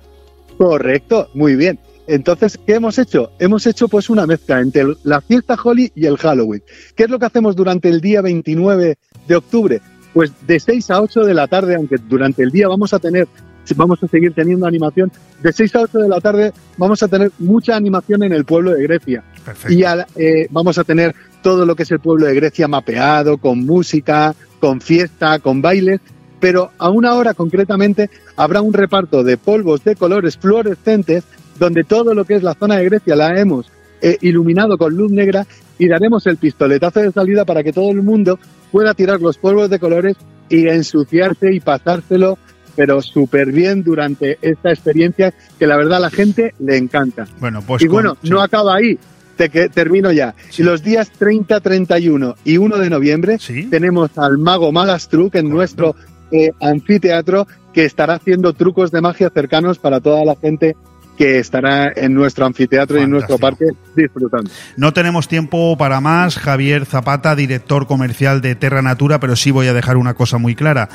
Correcto, muy bien. Entonces, ¿qué hemos hecho? Hemos hecho pues una mezcla entre la fiesta Holly y el Halloween. ¿Qué es lo que hacemos durante el día 29 de octubre? Pues de 6 a 8 de la tarde, aunque durante el día vamos a tener, vamos a seguir teniendo animación, de 6 a 8 de la tarde vamos a tener mucha animación en el pueblo de Grecia. Y al- eh, vamos a tener todo lo que es el pueblo de Grecia mapeado, con música, con fiesta, con bailes, pero a una hora concretamente habrá un reparto de polvos de colores fluorescentes donde todo lo que es la zona de Grecia la hemos eh, iluminado con luz negra y daremos el pistoletazo de salida para que todo el mundo pueda tirar los polvos de colores y ensuciarse y pasárselo pero súper bien durante esta experiencia que la verdad a la gente le encanta. Bueno, pues y con- bueno, no acaba ahí. Te que, termino ya. Y los días 30, 31 y 1 de noviembre tenemos al mago Malastruc en nuestro eh, anfiteatro que estará haciendo trucos de magia cercanos para toda la gente que estará en nuestro anfiteatro y en nuestro parque disfrutando. No tenemos tiempo para más. Javier Zapata, director comercial de Terra Natura, pero sí voy a dejar una cosa muy clara.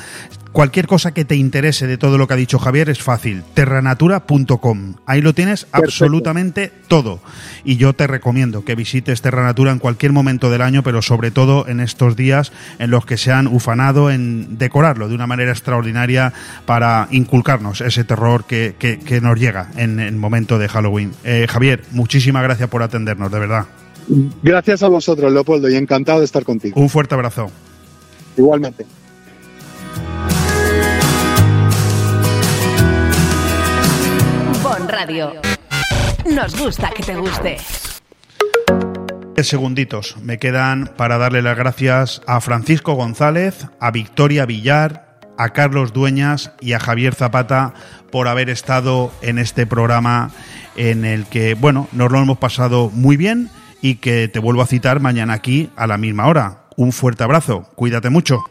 Cualquier cosa que te interese de todo lo que ha dicho Javier es fácil. Terranatura.com. Ahí lo tienes absolutamente todo. Y yo te recomiendo que visites Terra Natura en cualquier momento del año, pero sobre todo en estos días en los que se han ufanado en decorarlo de una manera extraordinaria para inculcarnos ese terror que, que- que nos llega en el momento de Halloween. Eh, Javier, muchísimas gracias por atendernos, de verdad. Gracias a vosotros, Leopoldo, y encantado de estar contigo. Un fuerte abrazo. Igualmente. Bon Radio. Nos gusta que te guste. Segunditos me quedan para darle las gracias a Francisco González, a Victoria Villar, a Carlos Dueñas y a Javier Zapata por haber estado en este programa en el que, bueno, nos lo hemos pasado muy bien y que te vuelvo a citar mañana aquí a la misma hora. Un fuerte abrazo, cuídate mucho.